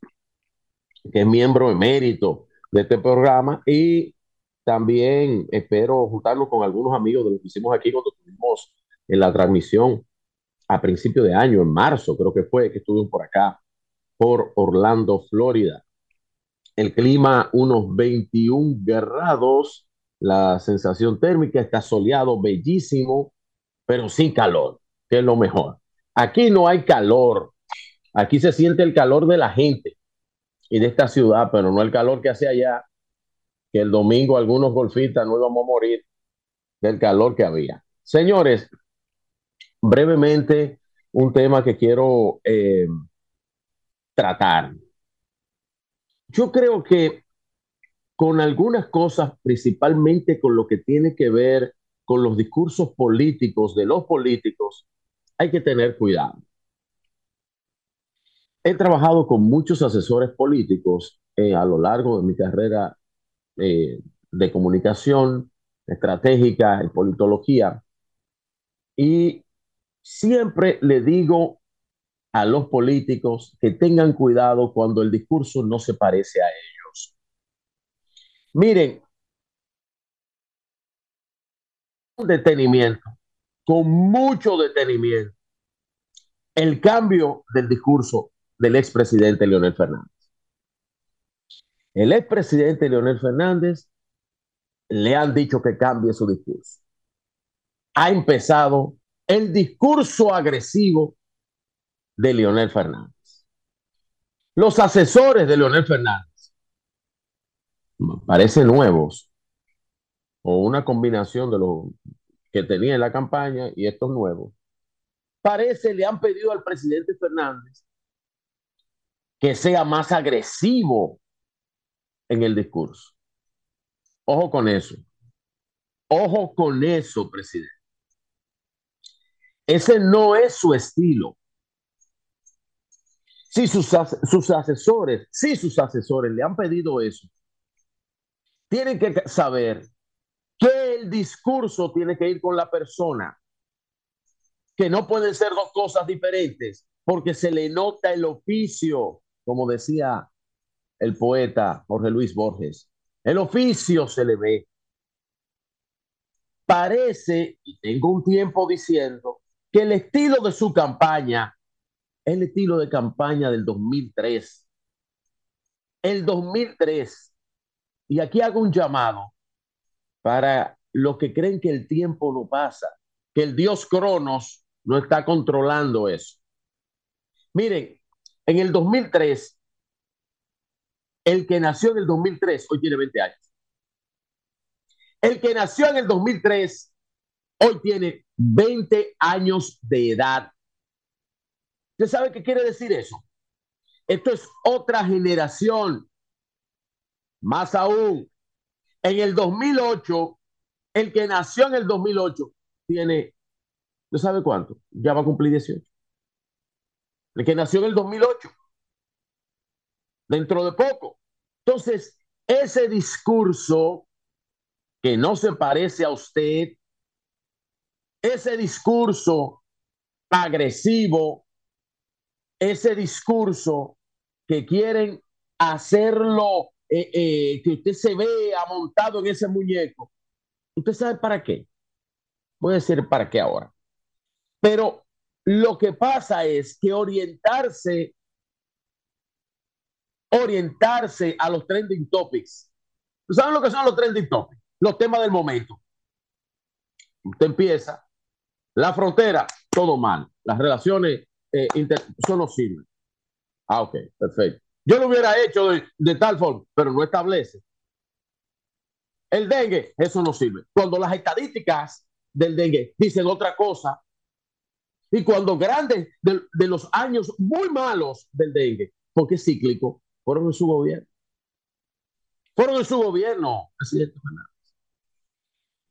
que es miembro emérito de este programa, y también espero juntarnos con algunos amigos de lo que hicimos aquí cuando estuvimos en la transmisión a principio de año, en marzo, creo que fue, que estuvimos por acá, por Orlando, Florida. El clima, unos 21 grados, la sensación térmica está soleado, bellísimo, pero sin calor, que es lo mejor. Aquí no hay calor, aquí se siente el calor de la gente y de esta ciudad, pero no el calor que hace allá, que el domingo algunos golfistas no íbamos a morir del calor que había. Señores, brevemente, un tema que quiero eh, tratar. Yo creo que con algunas cosas, principalmente con lo que tiene que ver con los discursos políticos de los políticos, hay que tener cuidado. He trabajado con muchos asesores políticos eh, a lo largo de mi carrera eh, de comunicación estratégica y politología y siempre le digo a los políticos que tengan cuidado cuando el discurso no se parece a ellos. Miren, con detenimiento, con mucho detenimiento, el cambio del discurso del expresidente Leonel Fernández. El expresidente Leonel Fernández le han dicho que cambie su discurso. Ha empezado el discurso agresivo de Leonel Fernández. Los asesores de Leonel Fernández parecen nuevos o una combinación de los que tenía en la campaña y estos nuevos. Parece le han pedido al presidente Fernández que sea más agresivo en el discurso. Ojo con eso. Ojo con eso, presidente. Ese no es su estilo. Si sus, sus asesores, si sus asesores le han pedido eso, tienen que saber que el discurso tiene que ir con la persona, que no pueden ser dos cosas diferentes, porque se le nota el oficio, como decía el poeta Jorge Luis Borges. El oficio se le ve. Parece, y tengo un tiempo diciendo, que el estilo de su campaña el estilo de campaña del 2003. El 2003. Y aquí hago un llamado para los que creen que el tiempo no pasa, que el dios Cronos no está controlando eso. Miren, en el 2003, el que nació en el 2003 hoy tiene 20 años. El que nació en el 2003 hoy tiene 20 años de edad. ¿Usted sabe qué quiere decir eso? Esto es otra generación. Más aún, en el 2008, el que nació en el 2008 tiene, ¿no sabe cuánto? Ya va a cumplir 18. El que nació en el 2008. Dentro de poco. Entonces, ese discurso que no se parece a usted, ese discurso agresivo, ese discurso que quieren hacerlo, eh, eh, que usted se vea montado en ese muñeco. ¿Usted sabe para qué? Voy a decir para qué ahora. Pero lo que pasa es que orientarse, orientarse a los trending topics. ¿Saben lo que son los trending topics? Los temas del momento. Usted empieza, la frontera, todo mal. Las relaciones, eh, inter- eso no. Ah, ok, perfecto. Yo lo hubiera hecho de, tal forma, pero no establece. El dengue, eso no sirve. Cuando las estadísticas del dengue dicen otra cosa, y cuando grandes de, de los años muy malos del dengue, porque es cíclico, fueron en su gobierno. Fueron en su gobierno, presidente.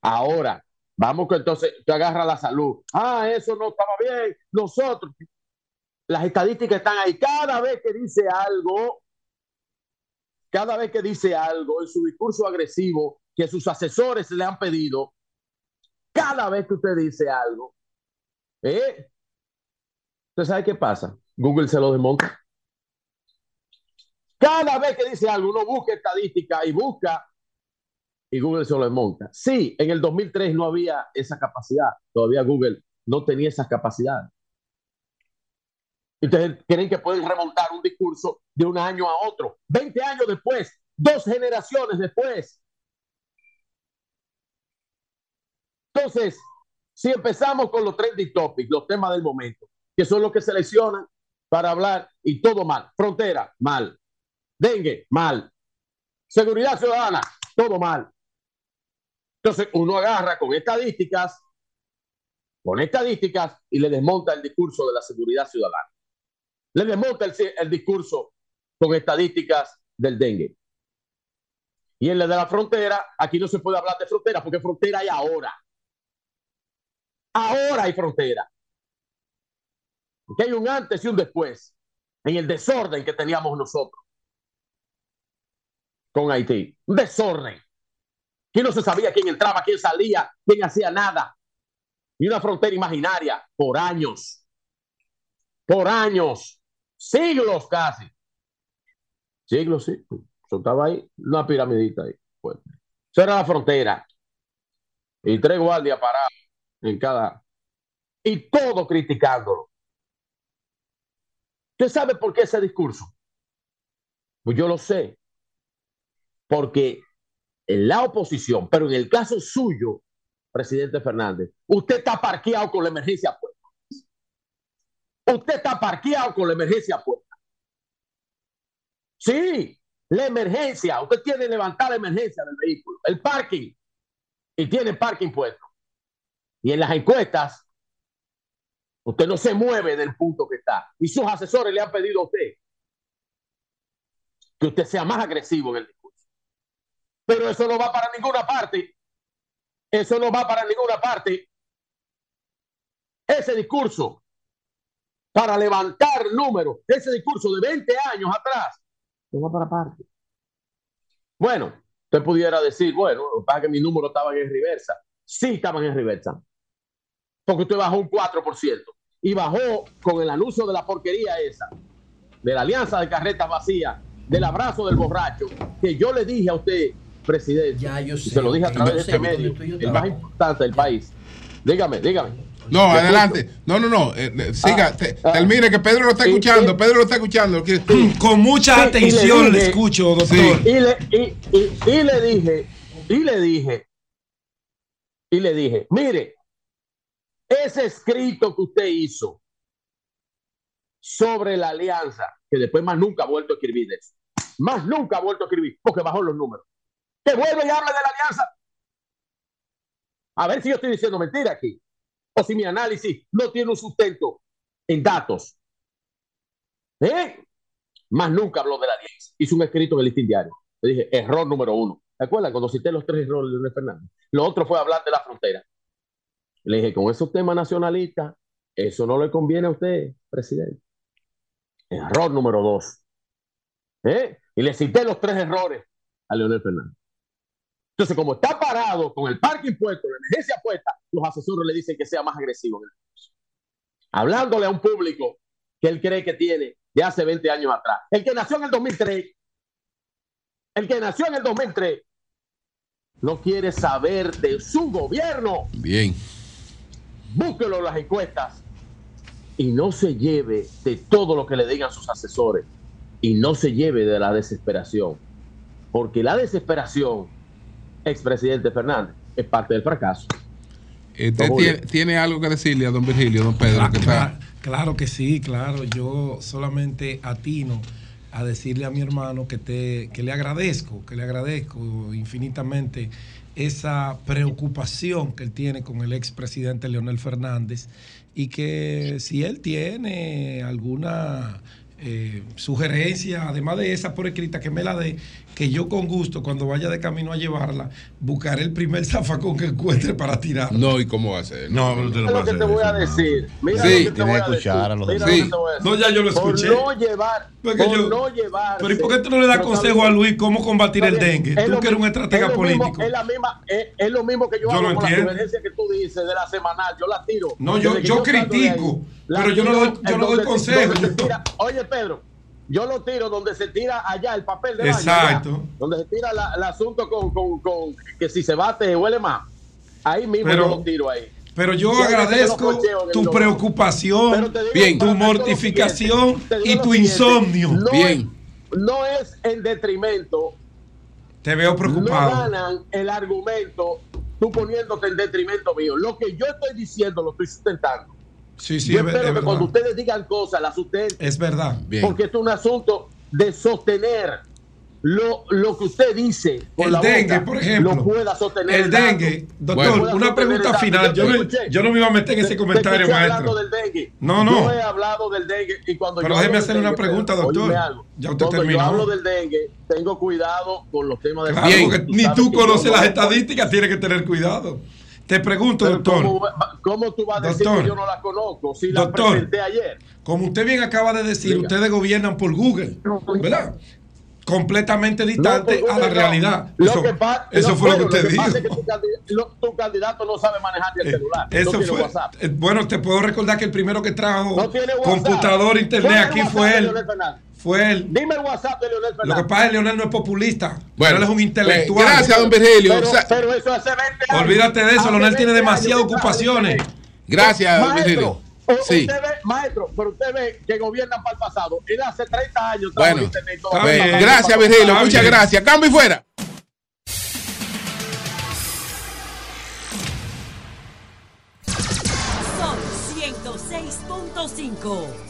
Ahora, vamos que entonces te agarra la salud. Ah, eso no estaba bien. Nosotros, las estadísticas están ahí. Cada vez que dice algo, cada vez que dice algo en su discurso agresivo que sus asesores le han pedido, cada vez que usted dice algo, ¿eh? ¿Usted sabe qué pasa? Google se lo desmonta. Cada vez que dice algo, uno busca estadística y busca y Google se lo desmonta. Sí, en el 2003 no había esa capacidad. Todavía Google no tenía esas capacidades. Y Ustedes creen que pueden remontar un discurso de un año a otro, 20 años después, dos generaciones después. Entonces, si empezamos con los trending topics, los temas del momento, que son los que seleccionan para hablar y todo mal. Frontera, mal. Dengue, mal. Seguridad ciudadana, todo mal. Entonces, uno agarra con estadísticas, con estadísticas y le desmonta el discurso de la seguridad ciudadana. Le desmonta el, el discurso con estadísticas del dengue. Y en la de la frontera, aquí no se puede hablar de frontera porque frontera hay ahora. Ahora hay frontera. Porque hay un antes y un después en el desorden que teníamos nosotros con Haití. Un desorden. Aquí no se sabía quién entraba, quién salía, quién hacía nada. Y una frontera imaginaria por años. Por años. Siglos casi. Siglos, sí. Eso estaba ahí, una piramidita ahí. Bueno, esa era la frontera. Y tres guardias parados en cada. Y todo criticándolo. ¿Usted sabe por qué ese discurso? Pues yo lo sé. Porque en la oposición, pero en el caso suyo, presidente Fernández, usted está parqueado con la emergencia. Usted está parqueado con la emergencia puesta. Sí, la emergencia. Usted tiene que levantar la emergencia del vehículo, el parking, y tiene parking puesto. Y en las encuestas, usted no se mueve del punto que está. Y sus asesores le han pedido a usted que usted sea más agresivo en el discurso. Pero eso no va para ninguna parte. Eso no va para ninguna parte. Ese discurso para levantar números, ese discurso de 20 años atrás, no va para parte. Bueno, usted pudiera decir, bueno, para que mis números estaban en reversa. Sí estaban en reversa. Porque usted bajó un 4% y bajó con el anuncio de la porquería esa, de la alianza de carretas vacías, del abrazo del borracho, que yo le dije a usted, presidente, Ya, yo y sé, se lo dije a través de este medio, y el más importante del país. Dígame, dígame. No, adelante. No, no, no. eh, eh, siga. Ah, te- ah. termine, que Pedro lo está Y- escuchando. y- Pedro lo está escuchando. que- Con mucha y atención le, dije- escucho, doctor. Sí. Y le, y, y- y le dije, y le dije, y le dije, mire, ese escrito que usted hizo sobre la alianza, que después más nunca ha vuelto a escribir de eso, más nunca ha vuelto a escribir, porque bajó los números, que vuelve y hable de la alianza. A ver si yo estoy diciendo mentira aquí, si mi análisis no tiene un sustento en datos. ¿Eh? Más nunca habló de la alianza. Hizo un escrito en el listín diario. Le dije, error número uno. ¿Se acuerdan cuando cité los tres errores de Leonel Fernández? Lo otro fue hablar de la frontera. Le dije, con esos temas nacionalistas, eso no le conviene a usted, presidente. Error número dos. ¿Eh? Y le cité los tres errores a Leonel Fernández. Entonces, como está parado con el parking puesto, la emergencia puesta, los asesores le dicen que sea más agresivo en el discurso. Hablándole a un público que él cree que tiene de hace 20 años atrás. El que nació en el 2003, el que nació en el 2003, no quiere saber de su gobierno. Bien. Búsquelo en las encuestas y no se lleve de todo lo que le digan sus asesores y no se lleve de la desesperación. Porque la desesperación, expresidente Fernández, es parte del fracaso. Usted No, tiene, algo que decirle a don Virgilio, don Pedro, que está. Claro que sí, claro. Yo solamente atino a decirle a mi hermano que, te, que le agradezco, que le agradezco infinitamente esa preocupación que él tiene con el expresidente Leonel Fernández y que si él tiene alguna eh, sugerencia, además de esa por escrita, que me la dé, que yo con gusto, cuando vaya de camino a llevarla, buscaré el primer zafacón que encuentre para tirar. No, ¿y cómo va a ser? No, pero usted no Mira puede lo que te voy a decir. Mira Sí, lo que te tiene voy que a escuchar a los demás. No, ya yo lo Por escuché. no llevar, Porque por yo- no llevar. Pero ¿y por qué tú no le das consejo a Luis cómo combatir el dengue? Tú que eres un estratega político. es, la misma, es, es lo mismo que yo, Yo hago lo con la entiendo. sugerencia que tú dices de la semanal. Yo la tiro. No, yo- yo critico, pero yo no doy- yo no doy consejo. oye, Pedro, yo lo tiro donde se tira allá el papel de baño. Exacto. allá, donde se tira la- el asunto con, con, con que si se bate huele más. Ahí mismo Pero- yo lo tiro ahí. Pero yo Y agradezco tu preocupación, Bien. tu mortificación y tu insomnio. No Bien. Es, no es en detrimento Te veo no preocupado. ganan el argumento tú poniéndote en detrimento mío. Lo que yo estoy diciendo lo estoy sustentando. Sí, sí, yo es, espero es que cuando ustedes digan cosas, las sustenten. Es verdad. Bien. Porque esto es un asunto de sostener lo, lo que usted dice. Con El la dengue, boca, por ejemplo. Lo pueda sostener. El dengue, doctor, Bueno. Una pregunta final. Yo te no, escuché. yo no me iba a meter en ese Te- te comentario, escuché maestro. hablando del dengue. No, no. Yo he hablado del dengue y cuando Pero yo déjeme hacerle una dengue, pregunta, doctor. algo. Ya usted cuando terminó. yo hablo del dengue, tengo cuidado con los temas de Claro, Tú ni tú conoces no- las estadísticas, tienes que tener cuidado. Te pregunto, Pero doctor. ¿cómo, cómo tú vas a decir Doctor. que yo no la conozco si la Doctor. presenté ayer? Como usted bien acaba de decir, Diga. ustedes gobiernan por Google, ¿verdad? Completamente distante No, por a la realidad. Lo Eso, que pa- eso lo- fue lo que usted dijo. pasa es que tu, candid- lo- tu candidato no sabe manejar ni el celular. Eso no tiene fue. WhatsApp. eh, Bueno, te puedo recordar que el primero que trajo No computador, internet aquí WhatsApp fue él. Fue él. Dime el WhatsApp de Leonel Lo Fernández. que pasa es que Leonel no es populista. Bueno, Leonel es un eh, intelectual. gracias, don Virgilio. Pero, O sea, pero eso hace 20 años. Olvídate de eso, Leonel tiene 20 demasiadas ocupaciones. Gracias, don Virgilio. Sí. Usted ve, maestro, pero usted ve que gobiernan para el pasado. Él hace 30 años. Bueno, en internet bien. gracias Virgilio, muchas gracias. Cambio y fuera. Son 106.5.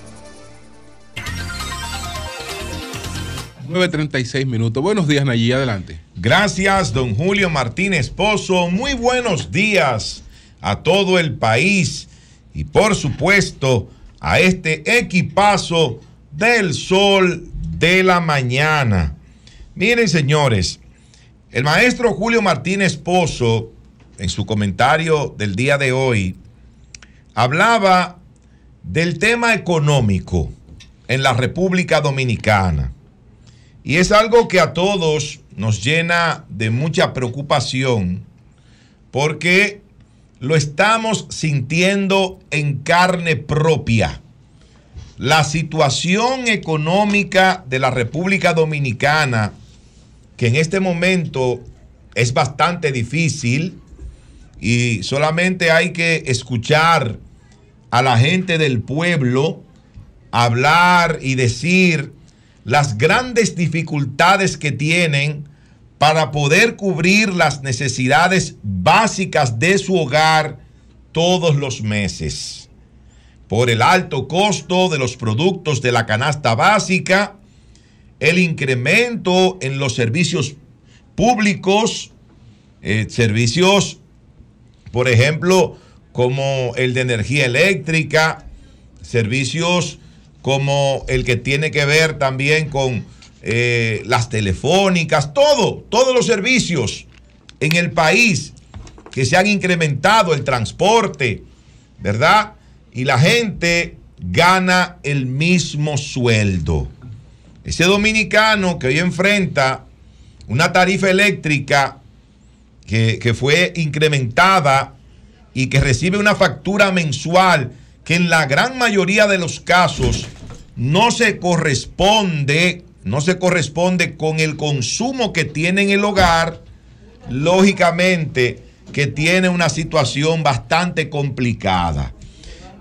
9.36 minutos. Buenos días, Nayí, adelante. Gracias, don Julio Martínez Pozo. Muy buenos días a todo el país y por supuesto a este equipazo del sol de la mañana. Miren, señores, el maestro Julio Martínez Pozo, en su comentario del día de hoy, hablaba del tema económico en la República Dominicana. Y es algo que a todos nos llena de mucha preocupación porque lo estamos sintiendo en carne propia. La situación económica de la República Dominicana, que en este momento es bastante difícil y solamente hay que escuchar a la gente del pueblo hablar y decir las grandes dificultades que tienen para poder cubrir las necesidades básicas de su hogar todos los meses. Por el alto costo de los productos de la canasta básica, el incremento en los servicios públicos, eh, servicios, por ejemplo, como el de energía eléctrica, servicios como el que tiene que ver también con eh, las telefónicas, todo, todos los servicios en el país que se han incrementado, el transporte, ¿verdad? Y la gente gana el mismo sueldo. Ese dominicano que hoy enfrenta una tarifa eléctrica que, que fue incrementada y que recibe una factura mensual que en la gran mayoría de los casos no se corresponde, no se corresponde con el consumo que tiene en el hogar, lógicamente que tiene una situación bastante complicada.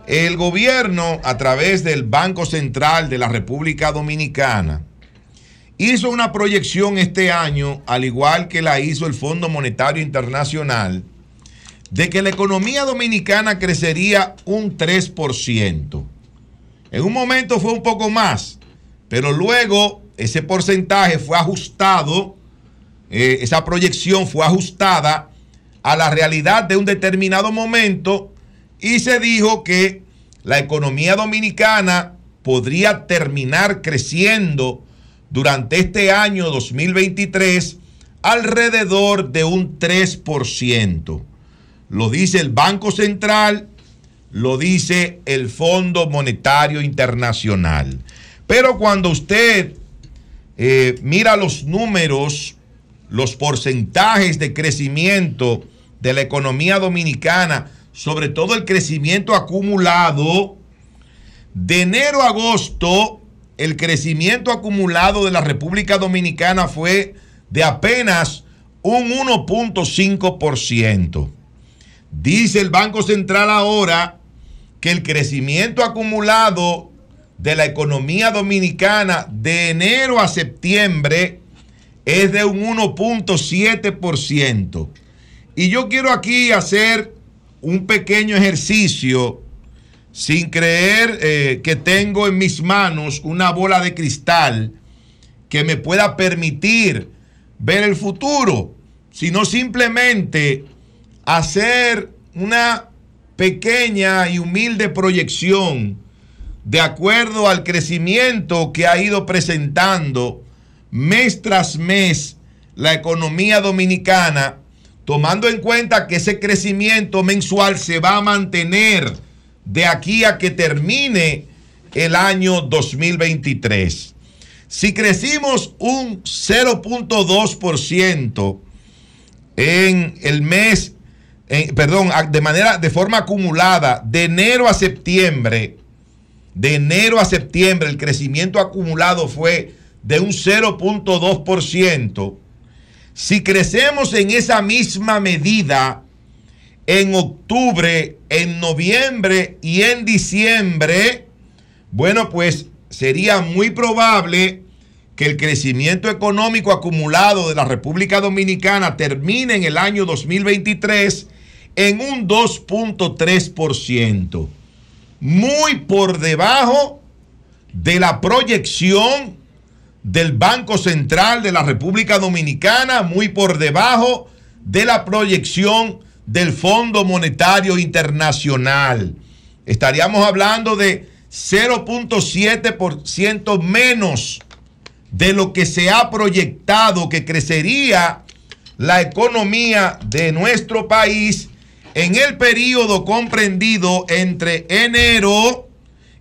El gobierno, a través del Banco Central de la República Dominicana, hizo una proyección este año, al igual que la hizo el Fondo Monetario Internacional, de que la economía dominicana crecería un 3%. En un momento fue un poco más, pero luego ese porcentaje fue ajustado, eh, esa proyección fue ajustada a la realidad de un determinado momento y se dijo que la economía dominicana podría terminar creciendo durante este año 2023 alrededor de un 3%. Lo dice el Banco Central, lo dice el Fondo Monetario Internacional. Pero cuando usted eh, mira los números, los porcentajes de crecimiento de la economía dominicana, sobre todo el crecimiento acumulado, de enero a agosto, el crecimiento acumulado de la República Dominicana fue de apenas un 1.5%. Dice el Banco Central ahora que el crecimiento acumulado de la economía dominicana de enero a septiembre es de un 1.7%. Y yo quiero aquí hacer un pequeño ejercicio sin creer eh, que tengo en mis manos una bola de cristal que me pueda permitir ver el futuro, sino simplemente hacer una pequeña y humilde proyección de acuerdo al crecimiento que ha ido presentando mes tras mes la economía dominicana, tomando en cuenta que ese crecimiento mensual se va a mantener de aquí a que termine el año 2023. Si crecimos un 0.2% en el mes perdón, de manera, de forma acumulada, de enero a septiembre, de enero a septiembre, el crecimiento acumulado fue de un 0.2%. Si crecemos en esa misma medida en octubre, en noviembre y en diciembre, bueno, pues sería muy probable que el crecimiento económico acumulado de la República Dominicana termine en el año 2023 en un 2.3%, muy por debajo de la proyección del Banco Central de la República Dominicana, muy por debajo de la proyección del Fondo Monetario Internacional. Estaríamos hablando de 0.7% menos de lo que se ha proyectado que crecería la economía de nuestro país en el periodo comprendido entre enero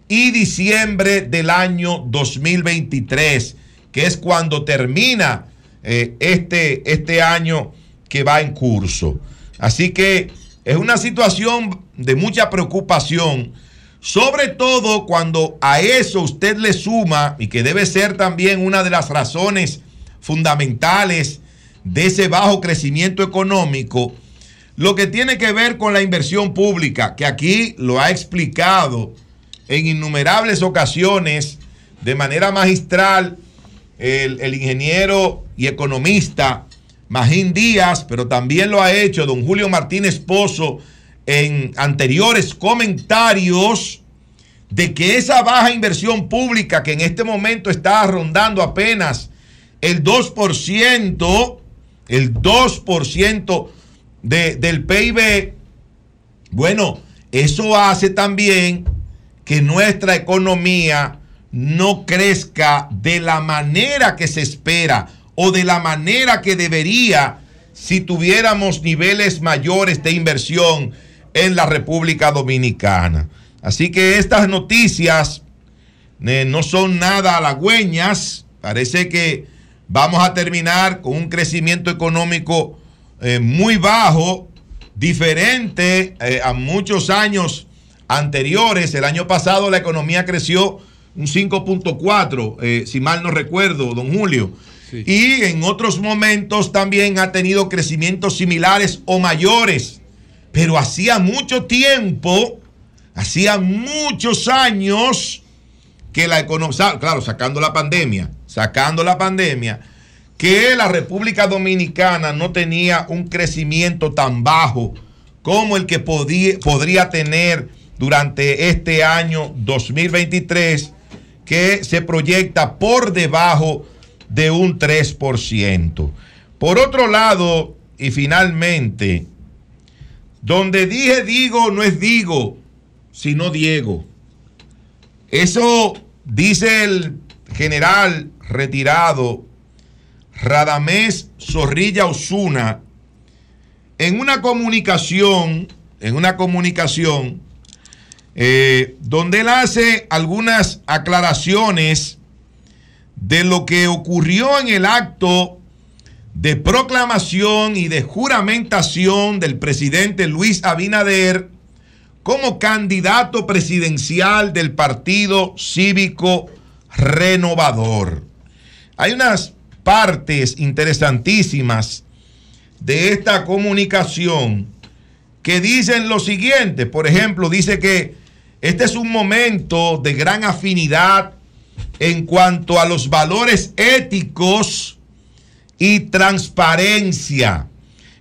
y diciembre del año 2023, que es cuando termina eh, este, este año que va en curso. Así que es una situación de mucha preocupación, sobre todo cuando a eso usted le suma, y que debe ser también una de las razones fundamentales de ese bajo crecimiento económico, lo que tiene que ver con la inversión pública, que aquí lo ha explicado en innumerables ocasiones de manera magistral el, ingeniero y economista Magín Díaz, pero también lo ha hecho don Julio Martínez Pozo en anteriores comentarios de que esa baja inversión pública que en este momento está rondando apenas el 2%, el 2% de, del PIB, bueno, eso hace también que nuestra economía no crezca de la manera que se espera o de la manera que debería si tuviéramos niveles mayores de inversión en la República Dominicana. Así que estas noticias eh, no son nada halagüeñas. Parece que vamos a terminar con un crecimiento económico eh, muy bajo, diferente eh, a muchos años anteriores. El año pasado la economía creció un 5.4, si mal no recuerdo, don Julio. Y en otros momentos también ha tenido crecimientos similares o mayores. Pero hacía mucho tiempo, hacía muchos años que la economía, claro, sacando la pandemia, sacando la pandemia, que la República Dominicana no tenía un crecimiento tan bajo como el que podía, podría tener durante este año 2023, que se proyecta por debajo de un 3%. Por otro lado, y finalmente, donde dije digo no es digo, sino Diego. Eso dice el general retirado Radamés Zorrilla Osuna en una comunicación, en una comunicación eh, donde él hace algunas aclaraciones de lo que ocurrió en el acto de proclamación y de juramentación del presidente Luis Abinader como candidato presidencial del Partido Cívico Renovador. Hay unas partes interesantísimas de esta comunicación que dicen lo siguiente. Por ejemplo, dice que este es un momento de gran afinidad en cuanto a los valores éticos y transparencia.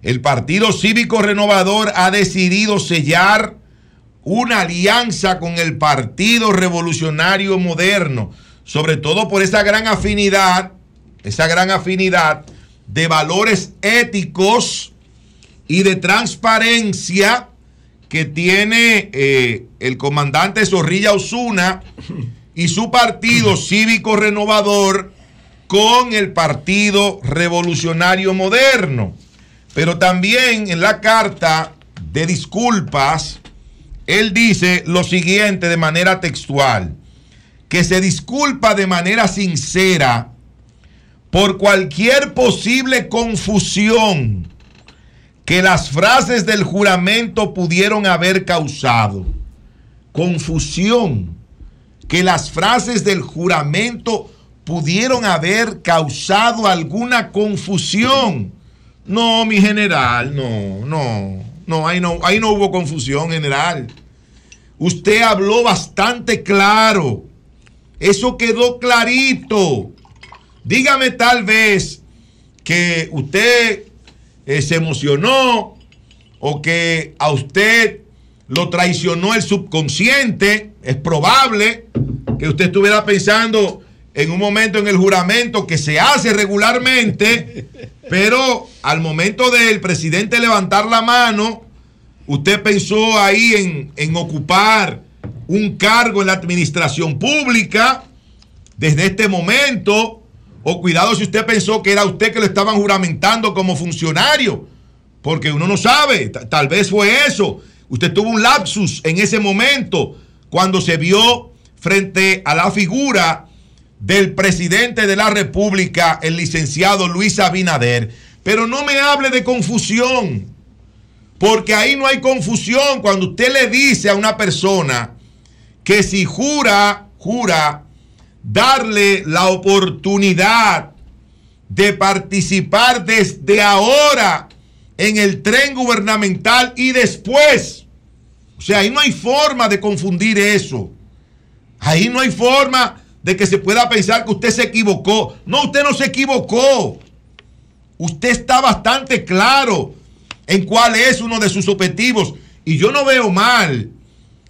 El Partido Cívico Renovador ha decidido sellar una alianza con el Partido Revolucionario Moderno, sobre todo por esa gran afinidad, esa gran afinidad de valores éticos y de transparencia que tiene eh, el comandante Zorrilla Osuna y su partido cívico renovador con el Partido Revolucionario Moderno. Pero también en la carta de disculpas, él dice lo siguiente de manera textual, que se disculpa de manera sincera por cualquier posible confusión que las frases del juramento pudieron haber causado. Confusión que las frases del juramento pudieron haber causado alguna confusión. No, mi general, no, no, no, ahí no, ahí no hubo confusión general. Usted habló bastante claro. Eso quedó clarito. Dígame tal vez que usted eh, se emocionó o que a usted lo traicionó el subconsciente. Es probable que usted estuviera pensando en un momento en el juramento que se hace regularmente, pero al momento del presidente levantar la mano, usted pensó ahí en, en ocupar un cargo en la administración pública desde este momento, o cuidado si usted pensó que era usted que lo estaban juramentando como funcionario, porque uno no sabe, ta- tal vez fue eso. Usted tuvo un lapsus en ese momento cuando se vio frente a la figura del presidente de la República, el licenciado Luis Abinader. Pero no me hable de confusión, porque ahí no hay confusión cuando usted le dice a una persona que si jura, jura darle la oportunidad de participar desde ahora en el tren gubernamental y después. O sea, ahí no hay forma de confundir eso. Ahí no hay forma de que se pueda pensar que usted se equivocó. No, usted no se equivocó. Usted está bastante claro en cuál es uno de sus objetivos. Y yo no veo mal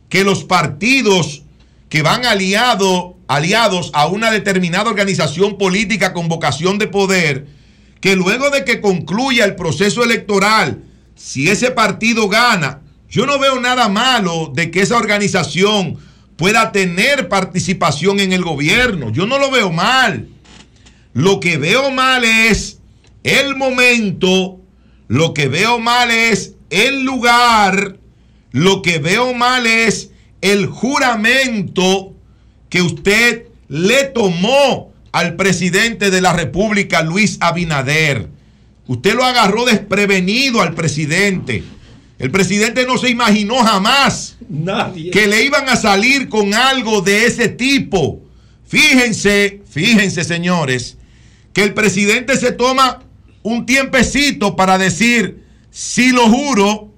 que los partidos que van aliado, aliados a una determinada organización política con vocación de poder, que luego de que concluya el proceso electoral, si ese partido gana, yo no veo nada malo de que esa organización pueda tener participación en el gobierno. Yo no lo veo mal. Lo que veo mal es el momento, lo que veo mal es el lugar, lo que veo mal es el juramento que usted le tomó al presidente de la República, Luis Abinader. Usted lo agarró desprevenido al presidente. El presidente no se imaginó jamás que le iban a salir con algo de ese tipo. Fíjense, fíjense señores, que el presidente se toma un tiempecito para decir, sí lo juro.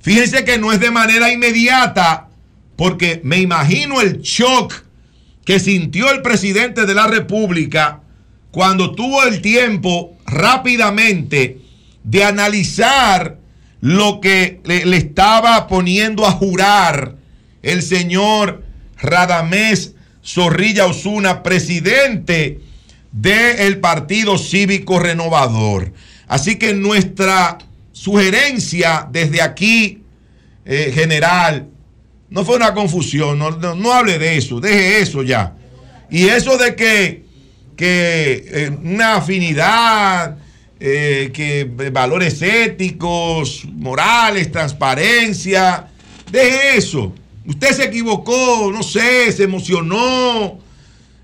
Fíjense que no es de manera inmediata, porque me imagino el shock que sintió el presidente de la República cuando tuvo el tiempo rápidamente de analizar lo que le, estaba poniendo a jurar el señor Radamés Zorrilla Osuna, presidente del Partido Cívico Renovador. Así que nuestra sugerencia desde aquí, eh, general, no fue una confusión, no, hable de eso, deje eso ya. Y eso de que, que eh, una afinidad, eh, que valores éticos, morales, transparencia, deje eso. Usted se equivocó, no sé, se emocionó,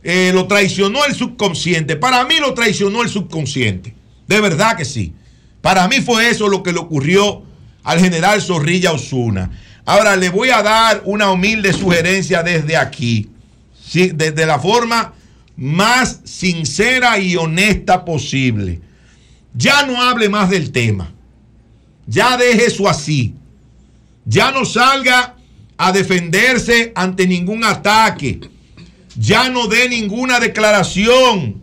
eh, lo traicionó el subconsciente. Para mí lo traicionó el subconsciente. De verdad que sí. Para mí fue eso lo que le ocurrió al general Zorrilla Osuna. Ahora le voy a dar una humilde sugerencia desde aquí, desde la forma más sincera y honesta posible. Ya no hable más del tema. Ya deje eso así. Ya no salga a defenderse ante ningún ataque. Ya no dé ninguna declaración.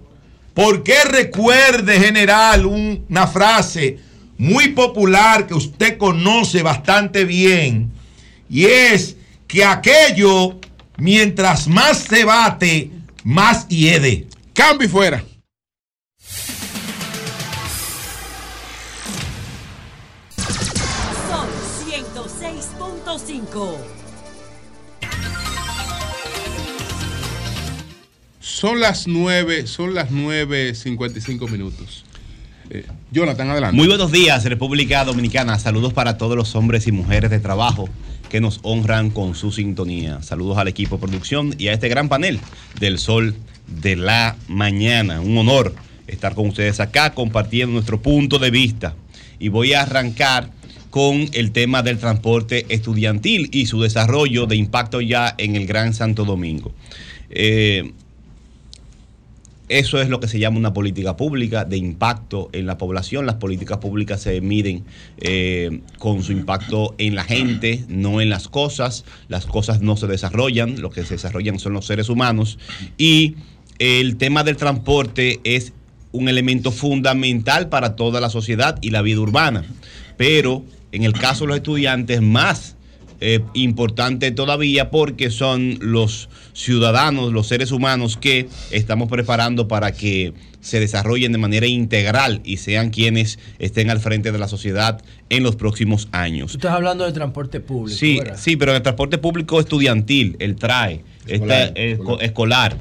Porque recuerde, general, un- una frase muy popular que usted conoce bastante bien. Y es que aquello, mientras más se bate, más hiede. Cambio y fuera. Son 106.5. Son las 9, son las 9.55 minutos. Eh, Jonathan, adelante. Muy buenos días, República Dominicana. Saludos para todos los hombres y mujeres de trabajo que nos honran con su sintonía. Saludos al equipo de producción y a este gran panel del Sol de la Mañana. Un honor estar con ustedes acá compartiendo nuestro punto de vista. Y voy a arrancar con el tema del transporte estudiantil y su desarrollo de impacto ya en el Gran Santo Domingo. Eh, eso es lo que se llama una política pública de impacto en la población. Las políticas públicas se miden eh, con su impacto en la gente, no en las cosas. Las cosas no se desarrollan, lo que se desarrollan son los seres humanos. Y el tema del transporte es un elemento fundamental para toda la sociedad y la vida urbana. Pero en el caso de los estudiantes, más eh, importante todavía porque son los ciudadanos, los seres humanos que estamos preparando para que se desarrollen de manera integral y sean quienes estén al frente de la sociedad en los próximos años. Tú estás hablando de transporte público. Sí, ¿verdad? sí, pero en el transporte público estudiantil, el TRAE, Escolar, este, eh, escolar.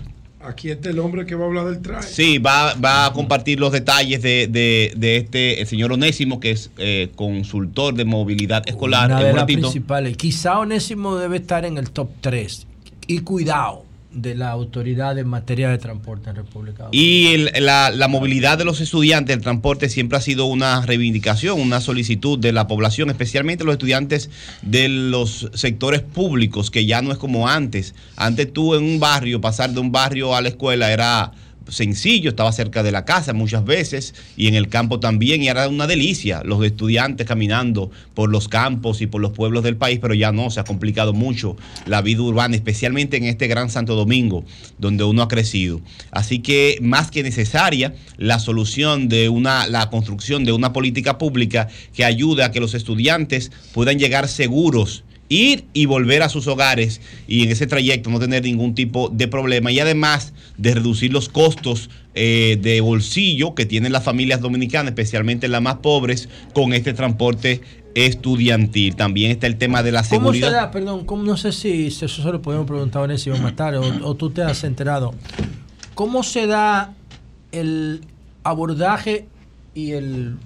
Aquí está el hombre que va a hablar del traje. Sí, va, va a compartir los detalles de, de- de este el señor Onésimo, que es eh, consultor de movilidad escolar. Una de las principales. Quizá Onésimo debe estar en el top 3. Y cuidado de la autoridad en materia de transporte en República. Y el- la, la movilidad de los estudiantes, el transporte siempre ha sido una reivindicación, una solicitud de la población, especialmente los estudiantes de los sectores públicos, que ya no es como antes. Antes tú en un barrio, pasar de un barrio a la escuela era sencillo, estaba cerca de la casa muchas veces y en el campo también y era una delicia los estudiantes caminando por los campos y por los pueblos del país, pero ya no, se ha complicado mucho la vida urbana, especialmente en este gran Santo Domingo donde uno ha crecido. Así que más que necesaria la solución de una la construcción de una política pública que ayude a que los estudiantes puedan llegar seguros ir y volver a sus hogares y en ese trayecto no tener ningún tipo de problema y además de reducir los costos eh, de bolsillo que tienen las familias dominicanas, especialmente las más pobres, con este transporte estudiantil. También está el tema de la ¿Cómo se seguridad. da, perdón, cómo- no sé si si eso se lo podemos preguntar a Onésimo más tarde o, o tú te has enterado, ¿cómo se da el abordaje y el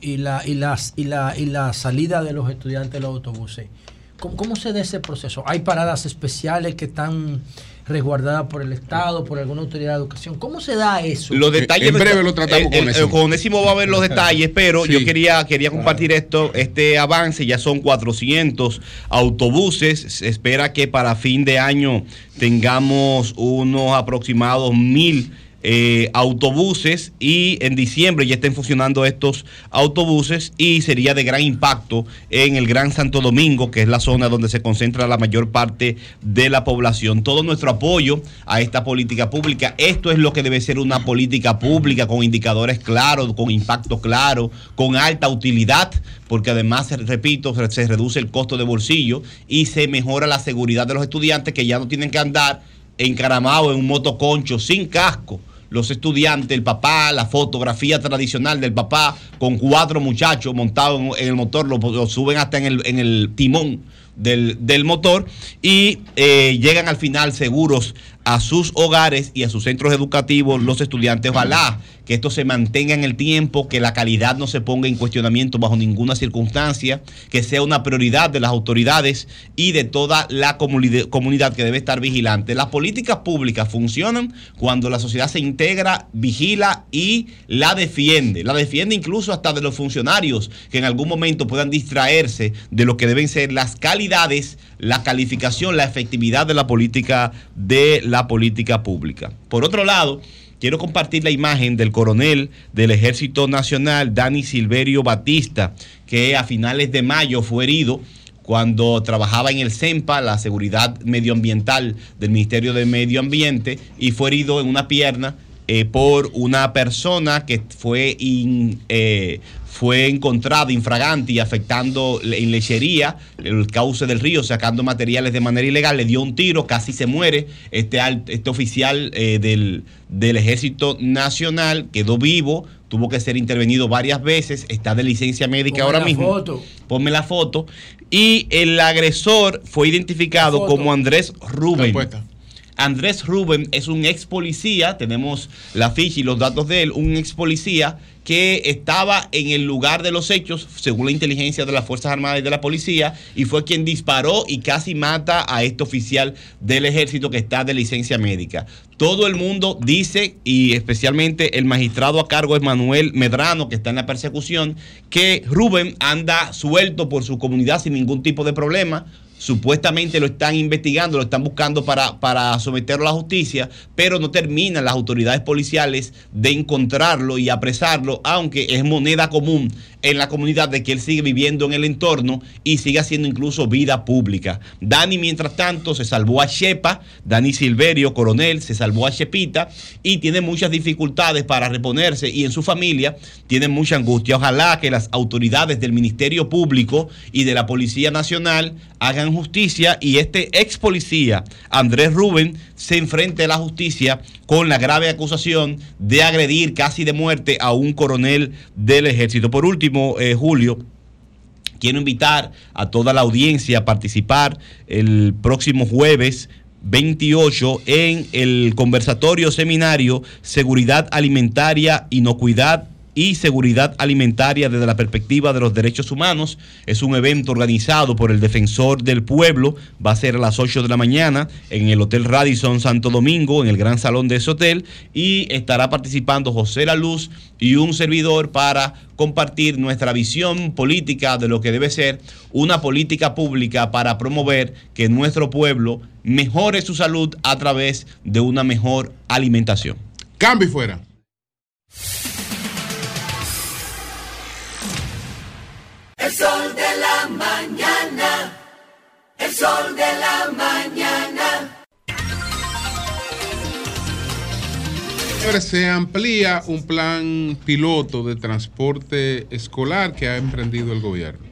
y la y las y la y la salida de los estudiantes de los autobuses? ¿Cómo, cómo se da ese proceso? ¿Hay paradas especiales que están resguardadas por el Estado, por alguna autoridad de educación? ¿Cómo se da eso? Los detalles En breve lo tratamos con Onésimo. con Onésimo va a ver los detalles, pero Sí. yo quería, quería compartir esto, este avance, ya son 400 autobuses, se espera que para fin de año tengamos unos aproximados mil eh, autobuses y en diciembre ya estén funcionando estos autobuses y sería de gran impacto en el Gran Santo Domingo, que es la zona donde se concentra la mayor parte de la población. Todo nuestro apoyo a esta política pública. Esto es lo que debe ser una política pública con indicadores claros, con impacto claro, con alta utilidad, porque además, repito, se- reduce el costo de bolsillo y se mejora la seguridad de los estudiantes que ya no tienen que andar encaramados en un motoconcho sin casco los estudiantes, el papá, la fotografía tradicional del papá con cuatro muchachos montados en, el motor, lo, lo suben hasta en el, en el timón del, del motor y eh, llegan al final seguros a sus hogares y a sus centros educativos los estudiantes. Ojalá que esto se mantenga en el tiempo, que la calidad no se ponga en cuestionamiento bajo ninguna circunstancia, que sea una prioridad de las autoridades y de toda la comuni- comunidad que debe estar vigilante. Las políticas públicas funcionan cuando la sociedad se integra, vigila y la defiende. La defiende incluso hasta de los funcionarios que en algún momento puedan distraerse de lo que deben ser las calidades, la calificación, la efectividad de la política de la política pública. Por otro lado, quiero compartir la imagen del coronel del Ejército Nacional, Dani Silverio Batista, que a finales de mayo fue herido cuando trabajaba en el CEMPA, la seguridad medioambiental del Ministerio de Medio Ambiente, y fue herido en una pierna eh, por una persona que fue, in- eh, fue encontrada infragante y afectando en lechería el cauce del río, sacando materiales de manera ilegal, le dio un tiro, casi se muere. Este, este oficial eh, del, del Ejército Nacional quedó vivo, tuvo que ser intervenido varias veces, está de licencia médica Ponme ahora la mismo. foto. Ponme la foto. Y el agresor fue identificado como Andrés Rubén. Andrés Rubén es un ex policía, tenemos la ficha y los datos de él, un ex policía que estaba en el lugar de los hechos, según la inteligencia de las Fuerzas Armadas y de la policía, y fue quien disparó y casi mata a este oficial del ejército que está de licencia médica. Todo el mundo dice, y especialmente el magistrado a cargo es Manuel Medrano, que está en la persecución, que Rubén anda suelto por su comunidad sin ningún tipo de problema. Supuestamente lo están investigando, lo están buscando para, para someterlo a la justicia, pero no terminan las autoridades policiales de encontrarlo y apresarlo, aunque es moneda común en la comunidad de que él sigue viviendo en el entorno y sigue haciendo incluso vida pública. Dani, mientras tanto, se salvó a Shepa, Dani Silverio, coronel, se salvó a Shepita y tiene muchas dificultades para reponerse y en su familia tiene mucha angustia. Ojalá que las autoridades del Ministerio Público y de la Policía Nacional hagan justicia y este ex policía, Andrés Rubén, se enfrente a la justicia con la grave acusación de agredir casi de muerte a un coronel del ejército. Por último, eh, Julio, quiero invitar a toda la audiencia a participar el próximo jueves 28 en el conversatorio seminario Seguridad Alimentaria, Inocuidad y seguridad alimentaria desde la perspectiva de los derechos humanos. Es un evento organizado por el Defensor del Pueblo. Va a ser a las 8 de la mañana en el Hotel Radisson Santo Domingo, en el gran salón de ese hotel. Y estará participando José La Luz y un servidor para compartir nuestra visión política de lo que debe ser una política pública para promover que nuestro pueblo mejore su salud a través de una mejor alimentación. Cambio fuera. El sol de la mañana. El sol de la mañana. Se amplía un plan piloto de transporte escolar que ha emprendido el gobierno.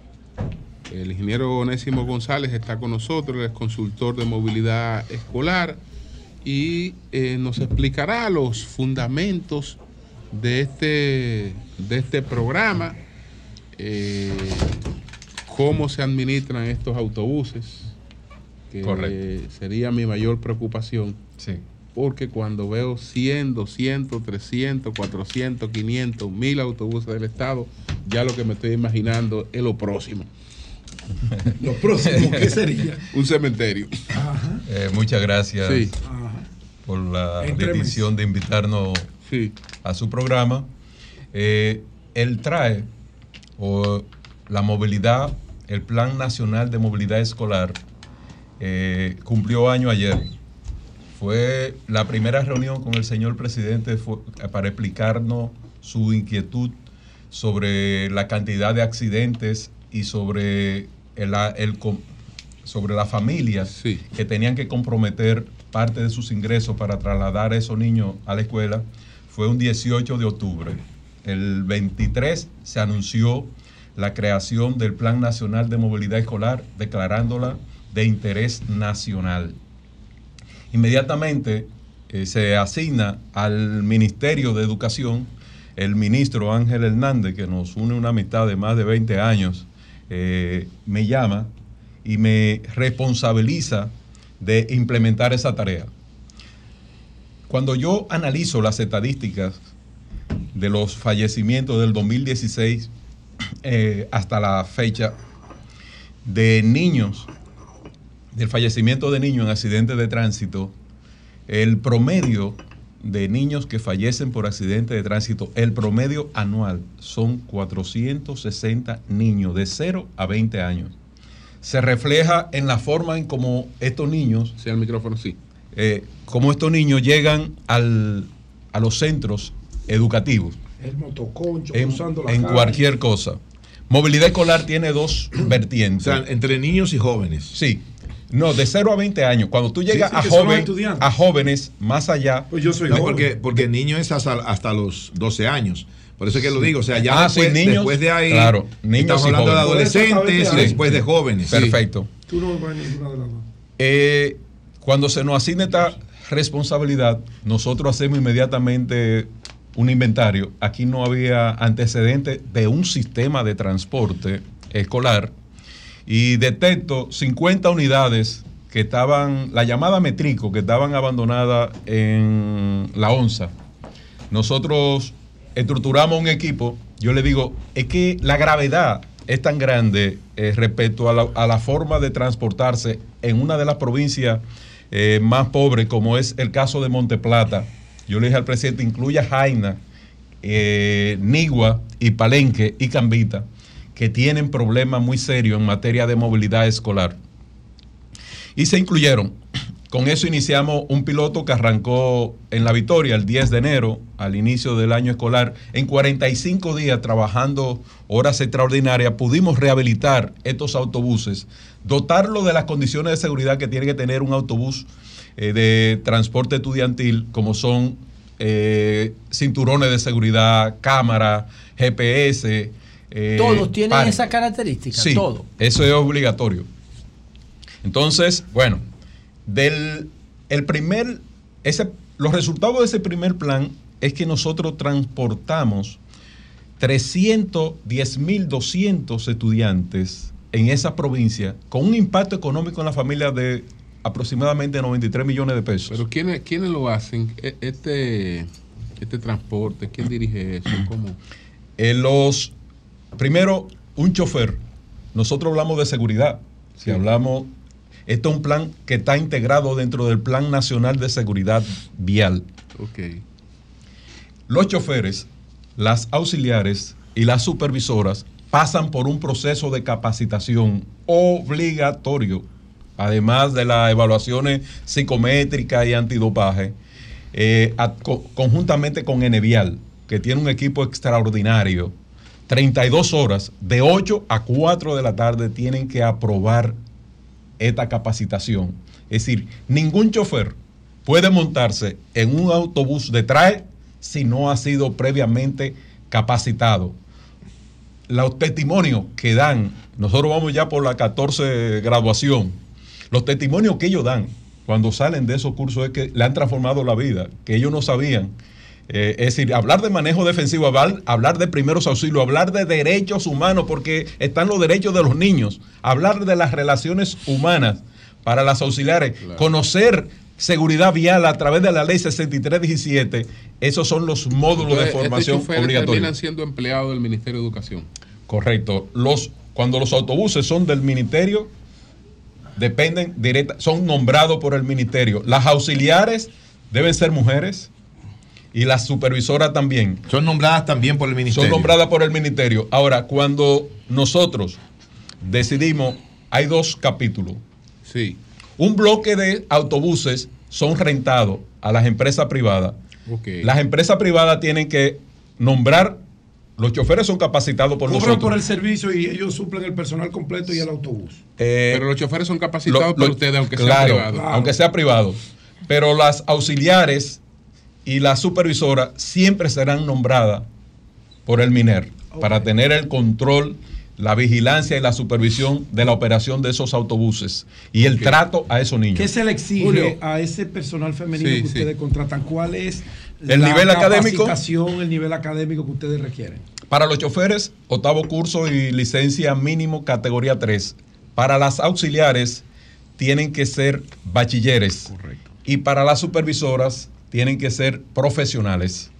El ingeniero Onésimo González está con nosotros, es consultor de movilidad escolar y eh, nos explicará los fundamentos de este, de este programa, eh, cómo se administran estos autobuses, que Correcto. sería mi mayor preocupación. Sí. Porque cuando veo 100, 200, 300, 400, 500, 1000 autobuses del Estado, ya lo que me estoy imaginando es lo próximo. ¿Lo próximo qué sería? Un cementerio. Eh, muchas gracias Sí. por la decisión de invitarnos a su programa. Eh, él trae o la movilidad, el Plan Nacional de Movilidad Escolar, eh, cumplió año ayer. Fue la primera reunión con el señor presidente fue para explicarnos su inquietud sobre la cantidad de accidentes y sobre el, sobre las familias que tenían que comprometer parte de sus ingresos para trasladar a esos niños a la escuela fue un 18 de octubre. El 23 se anunció la creación del Plan Nacional de Movilidad Escolar, declarándola de interés nacional. Inmediatamente eh, se asigna al Ministerio de Educación el ministro Ángel Hernández, que nos une una amistad de más de 20 años, eh, me llama y me responsabiliza de implementar esa tarea. Cuando yo analizo las estadísticas de los fallecimientos del 2016 eh, hasta la fecha de niños, del fallecimiento de niños en accidentes de tránsito, el promedio de niños que fallecen por accidentes de tránsito, el promedio anual son 460 niños de 0 a 20 años. Se refleja en la forma en cómo estos niños... Sí, el micrófono sí. Eh, cómo estos niños llegan al- a los centros educativos El motoconcho en, cruzando la en calle. cualquier cosa. Movilidad escolar tiene dos vertientes. O sea, entre niños y jóvenes. Sí. No, de 0 a 20 años. Cuando tú Sí, llegas sí, a, son los joven, a jóvenes más allá. Pues yo soy No, porque, porque niño es hasta, hasta los 12 años. Por eso es que lo digo. O sea, ya Ah, sí, después, niños, después de ahí, claro, niños estamos y hablando de jóvenes. adolescentes Sí, y después sí. de jóvenes. Perfecto. Tú no vas a ninguna de las dos. Eh, cuando se nos asigna esta responsabilidad, nosotros hacemos inmediatamente un inventario. Aquí no había antecedentes de un sistema de transporte escolar y detecto 50 unidades que estaban, la llamada Metrico, que estaban abandonadas en la ONSA. Nosotros estructuramos un equipo, yo le digo, es que la gravedad es tan grande eh, respecto a la, a la forma de transportarse en una de las provincias eh, más pobres, como es el caso de Monteplata. Yo le dije al presidente, incluya Jaina, eh, Nigua y Palenque y Cambita, que tienen problemas muy serios en materia de movilidad escolar. Y se incluyeron. Con eso iniciamos un piloto que arrancó en La Victoria el 10 de enero, al inicio del año escolar. En 45 días trabajando horas extraordinarias, pudimos rehabilitar estos autobuses, dotarlo de las condiciones de seguridad que tiene que tener un autobús eh, de transporte estudiantil, como son eh, cinturones de seguridad, cámara, GPS. eh, Todos tienen par- esa característica, Sí, todo. eso es obligatorio. Entonces, bueno, del el primer, ese, los resultados de ese primer plan es que nosotros transportamos 310.200 estudiantes en esa provincia con un impacto económico en la familia de aproximadamente 93 millones de pesos. Pero ¿quiénes, quiénes lo hacen? E- Este, este transporte, ¿quién dirige eso? ¿Cómo? Eh, los primero un chofer nosotros hablamos de seguridad si hablamos esto es un plan que está integrado dentro del plan nacional de seguridad vial Ok. los choferes las auxiliares y las supervisoras pasan por un proceso de capacitación obligatorio además de las evaluaciones psicométricas y antidopaje eh, conjuntamente con Enevial, que tiene un equipo extraordinario. 32 horas, de 8 a 4 de la tarde, tienen que aprobar esta capacitación. Es decir, ningún chofer puede montarse en un autobús de trae si no ha sido previamente capacitado. Los testimonios que dan, nosotros vamos ya por la 14 graduación, los testimonios que ellos dan cuando salen de esos cursos es que le han transformado la vida, que ellos no sabían. Eh, es decir, hablar de manejo defensivo, hablar, hablar de primeros auxilios, hablar de derechos humanos, porque están los derechos de los niños, hablar de las relaciones humanas para las auxiliares, conocer seguridad vial a través de la ley 6317, esos son los módulos Entonces, de formación estos choferes obligatorios. terminan siendo empleados del Ministerio de Educación. Correcto. Los, cuando los autobuses son del ministerio, dependen directa, son nombrados por el ministerio. Las auxiliares deben ser mujeres y las supervisoras también. Son nombradas también por el ministerio. Son nombradas por el ministerio. Ahora, cuando nosotros decidimos, hay dos capítulos. Sí. Un bloque de autobuses son rentados a las empresas privadas. Las empresas privadas tienen que nombrar, los choferes son capacitados por Cobran nosotros. por el servicio y ellos suplen el personal completo y el autobús. Pero los choferes son capacitados lo- por lo- ustedes, aunque sea claro, privado. Aunque sea privado. Pero las auxiliares y las supervisoras siempre serán nombradas por el MINER para tener el control, la vigilancia y la supervisión de la operación de esos autobuses y el trato a esos niños. ¿Qué se le exige Julio. a ese personal femenino Sí, que sí. ustedes contratan? ¿Cuál es El nivel académico. capacitación, el nivel académico que ustedes requieren? Para los choferes, octavo curso y licencia mínimo categoría 3. Para las auxiliares, tienen que ser bachilleres. Correcto. Y para las supervisoras, tienen que ser profesionales.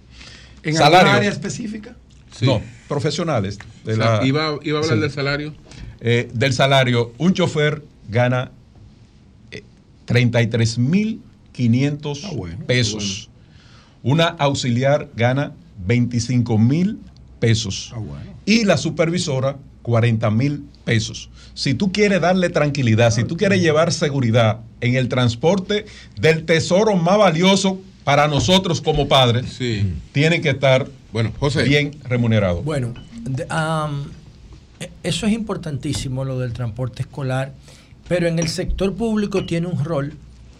¿En alguna área específica? No, profesionales. de O sea, la- iba, iba a hablar Sí. del salario. Eh, del salario, un chofer gana eh, 33.500 pesos. Una auxiliar gana 25 mil pesos. Y la supervisora 40 mil pesos. Si tú quieres darle tranquilidad, si tú quieres llevar seguridad en el transporte del tesoro más valioso para nosotros como padres, tiene que estar bueno, bien remunerado. Bueno, e- eso es importantísimo, lo del transporte escolar, pero en el sector público tiene un rol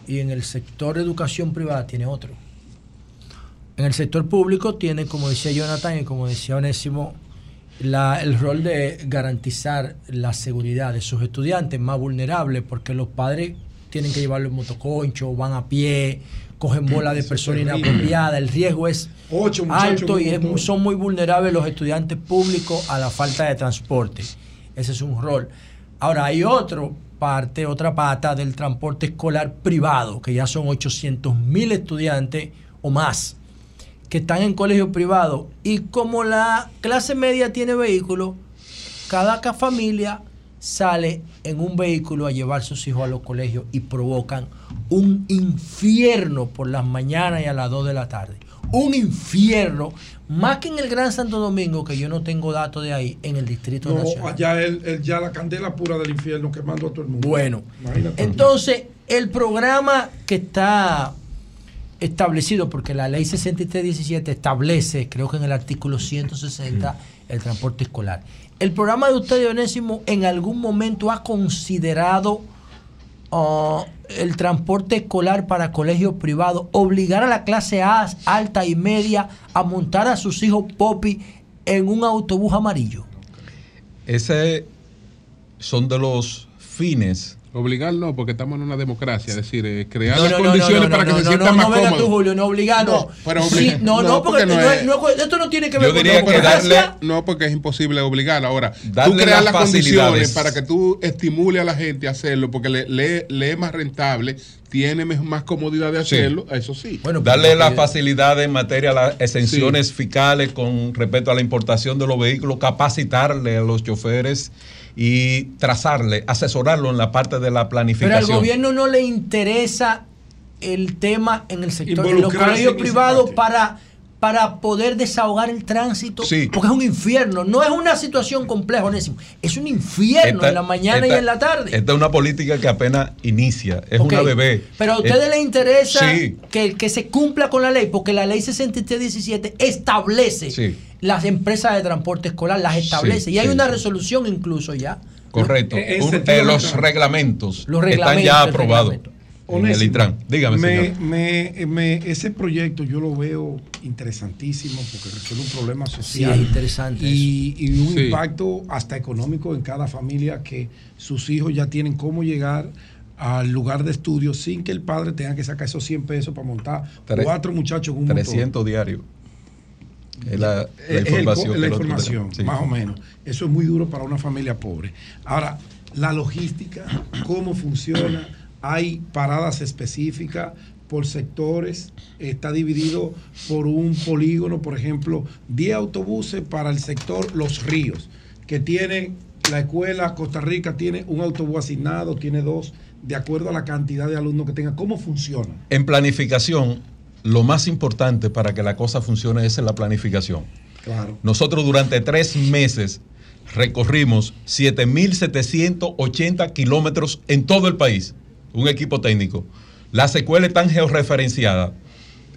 y en el sector educación privada tiene otro. En el sector público tiene, como decía Jonathan y como decía Onésimo, la- el rol de garantizar la seguridad de sus estudiantes más vulnerables, porque los padres tienen que llevarlo en motoconcho, van a pie, cogen bola de Eso es persona terrible. inapropiada, el riesgo es Ocho alto y es son muy vulnerables los estudiantes públicos a la falta de transporte. Ese es un rol. Ahora, hay otra parte, otra pata del transporte escolar privado, que ya son 800 mil estudiantes o más, que están en colegios privados. Y como la clase media tiene vehículo, cada ca- familia sale en un vehículo a llevar a sus hijos a los colegios y provocan un infierno por las mañanas y a las 2 de la tarde. un infierno. Más que en el Gran Santo Domingo, que yo no tengo datos de ahí, en el Distrito No, Nacional. allá él ya la candela pura del infierno quemando a todo el mundo. Bueno, Imagínate. Entonces, el programa que está establecido, porque la ley 6317 establece, creo que en el artículo 160, el transporte escolar. El programa de usted, Onésimo, en algún momento ha considerado ah, el transporte escolar para colegios privados, obligar a la clase A, alta y media a montar a sus hijos Popi en un autobús amarillo. Ese son de los fines. Obligar no, porque estamos en una democracia, es decir, eh, crear No, las no, no, condiciones no, no, para que no, se no, sientan no, más no cómodos. tú, Julio, no obligar, no. pero Sí, obli- no, no, porque no es- no es- esto no tiene que ver Yo con que democracia. darle, no, porque es imposible obligar. Ahora, tú Darle creas las las condiciones facilidades. para que tú estimule a la gente a hacerlo, porque le, le- le es más rentable, tiene más comodidad de hacerlo, eso sí. Darle las facilidades en materia de las exenciones fiscales con respecto a la importación de los vehículos, capacitarle a los choferes y trazarle, asesorarlo en la parte de la Pero planificación. al gobierno no le interesa el tema en el sector, en los colegios privados para, para poder desahogar el tránsito. Sí. Porque es un infierno. No es una situación compleja, Onésimo. Es un infierno Esta- en la mañana esta- y en la tarde. Esta es una política que apenas inicia, es una bebé. Pero a ustedes Eh, les interesa sí. que, que se cumpla con la ley, porque la ley 6317 establece Sí. las empresas de transporte escolar, las establece. y hay sí, una resolución incluso ya. Correcto. Eh, en Un- eh, los reglamentos, Los están reglamentos, ya el aprobados reglamento. En el Onésimo, ITRAN. Dígame, me, señor. me- me- ese proyecto yo lo veo interesantísimo porque resuelve un problema social. Sí, es interesante Y, y un Sí. impacto hasta económico en cada familia que sus hijos ya tienen cómo llegar al lugar de estudio sin que el padre tenga que sacar esos 100 pesos para montar Tre- cuatro muchachos en un motor. 300 diarios. Es la, el co- información. la. Sí. más o menos. Eso es muy duro para una familia pobre. Ahora, la logística, cómo funciona, hay paradas específicas por sectores, está dividido por un polígono, por ejemplo, 10 autobuses para el sector Los Ríos, que tiene la escuela Costa Rica, tiene un autobús asignado, tiene dos, de acuerdo a la cantidad de alumnos que tenga. ¿Cómo funciona? En planificación, lo más importante para que la cosa funcione es en la planificación. Claro. Nosotros durante tres meses recorrimos 7.780 kilómetros en todo el país, un equipo técnico. Las escuelas están georreferenciadas.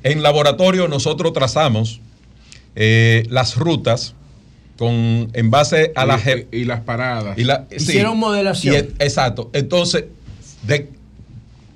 En laboratorio nosotros trazamos eh, las rutas con, en base a Y- la... ge- y las paradas. y la- Hicieron modelación. y e- exacto. Entonces, de-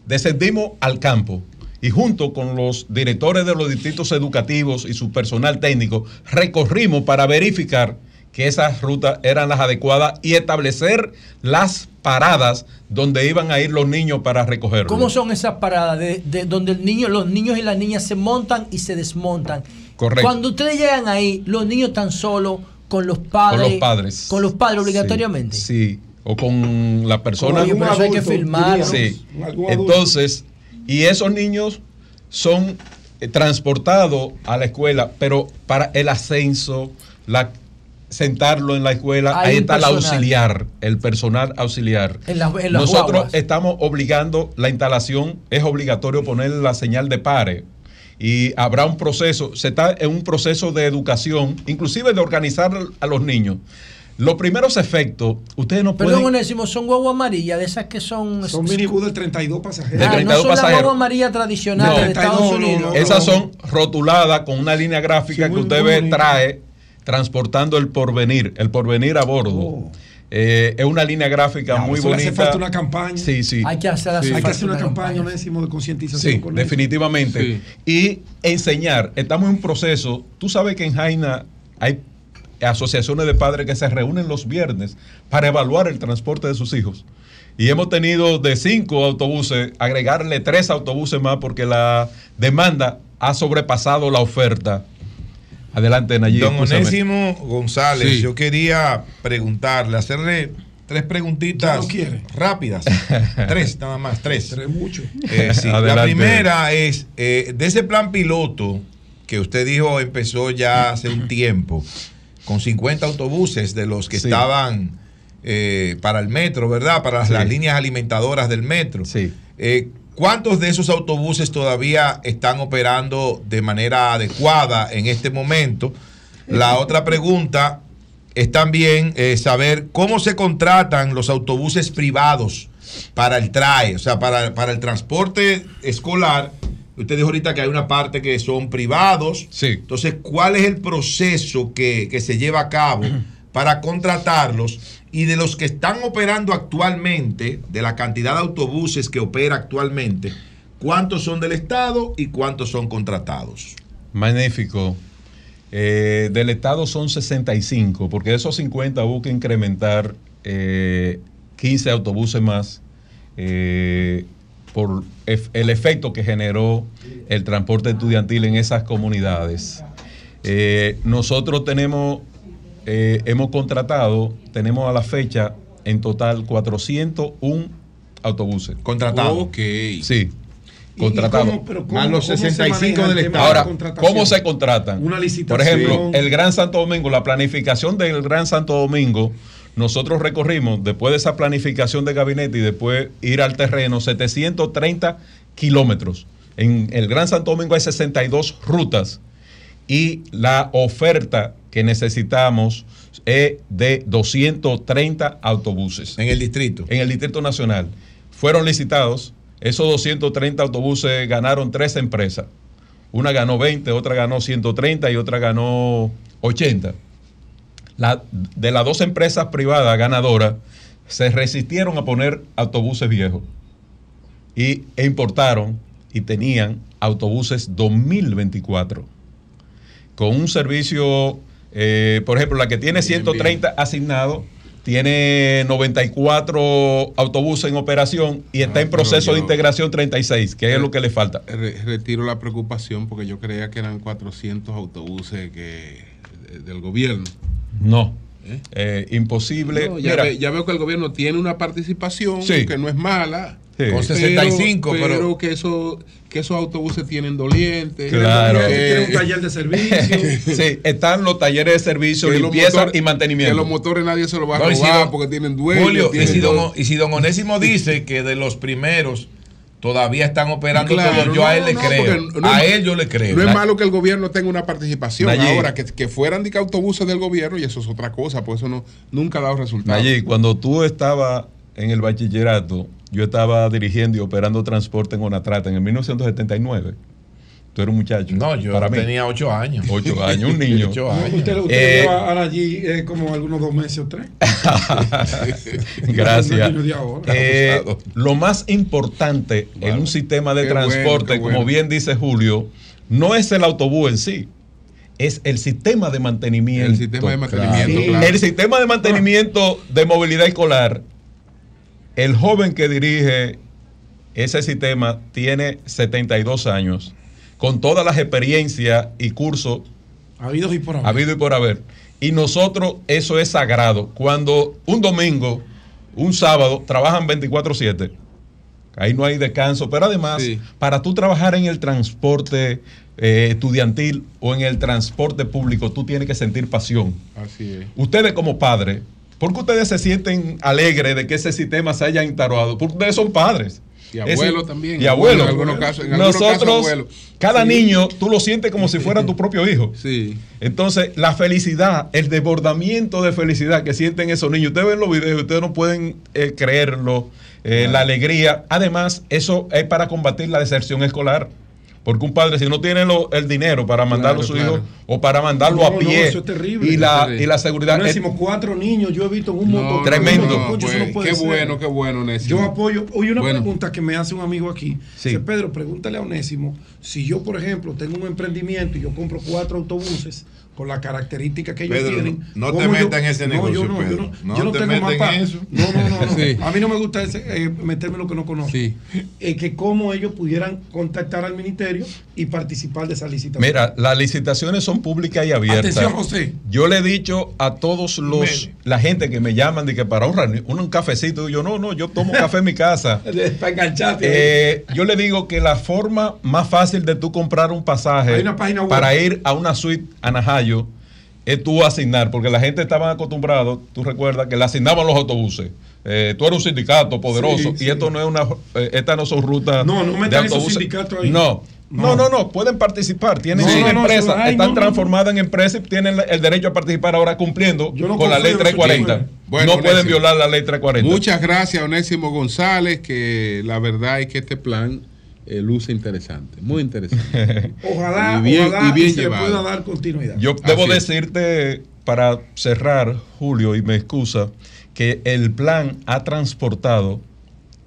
descendimos al campo y junto con los directores de los distritos educativos y su personal técnico, recorrimos para verificar que esas rutas eran las adecuadas y establecer las paradas donde iban a ir los niños para recogerlos. ¿Cómo son esas paradas de, de donde el niño, los niños y las niñas se montan y se desmontan? Correcto. Cuando ustedes llegan ahí, los niños están solos con los padres. Con los padres. Con los padres obligatoriamente. Sí, o con la persona. Oye, pero eso hay que filmarlo. Sí. Entonces, y esos niños son eh, transportados a la escuela, pero para el ascenso, la sentarlo en la escuela, Hay ahí está el auxiliar, el personal auxiliar. En las- en las Nosotros guaguas. estamos obligando la instalación, es obligatorio poner la señal de pare y habrá un proceso, se está en un proceso de educación, inclusive de organizar a los niños. Los primeros efectos, ustedes no Perdón, pueden... Onésimo, son guagua amarilla, de esas que son. Son minibús de 32 pasajeros. De Ah, 32 no son las pasajeros. guagua amarillas tradicionales No. de Estados No, no, Unidos. no, Esas son rotuladas con una línea gráfica Sí, que muy- usted muy ve trae transportando el porvenir, el porvenir a bordo. Eh, es una línea gráfica Ya, muy eso le bonita. hace falta una campaña. Sí, sí. Hay que hacer, hace Hay que hacer una una campaña, de concientización. Sí, con definitivamente. Y enseñar. Estamos en un proceso. Tú sabes que en Jaina hay asociaciones de padres que se reúnen los viernes para evaluar el transporte de sus hijos. Y hemos tenido de cinco autobuses, agregarle tres autobuses más porque la demanda ha sobrepasado la oferta. Adelante, Nayib. Don escúchame. Onésimo González, Sí. yo quería preguntarle, hacerle tres preguntitas no rápidas. tres, nada más, tres. Tres mucho. Eh, sí. La primera es, eh, de ese plan piloto que usted dijo empezó ya hace un tiempo, con 50 autobuses de los que Sí. estaban eh, para el metro, ¿verdad? Para las, Sí. las líneas alimentadoras del metro. Sí. ¿Cuántos de esos autobuses todavía están operando de manera adecuada en este momento? La otra pregunta es también eh, saber cómo se contratan los autobuses privados para el TRAE, o sea, para, para el transporte escolar. Usted dijo ahorita que hay una parte que son privados. Sí. Entonces, ¿cuál es el proceso que, que se lleva a cabo para contratarlos? Y de los que están operando actualmente, de la cantidad de autobuses que opera actualmente, ¿cuántos son del Estado y cuántos son contratados? Magnífico. Eh, del Estado son 65, porque de esos 50 hubo que incrementar eh, 15 autobuses más eh, por el efecto que generó el transporte estudiantil en esas comunidades. Eh, nosotros tenemos, eh, hemos contratado, tenemos a la fecha en total 401 autobuses. Contratados. Ok. Sí. ¿Y- y Contratados. Más los cómo se 65 maneja el del tema de Ahora? ¿cómo se contratan? Una licitación. Por ejemplo, el Gran Santo Domingo, la planificación del Gran Santo Domingo, nosotros recorrimos, después de esa planificación de gabinete y después ir al terreno, 730 kilómetros. En el Gran Santo Domingo hay 62 rutas y la oferta que necesitamos es de 230 autobuses. En el distrito. En el Distrito Nacional. Fueron licitados, esos 230 autobuses ganaron tres empresas. Una ganó 20, otra ganó 130 y otra ganó 80. La- de las dos empresas privadas ganadoras, se resistieron a poner autobuses viejos y, e importaron y tenían autobuses 2024 con un servicio, eh, por ejemplo, la que tiene 130 asignados, tiene 94 autobuses en operación y está en pero proceso de integración 36, que es lo que le falta. Re- retiro la preocupación porque yo creía que eran 400 autobuses que, de- del gobierno. No, ¿Eh? Eh, imposible. No, ya, Mira, ve- ya veo que el gobierno tiene una participación Sí. que no es mala. Sí. Con 65, pero- pero que, eso, que esos autobuses tienen dolientes. Claro. que- Tiene un taller de servicio. sí, están los talleres de servicio, limpieza motores- y mantenimiento. Que los motores nadie se los va a No, y si robar don- porque tienen dueños. Julio, y si, don, y si don Onésimo dice que de los primeros todavía están operando Claro, todos, yo a él no, le no, creo. a él yo le creo. No es malo que el gobierno tenga una participación. Nayib. Ahora, que, que fueran de autobuses del gobierno, y eso es otra cosa, pues eso no, nunca ha dado resultados. Allí, cuando tú estabas en el bachillerato, yo estaba dirigiendo y operando transporte en Onatrata en el 1979. Tú eres un muchacho. No, yo Para mí. tenía ocho años. Ocho años, un niño. Ocho años. Usted, usted Eh, lleva allí eh, como algunos dos meses o tres. Gracias. Eh, lo más importante en un sistema de Qué transporte, bueno. como bien dice Julio, no es el autobús en sí, es el sistema de mantenimiento. El sistema de mantenimiento, claro. El sistema de mantenimiento de movilidad escolar, el joven que dirige ese sistema tiene 72 años, con todas las experiencias y cursos Habidos y por haber. habido y por haber. Y nosotros, eso es sagrado. Cuando un domingo, un sábado, trabajan 24-7, ahí no hay descanso, pero además, Sí. para tú trabajar en el transporte eh, estudiantil o en el transporte público, tú tienes que sentir pasión. Así es. Ustedes como padres, ¿por qué ustedes se sienten alegres de que ese sistema se haya instaurado? Porque ustedes son padres. Y Es abuelo decir, también. Y abuelo. En algunos casos, en algunos Nosotros, casos abuelo. cada Sí. niño, tú lo sientes como si fuera tu propio hijo. Sí. Entonces, la felicidad, el desbordamiento de felicidad que sienten esos niños, ustedes ven los videos, ustedes no pueden eh, creerlo, eh, la alegría. Además, eso es para combatir la deserción escolar. Porque un padre, si no tiene lo- el dinero para mandarlo a su claro. hijo o para mandarlo No, a no, pie eso es terrible. y, la, Sí. y la seguridad. No es- decimos cuatro niños, yo he visto un No, montón. Tremendo. no, Coño, eso pues, no puede qué ser. bueno, qué bueno, Onésimo. Yo apoyo. Oye, una Bueno. pregunta que me hace un amigo aquí. Sí. Dice, Pedro, pregúntale a Onésimo si yo, por ejemplo, tengo un emprendimiento y yo compro cuatro autobuses con las características que ellos Pedro, tienen. no te ¿cómo yo- metas en ese no, negocio, yo no, Pedro. Yo no, No yo no te tengo metas más en pa- eso. No, no, no. no. Sí. A mí no me gusta ese, eh, meterme en lo que no conozco. Sí. Eh, que cómo ellos pudieran contactar al ministerio y participar de esa licitación. Mira, las licitaciones son públicas y abiertas. Atención, José. Yo le he dicho a todos los, la gente que me llaman de que para un, un, un cafecito, y yo no, no, yo tomo café en mi casa. Para engancharte. Eh, yo le digo que la forma más fácil de tú comprar un pasaje Hay una página web. para ir a una suite a Najayo es tú asignar, porque la gente estaba acostumbrado, tú recuerdas, que le asignaban los autobuses. Eh, tú eres un sindicato poderoso Sí, y esto no es una, eh, estas no son rutas No, no de metan esos autobuses. sindicatos ahí. No. No, no, no, pueden participar, tienen No, sus no, no, empresas, ay, están no, no, transformadas en empresas y tienen el derecho a participar ahora cumpliendo no con la ley confío en ese 340. tipo Bueno, no pueden Onésimo. violar la ley 340. Muchas gracias, Onésimo González, que la verdad es que este plan eh, luce interesante, muy interesante. Ojalá, y bien, ojalá y bien y se llevado. pueda dar continuidad. Yo debo es. decirte, para cerrar, Julio, y me excusa, que el plan ha transportado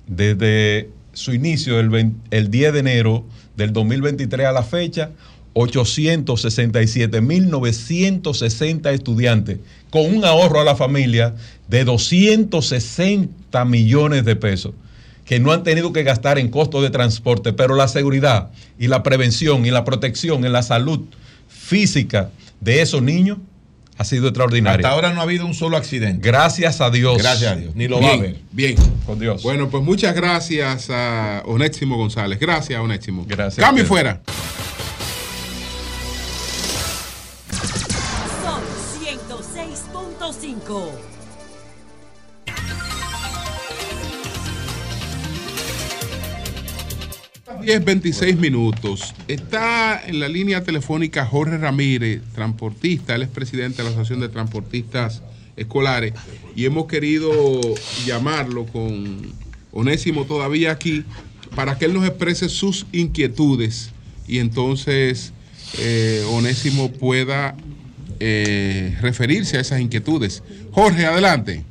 desde su inicio, el, 20 el 10 de enero del 2023 a la fecha, 867.960 estudiantes, con un ahorro a la familia de 260 millones de pesos que no han tenido que gastar en costos de transporte, pero la seguridad y la prevención y la protección en la salud física de esos niños ha sido extraordinaria. Hasta ahora no ha habido un solo accidente. Gracias a Dios. Gracias a Dios. Ni lo bien, va a haber. Bien. Con Dios. Bueno, pues muchas gracias a Onésimo González. Gracias, Onésimo. Gracias. Cambio fuera. 10, 26 minutos. Está en la línea telefónica Jorge Ramírez, transportista. Él es presidente de la Asociación de Transportistas Escolares. Y hemos querido llamarlo con Onésimo todavía aquí para que él nos exprese sus inquietudes y entonces eh, Onésimo pueda eh, referirse a esas inquietudes. Jorge, adelante.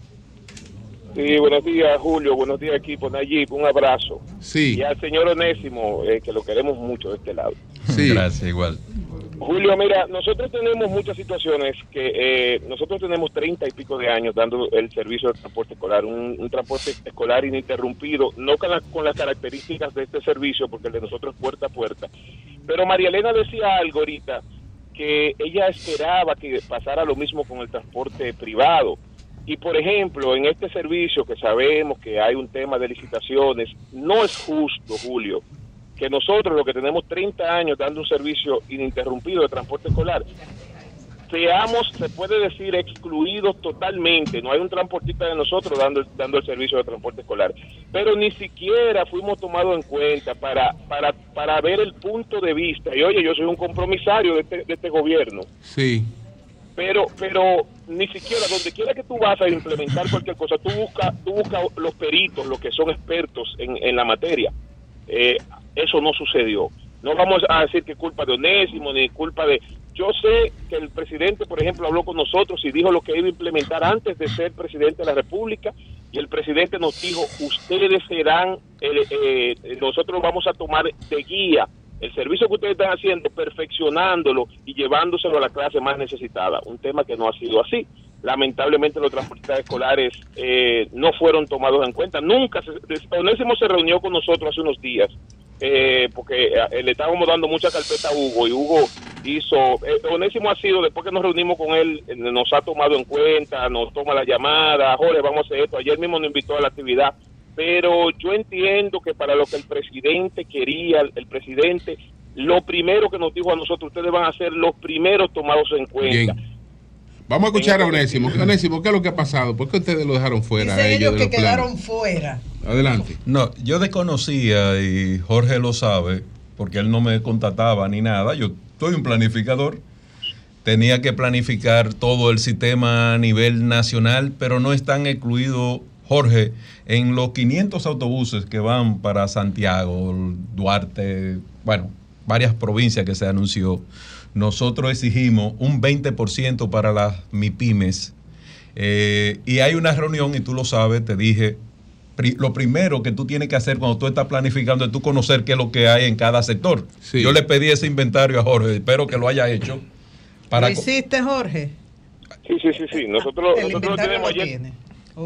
Sí, buenos días, Julio. Buenos días, equipo. Nayib, un abrazo. Sí. Y al señor Onésimo, eh, que lo queremos mucho de este lado. Gracias, igual. Julio, mira, nosotros tenemos muchas situaciones que eh, nosotros tenemos treinta y pico de años dando el servicio de transporte escolar, un, un transporte escolar ininterrumpido, no con, la- con las características de este servicio, porque el de nosotros es puerta a puerta. Pero María Elena decía algo ahorita, que ella esperaba que pasara lo mismo con el transporte privado. Y por ejemplo, en este servicio que sabemos que hay un tema de licitaciones, no es justo, Julio, que nosotros, los que tenemos 30 años dando un servicio ininterrumpido de transporte escolar, seamos, se puede decir, excluidos totalmente. No hay un transportista de nosotros dando, dando el servicio de transporte escolar. Pero ni siquiera fuimos tomados en cuenta para, para, para ver el punto de vista. Y oye, yo soy un compromisario de este, de este gobierno Sí. Pero pero ni siquiera donde quiera que tú vas a implementar cualquier cosa tú buscas tú buscas los peritos los que son expertos en, en la materia. Eh, eso no sucedió. No vamos a decir que culpa de Onésimo ni culpa de yo sé que el presidente por ejemplo habló con nosotros y dijo lo que iba a implementar antes de ser presidente de la república y el presidente nos dijo ustedes serán el- eh, nosotros vamos a tomar de guía el servicio que ustedes están haciendo, perfeccionándolo y llevándoselo a la clase más necesitada. Un tema que no ha sido así. Lamentablemente los transportistas escolares eh, no fueron tomados en cuenta. Nunca, se, Onésimo se reunió con nosotros hace unos días eh, porque eh, le estábamos dando mucha carpeta a Hugo y Hugo hizo, eh, Onésimo ha sido, después que nos reunimos con él, eh, nos ha tomado en cuenta, nos toma la llamada, Jorge, vamos a hacer esto, ayer mismo nos invitó a la actividad, pero yo entiendo que para lo que el presidente quería, el, el presidente, lo primero que nos dijo a nosotros, ustedes van a ser los primeros tomados en cuenta. Bien. Vamos a escuchar a Onésimo. Onésimo, ¿qué es lo que ha pasado? ¿Por qué ustedes lo dejaron fuera? a ellos que planes? quedaron fuera. Adelante. No, yo desconocía y Jorge lo sabe, porque él no me contactaba ni nada. Yo soy un planificador. Tenía que planificar todo el sistema a nivel nacional, pero no están incluidos, Jorge, en los 500 autobuses que van para Santiago, Duarte, bueno, varias provincias que se anunció. Nosotros exigimos un 20% para las MIPIMES. Eh, y hay una reunión, y tú lo sabes, te dije, pri- lo primero que tú tienes que hacer cuando tú estás planificando es tú conocer qué es lo que hay en cada sector. Yo le pedí ese inventario a Jorge, espero que lo haya hecho. Para ¿Lo hiciste, Jorge? Sí, sí, sí, sí. Nosotros, El nosotros lo tenemos lo ayer. tiene.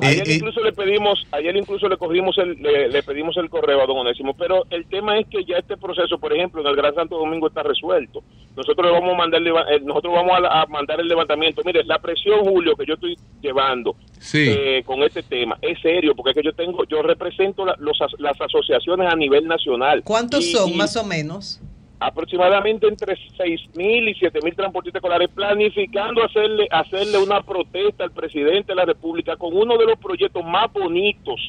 Ayer Eh, eh. incluso le pedimos, ayer incluso le cogimos el, le, le pedimos el correo a don Onésimo, pero el tema es que ya este proceso, por ejemplo, en el Gran Santo Domingo está resuelto. Nosotros le vamos a mandar, eh, nosotros vamos a, mandar el levantamiento. Mire, la presión, Julio, que yo estoy llevando Sí. eh, con este tema es serio, porque es que yo tengo, yo represento la- los as- las asociaciones a nivel nacional. ¿Cuántos Y- son, y más o menos? Aproximadamente entre 6 mil y 7 mil transportistas escolares, planificando hacerle, hacerle una protesta al presidente de la República con uno de los proyectos más bonitos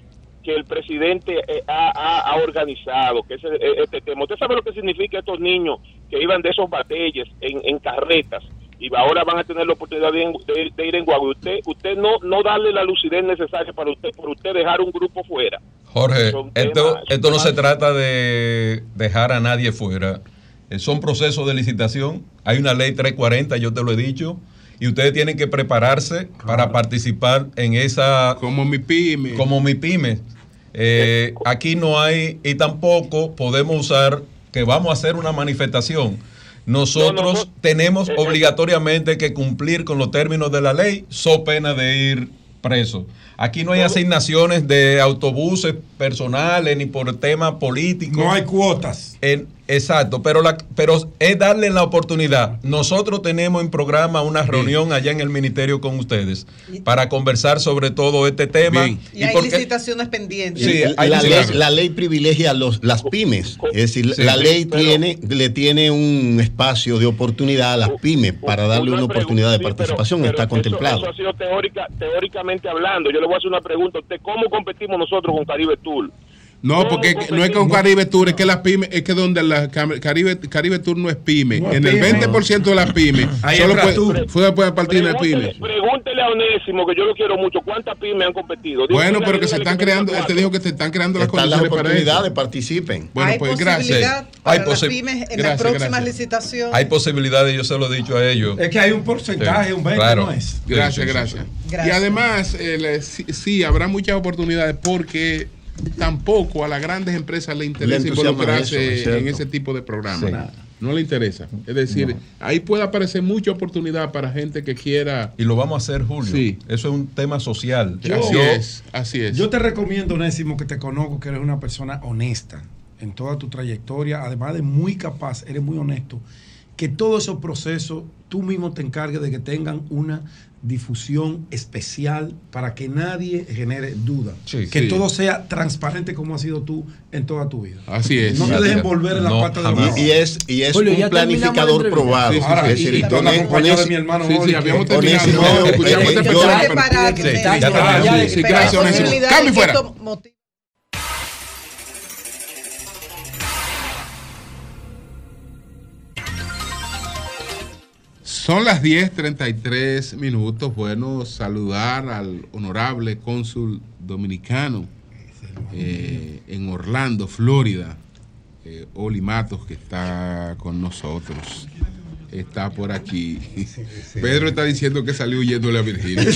que el presidente eh, ha, ha- ha organizado, que es eh, este tema. ¿Usted sabe lo que significa estos niños que iban de esos batalles en, en carretas y ahora van a tener la oportunidad de, de- de ir en guagua? Usted, usted no, no darle la lucidez necesaria para usted, por usted dejar un grupo fuera. Jorge, esto, temas- esto no se trata de dejar a nadie fuera. Eh, Son procesos de licitación. Hay una ley 340, yo te lo he dicho. Y ustedes tienen que prepararse para participar en esa... Como mi pyme. Como mi pyme. Eh, aquí no hay, y tampoco podemos usar que vamos a hacer una manifestación. Nosotros tenemos obligatoriamente que cumplir con los términos de la ley, so pena de ir preso. Aquí no hay asignaciones de autobuses personales ni por temas políticos. No hay cuotas. En- exacto, pero, la, pero es darle la oportunidad. Nosotros tenemos en programa una reunión allá en el ministerio con ustedes para conversar sobre todo este tema. Y hay porque- licitaciones pendientes. Sí, hay la, ley, la ley privilegia a los, las pymes. Es decir, Sí, la ley pero- tiene, le tiene un espacio de oportunidad a las pymes para darle una oportunidad de participación. Pero Está eso- contemplado. Eso, ha sido teórica, teóricamente hablando. Yo le voy a hacer una pregunta a usted. ¿Cómo competimos nosotros con Caribe Tour? No, porque no es con Caribe Tour, es que las pymes, es que donde la Caribe, Caribe Tour no es pyme. No en el pyme. 20% de las pymes, solo puede, puede partir de Pregúntele, pymes. pregúntele a Onésimo, que yo lo quiero mucho, ¿cuántas pymes han competido? Bueno, pero que se están creando, él te dijo que se están creando las Están las condiciones para eso. oportunidades, participen. Bueno, hay pues gracias. para Hay las pymes en las próximas gracias. licitaciones. Hay posibilidades, yo se lo he dicho a ellos. Es que hay un porcentaje, un 20 no es. Gracias, gracias. Y además, eh, le- sí, sí, habrá muchas oportunidades porque tampoco a las grandes empresas le interesa Le involucrarse eso, es cierto. en ese tipo de programas. Sí. No le interesa. Es decir, ahí puede aparecer mucha oportunidad para gente que quiera. Y lo vamos a hacer, Julio. Sí. Eso es un tema social. Yo- así es, así es. Yo te recomiendo, Onésimo, que te conozco, que eres una persona honesta en toda tu trayectoria, además de muy capaz, eres muy honesto, que todos esos procesos tú mismo te encargues de que tengan una difusión especial para que nadie genere duda. Sí, que sí. todo sea transparente como has sido tú en toda tu vida. Así es. No te dejes volver en la No, pata de Y, es, y es Julio, un planificador probado. Sí, sí, sí. Es decir, Y- y con de mi hermano habíamos terminado. Eh, escuchamos eh, este Son las 10:33 minutos. Bueno, saludar al honorable cónsul dominicano eh, en Orlando, Florida, eh, Oli Matos, que está con nosotros. Está por aquí. Pedro está diciendo que salió huyéndole a Virginia.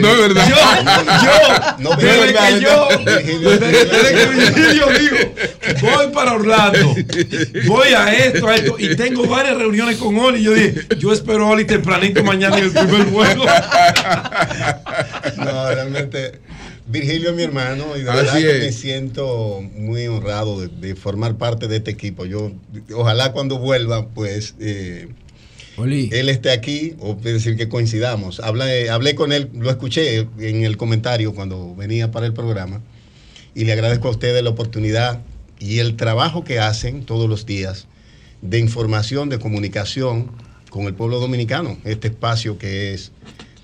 No es verdad. No es verdad. Yo, No, desde pero que yo, desde, desde que Virgilio dijo, voy para Orlando, voy a esto, a esto, y tengo varias reuniones con Oli. Yo dije, yo espero a Oli tempranito mañana en el primer vuelo. No, realmente. Virgilio es mi hermano y de Así verdad que me siento muy honrado de, de formar parte de este equipo. Yo, ojalá cuando vuelva, pues eh, él esté aquí, o decir, que coincidamos. Hablé, hablé con él, lo escuché en el comentario cuando venía para el programa, y le agradezco a ustedes la oportunidad y el trabajo que hacen todos los días de información, de comunicación con el pueblo dominicano, este espacio que es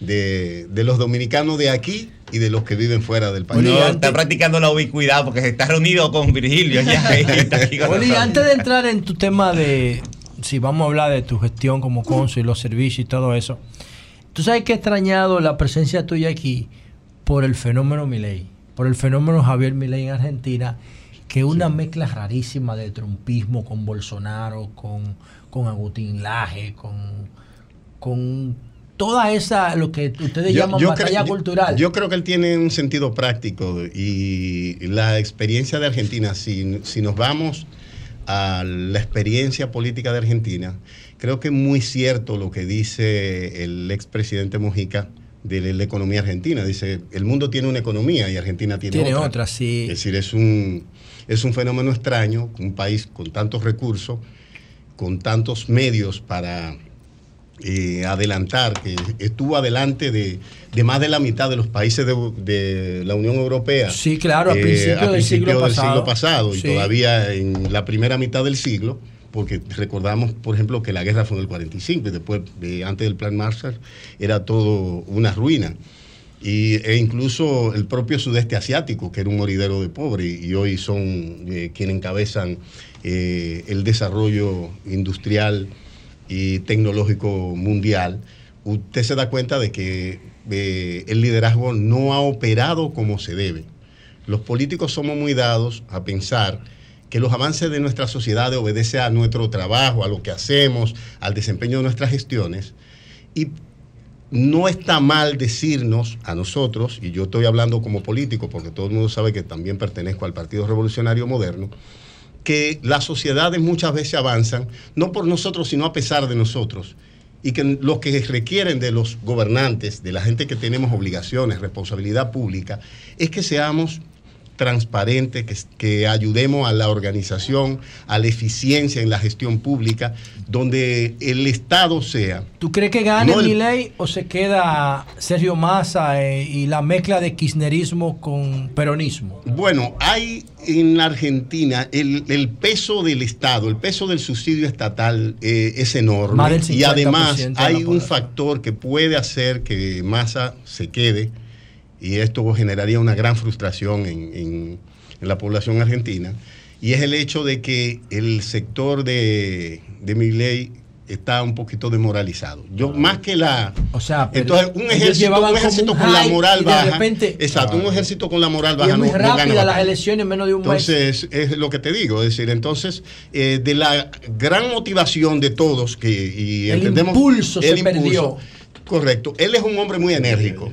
de, de los dominicanos de aquí y de los que viven fuera del país. No, está practicando la ubicuidad porque se está reunido con Virgilio ya. y está aquí con Oli, nosotros. antes de entrar en tu tema de, si vamos a hablar de tu gestión como cónsul y los servicios y todo eso, tú sabes que he extrañado la presencia tuya aquí por el fenómeno Milei, por el fenómeno Javier Milei en Argentina, que es una mezcla rarísima de trumpismo con Bolsonaro, con, con Agustín Laje, con, con toda esa, lo que ustedes llaman batalla creo- cultural. Yo creo que él tiene un sentido práctico y la experiencia de Argentina, si, si nos vamos a la experiencia política de Argentina, creo que es muy cierto lo que dice el expresidente Mujica de la economía argentina. Dice, el mundo tiene una economía y Argentina tiene, Tiene otra. otra, sí. Es decir, es un, es un fenómeno extraño, un país con tantos recursos, con tantos medios para eh, adelantar, que estuvo adelante de, de más de la mitad de los países de, de la Unión Europea. Sí, claro, a eh, principios a del siglo pasado. y todavía en la primera mitad del siglo, porque recordamos, por ejemplo, que la guerra fue en el 45 y después, eh, antes del Plan Marshall, era todo una ruina. Y, e incluso el propio sudeste asiático, que era un moridero de pobre, y hoy son eh, quienes encabezan eh, el desarrollo industrial y tecnológico mundial, usted se da cuenta de que eh, el liderazgo no ha operado como se debe. Los políticos somos muy dados a pensar que los avances de nuestra sociedad obedecen a nuestro trabajo, a lo que hacemos, al desempeño de nuestras gestiones. Y no está mal decirnos a nosotros, y yo estoy hablando como político, porque todo el mundo sabe que también pertenezco al Partido Revolucionario Moderno, que las sociedades muchas veces avanzan, no por nosotros, sino a pesar de nosotros. Y que lo que requieren de los gobernantes, de la gente que tenemos obligaciones, responsabilidad pública, es que seamos transparentes, que, que ayudemos a la organización, a la eficiencia en la gestión pública, donde el Estado sea ¿Tú crees que gane No, el- o se queda Sergio Massa eh, y la mezcla de kirchnerismo con peronismo? Bueno, hay en la Argentina el, el peso del Estado, el peso del subsidio estatal eh, es enorme. Y 50% además hay un factor que puede hacer que Massa se quede y esto generaría una gran frustración en, en- en la población argentina. Y es el hecho de que el sector de, de Milei está un poquito desmoralizado. Yo, más que la... O sea, pero entonces, un ejército, llevaban un como ejército un con la moral y de baja. repente- exacto, un ejército con la moral Y baja. es muy no- no gana rápida las elecciones en menos de un mes. Entonces, es lo que te digo, es decir, entonces, eh, de la gran motivación de todos, que y El entendemos. impulso se perdió. Correcto. Él es un hombre muy enérgico.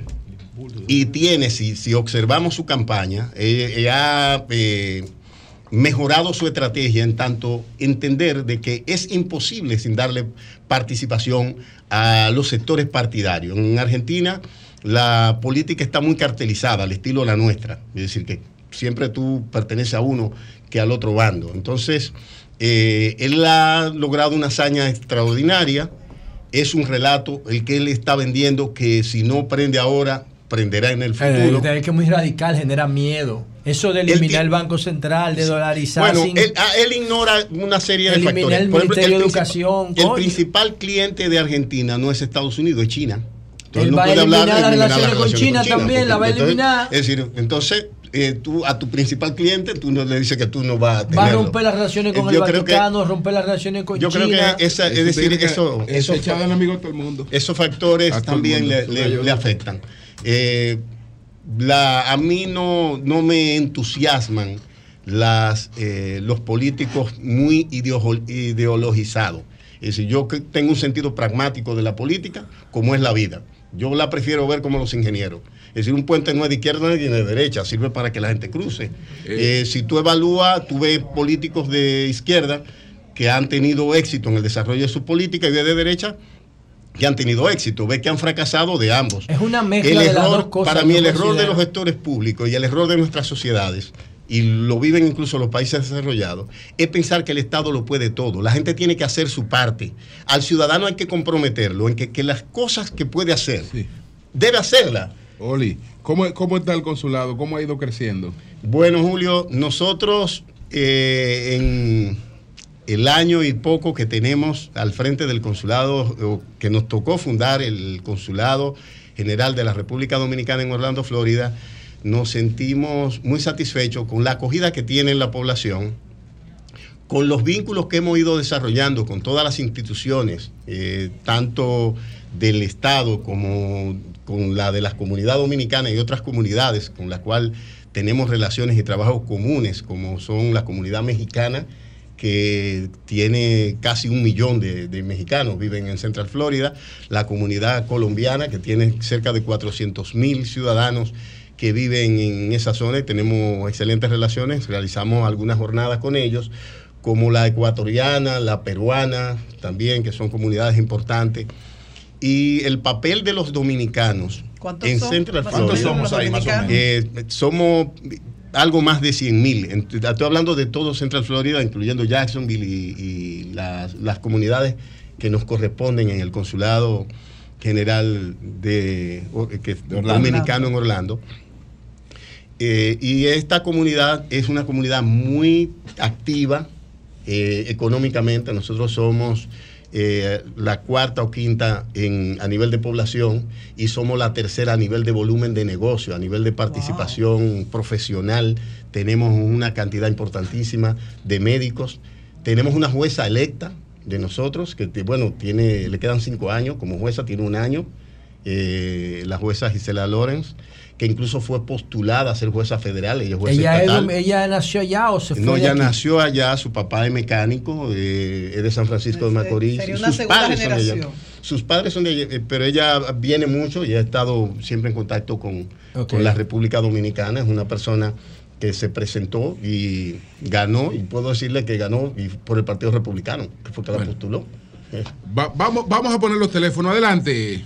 Y tiene, si, observamos su campaña, eh, eh, ha eh, mejorado su estrategia en tanto entender de que es imposible sin darle participación a los sectores partidarios. En Argentina la política está muy cartelizada, al estilo de la nuestra. Es decir, que siempre tú perteneces a uno que al otro bando. Entonces, eh, él ha logrado una hazaña extraordinaria. Es un relato el que él está vendiendo que si no prende ahora, prenderá en el futuro. de que es muy radical, genera miedo. Eso de eliminar el Banco Central, de dolarizar Bueno, sin- él, ah, él ignora una serie de Eliminar factores. el Por ejemplo, Ministerio de Educación, El coño. principal cliente de Argentina no es Estados Unidos, es China. Entonces, Él no va a puede hablar eliminar de las eliminar relaciones con China también, la va a entonces, eliminar. Es decir, entonces eh, tú a tu principal cliente tú no le dices que tú no vas a Va a romper las relaciones con Eh, el yo creo que- Vaticano, romper las relaciones con Yo creo China. que esa, es decir, eso, eso echado a todo el mundo. esos factores A el también mundo. le, le- le afectan. Eh, la, a mí no, no me entusiasman las, eh, los políticos muy ideo- ideologizados. Es decir, yo tengo un sentido pragmático de la política, como es la vida. Yo la prefiero ver como los ingenieros. Es decir, un puente no es de izquierda ni de derecha, sirve para que la gente cruce. Eh, si tú evalúas, tú ves políticos de izquierda que han tenido éxito en el desarrollo de su política y de derecha que han tenido éxito. Ve que han fracasado de ambos. Es una mezcla El de las error, dos cosas. para mí el error de los gestores públicos y el error de nuestras sociedades, y lo viven incluso los países desarrollados, es pensar que el Estado lo puede todo. La gente tiene que hacer su parte. Al ciudadano hay que comprometerlo en que, que las cosas que puede hacer, debe hacerlas. Oli, ¿cómo, ¿cómo está el consulado? ¿Cómo ha ido creciendo? Bueno, Julio, nosotros eh, en el año y poco que tenemos al frente del consulado, que nos tocó fundar el consulado general de la República Dominicana en Orlando, Florida, nos sentimos muy satisfechos con la acogida que tiene la población, con los vínculos que hemos ido desarrollando con todas las instituciones, eh, tanto del Estado como con la de las comunidades dominicanas y otras comunidades con las cuales tenemos relaciones y trabajos comunes, como son la comunidad mexicana, que tiene casi un millón de, de mexicanos, viven en Central Florida, la comunidad colombiana, que tiene cerca de 400 mil ciudadanos que viven en esa zona y tenemos excelentes relaciones, realizamos algunas jornadas con ellos, como la ecuatoriana, la peruana, también, que son comunidades importantes. Y el papel de los dominicanos ¿Cuántos en son? Central ¿Cuántos Florida. somos ahí, más o menos? Eh, somos algo más de 100 mil. Estoy hablando de todo Central Florida, incluyendo Jacksonville y, y las, las comunidades que nos corresponden en el consulado general de, que- Orlando. dominicano en Orlando. Eh, y esta comunidad es una comunidad muy activa eh, económicamente. Nosotros somos eh, la cuarta o quinta en, a nivel de población y somos la tercera a nivel de volumen de negocio, a nivel de participación profesional. Tenemos una cantidad importantísima de médicos. Tenemos una jueza electa de nosotros, que bueno, tiene, le quedan cinco años, como jueza tiene un año, eh, la jueza Gisela Lorenz, que incluso fue postulada a ser jueza federal, ella jueza Ella, es ella nació allá o se fue No, de ella aquí? nació allá, su papá es mecánico, eh, es de San Francisco de Macorís. sería una sus segunda padres son de allá. generación. Sus padres son de allá, eh, pero ella viene mucho y ha estado siempre en contacto con, con la República Dominicana. Es una persona que se presentó y ganó, y puedo decirle que ganó y por el Partido Republicano, que fue que la postuló. Va- vamos, vamos a poner los teléfonos. Adelante.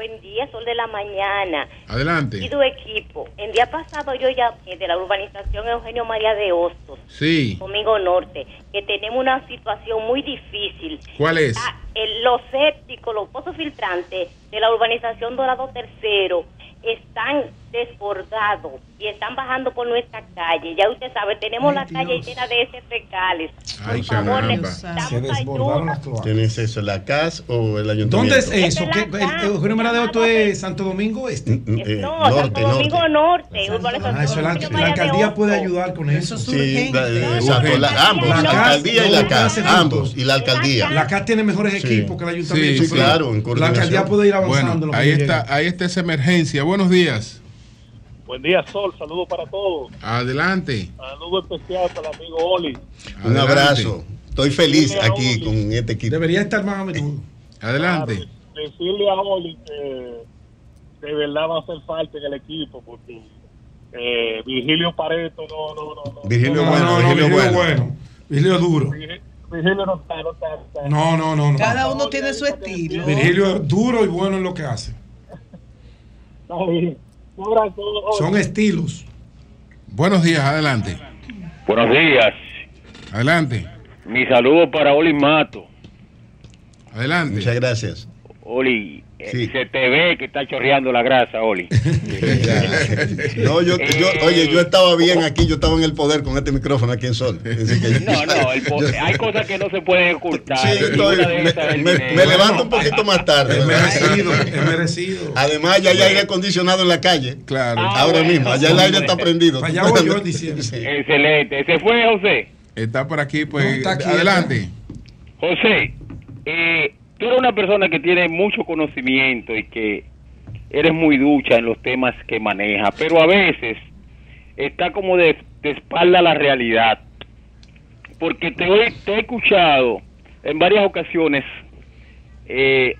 Buen día, sol de la mañana. Adelante. Y tu equipo. El día pasado yo llamé de la urbanización Eugenio María de Hostos, Sí. Domingo Norte, que tenemos una situación muy difícil. ¿Cuál es? Ah, el- los sépticos, los pozos filtrantes de la urbanización Dorado Tercero están desbordados y están bajando por nuestra calle. Ya usted sabe, tenemos la calle llena de heces fecales. Ay, Por favor, caramba. necesitamos ayuda. ¿Quién es eso? ¿La CAS o el ayuntamiento? ¿Dónde es eso? ¿Qué, el Eugenio María de Otto es Santo Domingo Este. Eh, No, Santo Domingo Norte, Ah, eso la, la alcaldía puede ayudar con eso. Sí, la- eh, exacto, la- ambos, la CAS alcaldía y la CAS, ambos, y la alcadía. La CAS tiene mejores equipos que el ayuntamiento. Sí, claro, en La coordinación. alcaldía puede ir avanzando. Bueno, ahí está esa emergencia. Buenos días. Buen día, Sol. Saludos para todos. Adelante. Saludo especial para el amigo Oli. Un Adelante. abrazo. Estoy feliz aquí con este equipo. Debería estar más a menudo. Adelante. Decirle a Oli que de verdad va a hacer falta en el equipo porque eh, Virgilio Pareto no, no, no. no. Virgilio No, bueno, no, no, Virgilio Virgilio bueno. bueno. Virgilio duro. Virgilio no está, no está. no está. No, no, no. no. Cada uno tiene su estilo. Virgilio es duro y bueno en lo que hace. Está bien. Son estilos. Buenos días, adelante. Buenos días. Adelante. Mi saludo para Oli Mato. Adelante. Muchas gracias. Oli, eh, se te ve que está chorreando la grasa, Oli. No, yo, yo, oye, yo estaba bien aquí, yo estaba en el poder con este micrófono aquí en Sol. Así que- No, no, el hay cosas que no se pueden ocultar. Sí, estoy- me, levanto un poquito más tarde. Es merecido, es merecido. Además, ya hay aire acondicionado en la calle. Claro. Ah, Ahora bueno. mismo, allá el aire está prendido. Allá voy yo diciendo. Sí. Excelente. ¿Se fue, José? Está por aquí, pues. No, está aquí, adelante. José, eh, tú eres una persona que tiene mucho conocimiento y que eres muy ducha en los temas que maneja, pero a veces está como de, espalda a la realidad. Porque te, he- te he escuchado en varias ocasiones eh,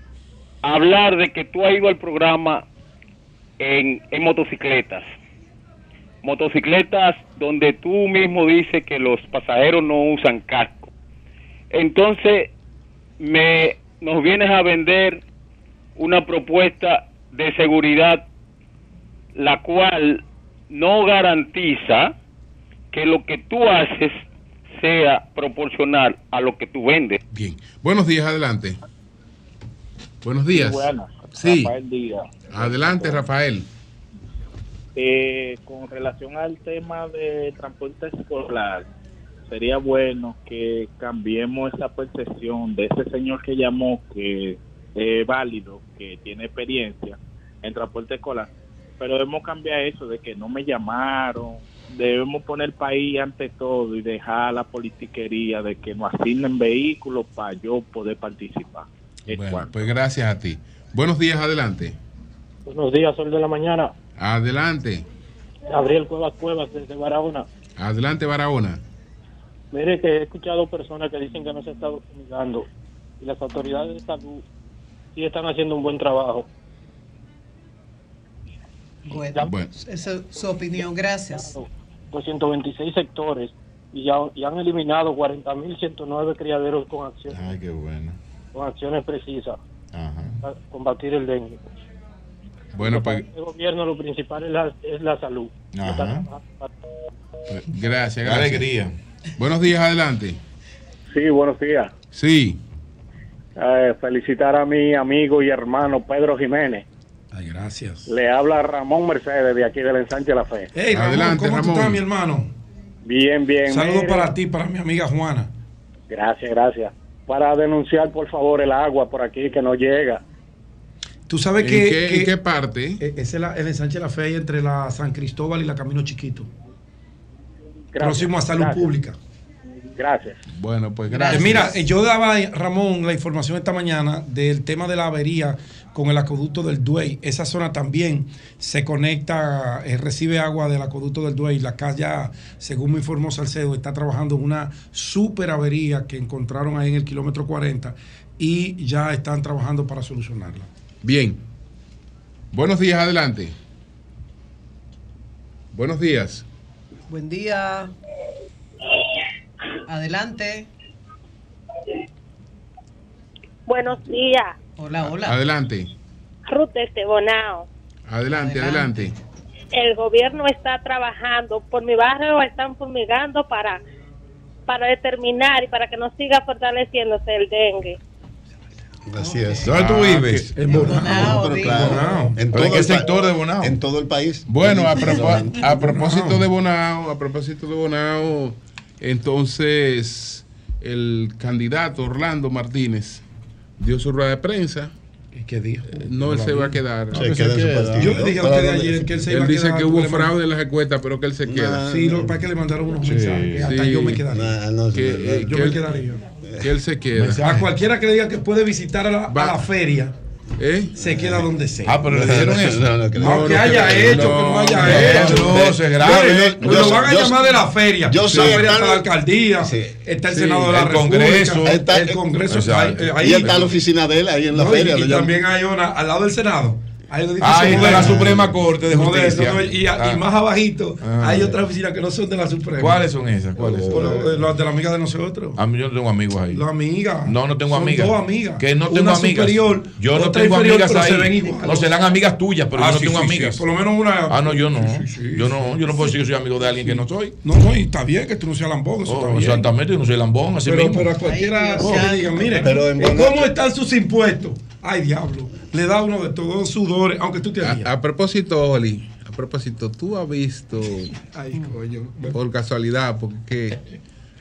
hablar de que tú has ido al programa en, en motocicletas. Motocicletas donde tú mismo dices que los pasajeros no usan casco. Entonces, me nos vienes a vender una propuesta de seguridad la cual no garantiza que lo que tú haces sea proporcional a lo que tú vendes. Bien. Buenos días, adelante. Buenos días. Buenas. Sí. Rafael Díaz. Adelante, Rafael. Eh, con relación al tema de transporte escolar, sería bueno que cambiemos esa percepción de ese señor que llamó, que es válido, que tiene experiencia en transporte escolar, pero debemos cambiar eso de que no me llamaron, debemos poner el país ante todo y dejar la politiquería de que nos asignen vehículos para yo poder participar. Bueno, cuanto. pues gracias a ti. Buenos días, adelante. Buenos días, Sol de la Mañana. Adelante. Gabriel Cuevas Cuevas desde Barahona. Adelante, Barahona. Mire que he escuchado personas que dicen que no se está fumigando. y las autoridades de salud sí están haciendo un buen trabajo. Bueno, Bueno. esa es su opinión, gracias. 226 sectores y ya y han eliminado 40.109 criaderos con acciones, Ay, qué bueno. con acciones precisas Ajá. para combatir el dengue. Bueno, pues El gobierno lo principal es la, es la salud. Ajá. gracias, gracias. alegría. Buenos días, adelante. Sí, buenos días. Sí. Eh, felicitar a mi amigo y hermano Pedro Jiménez. Ay, gracias. Le habla Ramón Mercedes de aquí del Ensanche La Fe. Hey, Ramón, ¿cómo tú estás, mi hermano? Bien, bien. Saludos para ti, para mi amiga Juana. Gracias, gracias. Para denunciar, por favor, el agua por aquí que no llega. Tú sabes ¿En que, qué- en qué parte? Ese es la- el ensanche de la fe entre la San Cristóbal y la Camino Chiquito. Gracias, Próximo a Salud gracias. Pública. Gracias. Bueno, pues Eh, gracias. Mira, eh, yo daba, eh, Ramón, la información esta mañana del tema de la avería con el acueducto del Duey. Esa zona también se conecta, eh, recibe agua del acueducto del Duey. La calle, según me informó Salcedo, está trabajando en una super avería que encontraron ahí en el kilómetro 40 y ya están trabajando para solucionarla. Bien. Buenos días, adelante. Buenos días. Buen día. Adelante. Buenos días, Hola, hola. Adelante. Ruth de Bonao. Adelante, adelante. El gobierno está trabajando, por mi barrio están fumigando para, para determinar y para que no siga fortaleciéndose el dengue. Así es. ¿Dónde tú vives? En Bonao. Pero claro, en todo ¿En qué sector de Bonao? En todo el país. Bueno, a, propósito de Bonao, a propósito de Bonao, entonces el candidato Orlando Martínez dio su rueda de prensa. ¿Y qué dijo? No, No él se va a quedar. No, Se que queda se en su queda. partido. Yo le dije a usted ayer que él se iba a dice quedar que con hubo el- fraude en las encuestas, pero que él se queda. Sí, lo que que le mandaron unos mensajes. que Hasta yo me quedaría. Que, eh, yo que me él- quedaría. Que él se queda. A cualquiera que le diga que puede visitar a la, a la feria, se queda donde sea. Ah, pero le dijeron eso. No, no, que No, no, que no, haya que- hecho, no, que no haya no, hecho. no, eso es grave. Lo van a yo- llamar de la feria. yo soy feria está la alcaldía, está el Senado de la el República, Congreso. el Congreso. Exacto. ahí- ahí- y está la oficina de él ahí en la y- feria. Y, también hay una al lado del Senado. Edificio Ahí está la moderno. Suprema Corte de Justicia. ¿no? y, a- y Ah. más abajito Ah. hay otras oficinas que no son de la Suprema. ¿Cuáles son esas? ¿Cuáles son? O lo- Las de la amiga de nosotros. A mí yo no tengo amigos ahí. La amiga. No, no tengo Son amigas. dos amigas. Que no tengo Una amigas. superior, yo no tengo inferior, amigas ahí. se ven igual. No serán amigas tuyas, pero Ah, yo no sí, tengo sí, amigas. sí. Por lo menos una. Ah, no, yo no. yo no, yo no puedo decir que soy amigo de alguien que no soy. No, no, y está bien que tú no seas lambón, eso Oh, está exactamente, yo no soy lambón, así pero, mismo. pero a cualquiera que digan, mire, Pero en ¿y Bonao- ¿cómo están sus impuestos? Ay, diablo, le da uno de todos sudores, aunque tú te harías. A, a propósito, Oli, a propósito, tú has visto, Ay, coño. por casualidad, porque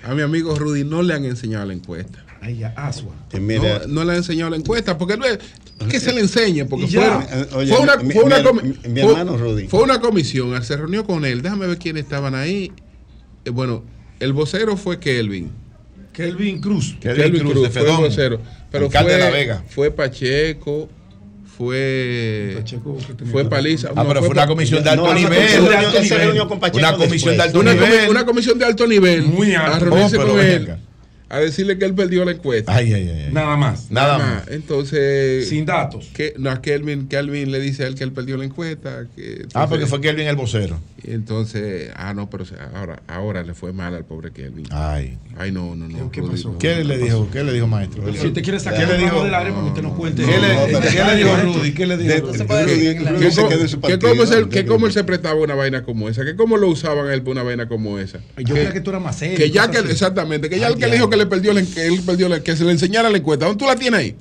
a mi amigo Rudy no le han enseñado la encuesta. Ay, ya, asua. No, no le han enseñado la encuesta, porque no es que se le enseñe, porque fue. Eh, oye, fue una, mi- fue una mi- comi- mi- mi fue- hermano Rudy. fue una comisión, él se reunió con él, déjame ver quiénes estaban ahí. Eh, bueno, el vocero fue Kelvin. Kelvin Cruz. Kelvin, Cruz, de fue Fedón, vocero. Pero alcalde fue, de La Vega. fue Pacheco, fue, fue Paliza. Ah, pero fue una comisión de alto nivel. Una comisión de alto nivel. Una comisión de alto nivel. Muy alto. A reunirse Oh, pero con ven él. acá. A decirle que él perdió la encuesta. Ay, ay, ay. Nada más. Nada Ajá, más. Entonces. Sin datos. Que, no, a Kelvin, Kelvin le dice a él que él perdió la encuesta. Que, Ah, porque entonces- fue Kelvin el vocero. y entonces, ah, no, pero ahora, ahora le fue mal al pobre Kelvin. Ay. Ay, no, no, no. ¿Qué pasó? ¿Qué no le dijo? ¿Qué le dijo maestro? Si usted quiere sacar ¿Qué le el dijo? del área para que usted nos cuente. ¿Qué le, ¿qué dijo Rudy? ¿Qué le dijo Rudy? se cómo- él se prestaba una vaina como esa, que cómo lo usaban él para una vaina como esa. Yo creía que tú eras más serio. que ya que exactamente, que ya el que le dijo que le perdió la, que él perdió la, que se le enseñara la encuesta, ¿dónde tú la tienes ahí?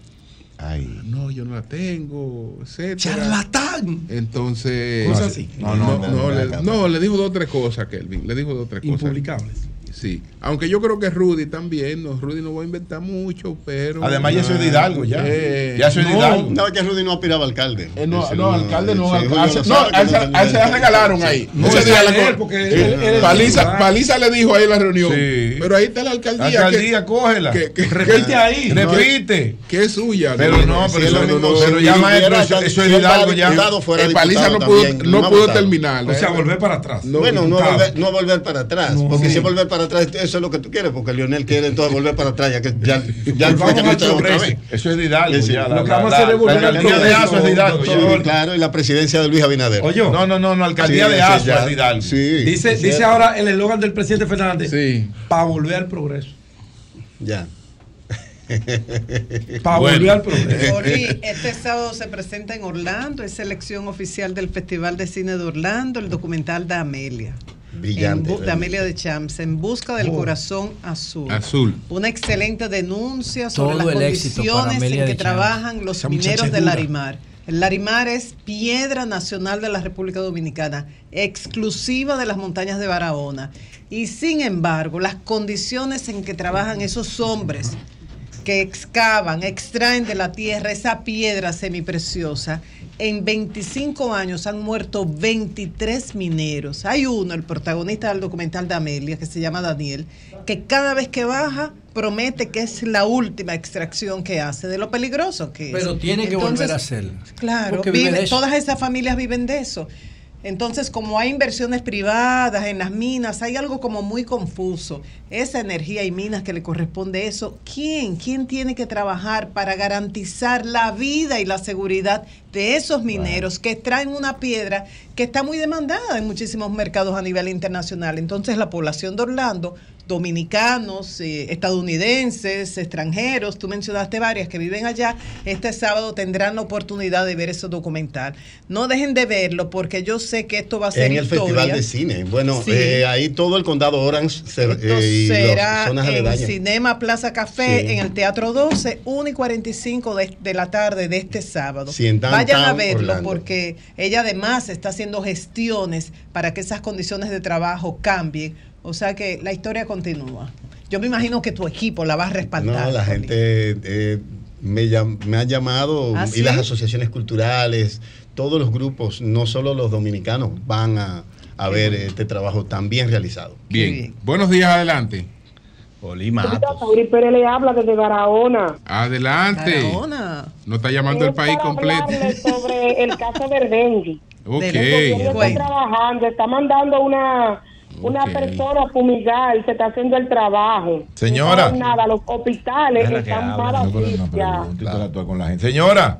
Ay. No, yo no la tengo, etcétera. ¡Charlatán! Entonces, Cosas así. No, no, no, no, le, no, no, le dijo dos o tres cosas, Kelvin. Le dijo dos o tres cosas. Impublicables. Sí. Aunque yo creo que Rudy también, no, Rudy no va a inventar mucho, pero. Además, ya soy de Hidalgo, ya. Eh, Ya soy de no, Hidalgo. No, que Rudy no aspiraba a alcalde. Eh, no, no, alcalde no, sí, no, a él que se- a él se la regalaron ahí. No, la es Paliza. Paliza le dijo ahí en la reunión. Sí. Pero ahí está la alcaldía. Alcaldía, cógela. que, que, Repite que- ahí. Repite. que es suya. Pero no, pero no, ya maestro, eso, es Hidalgo ya. Eh, Paliza no pudo, no terminar. O sea, volver para atrás. No, bueno, no volver, no volver para atrás, No. porque si volver para para atrás, eso es lo que tú quieres, porque Lionel quiere entonces volver para atrás, ya que ya, ya que no está otra vez. Eso es de Hidalgo. Sí, ya, lo la- que la- vamos a hacer es volver al alcaldía de Hidalgo. Sí, claro, y la presidencia de Luis Abinader. Oye, No, no, no, no, alcaldía Sí, de ya. es Hidalgo. Sí. Dice, es dice cierto. ahora el eslogan del presidente Fernández. Para volver al progreso. Ya. Para volver al progreso. Oli, este sábado se presenta en Orlando, es selección oficial del Festival de Cine de Orlando, el documental de Amelia. Brillante. En de Amelia de Champs, en busca del Oh. corazón azul. Azul. Una excelente denuncia sobre Todo las condiciones en que trabajan los Esa mineros del. Larimar. El Larimar es piedra nacional de la República Dominicana, exclusiva de las montañas de Barahona. Y sin embargo, las condiciones en que trabajan esos hombres que excavan, extraen de la tierra esa piedra semipreciosa, en 25 años han muerto 23 mineros. Hay uno, el protagonista del documental de Amelia, que se llama Daniel, que cada vez que baja promete que es la última extracción que hace de lo peligroso que es. Pero tiene que Entonces, volver a hacerlo. Claro, vive todas esas familias viven de eso. Entonces, como hay inversiones privadas en las minas, hay algo como muy confuso. Esa energía y minas que le corresponde eso, ¿quién? ¿Quién tiene que trabajar para garantizar la vida y la seguridad de esos mineros que extraen una piedra que está muy demandada en muchísimos mercados a nivel internacional? Entonces, la población de Orlando dominicanos, eh, estadounidenses, extranjeros, tú mencionaste varias que viven allá, este sábado tendrán la oportunidad de ver ese documental. No dejen de verlo porque yo sé que esto va a ser En el historia. Festival de Cine. Bueno, Sí. eh, ahí todo el condado Orange se, eh, y será zonas en aledañas. Cinema Plaza Café, Sí. en el Teatro 12, 1 y 45 de, de la tarde de este sábado. Sí, en Vayan a Downtown verlo Orlando. porque ella además está haciendo gestiones para que esas condiciones de trabajo cambien. O sea que la historia continúa. Yo me imagino que tu equipo la va a respaldar. No, la gente eh, me, llam- me ha llamado ¿Ah, y sí? las asociaciones culturales, todos los grupos, no solo los dominicanos, van a, a ver este trabajo tan bien realizado. Bien. Buenos días, adelante. Sauri Pérez le habla desde Barahona. Adelante. Barahona. No está llamando el país para completo. sobre el caso del dengue. Ok. Está trabajando, está mandando una, una Ok. persona fumigar, se está haciendo el trabajo. Señora. No, nada, los hospitales que están mal no, interactúa con la gente. Señora,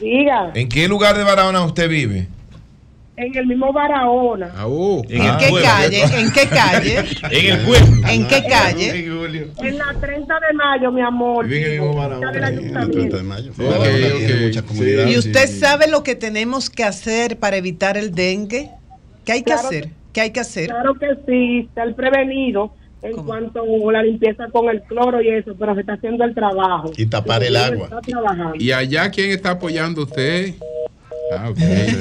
Diga, ¿en qué lugar de Barahona usted vive? en el mismo Barahona. ¿En ¿En qué calle? ¿En qué calle? En el pueblo. ¿En qué calle? En la 30 de mayo, mi amor. Vive en el mismo Está del ayuntamiento. de mayo. Ok, Barahona tiene ok. muchas comunidades. ¿Y usted sabe lo que tenemos que hacer para evitar el dengue? ¿Qué hay que Claro hacer? ¿Qué hay que hacer? Claro que sí, está el prevenido en cuanto a la limpieza con el cloro y eso, pero se está haciendo el trabajo. Y tapar el agua. ¿Y allá quién está apoyando usted? Ah, apoyando.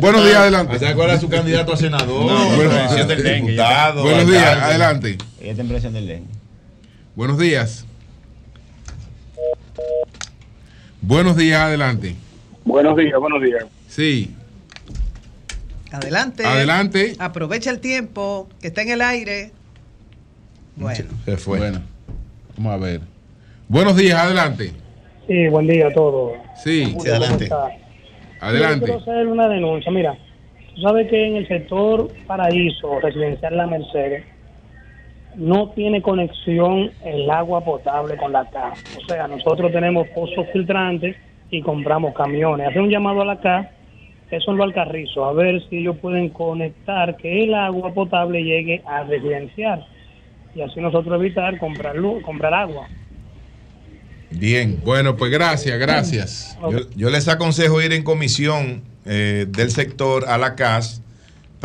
Buenos días, adelante. ¿Se acuerda su candidato a senador? No, Bueno, del diputado, Buenos días, adelante. Ella está en presión del dengue. Buenos días. Buenos días, adelante. Buenos días, buenos días. Sí, Adelante. Adelante. Aprovecha el tiempo que está en el aire. Bueno. se fue. Bueno, vamos a ver. Buenos días, adelante. Sí, buen día a todos. Sí. Adelante. Yo quiero hacer una denuncia. Mira, tú sabes que en el sector Paraíso, residencial La Mercedes, no tiene conexión el agua potable con la CA. O sea, nosotros tenemos pozos filtrantes y compramos camiones. Hacer un llamado a la CA, eso es lo alcarrizo, a ver si ellos pueden conectar que el agua potable llegue a residencial. Y así nosotros evitar comprar, luz, comprar agua. Bien. Bueno, pues gracias, gracias. Yo, yo les aconsejo ir en comisión eh, del sector a la CAS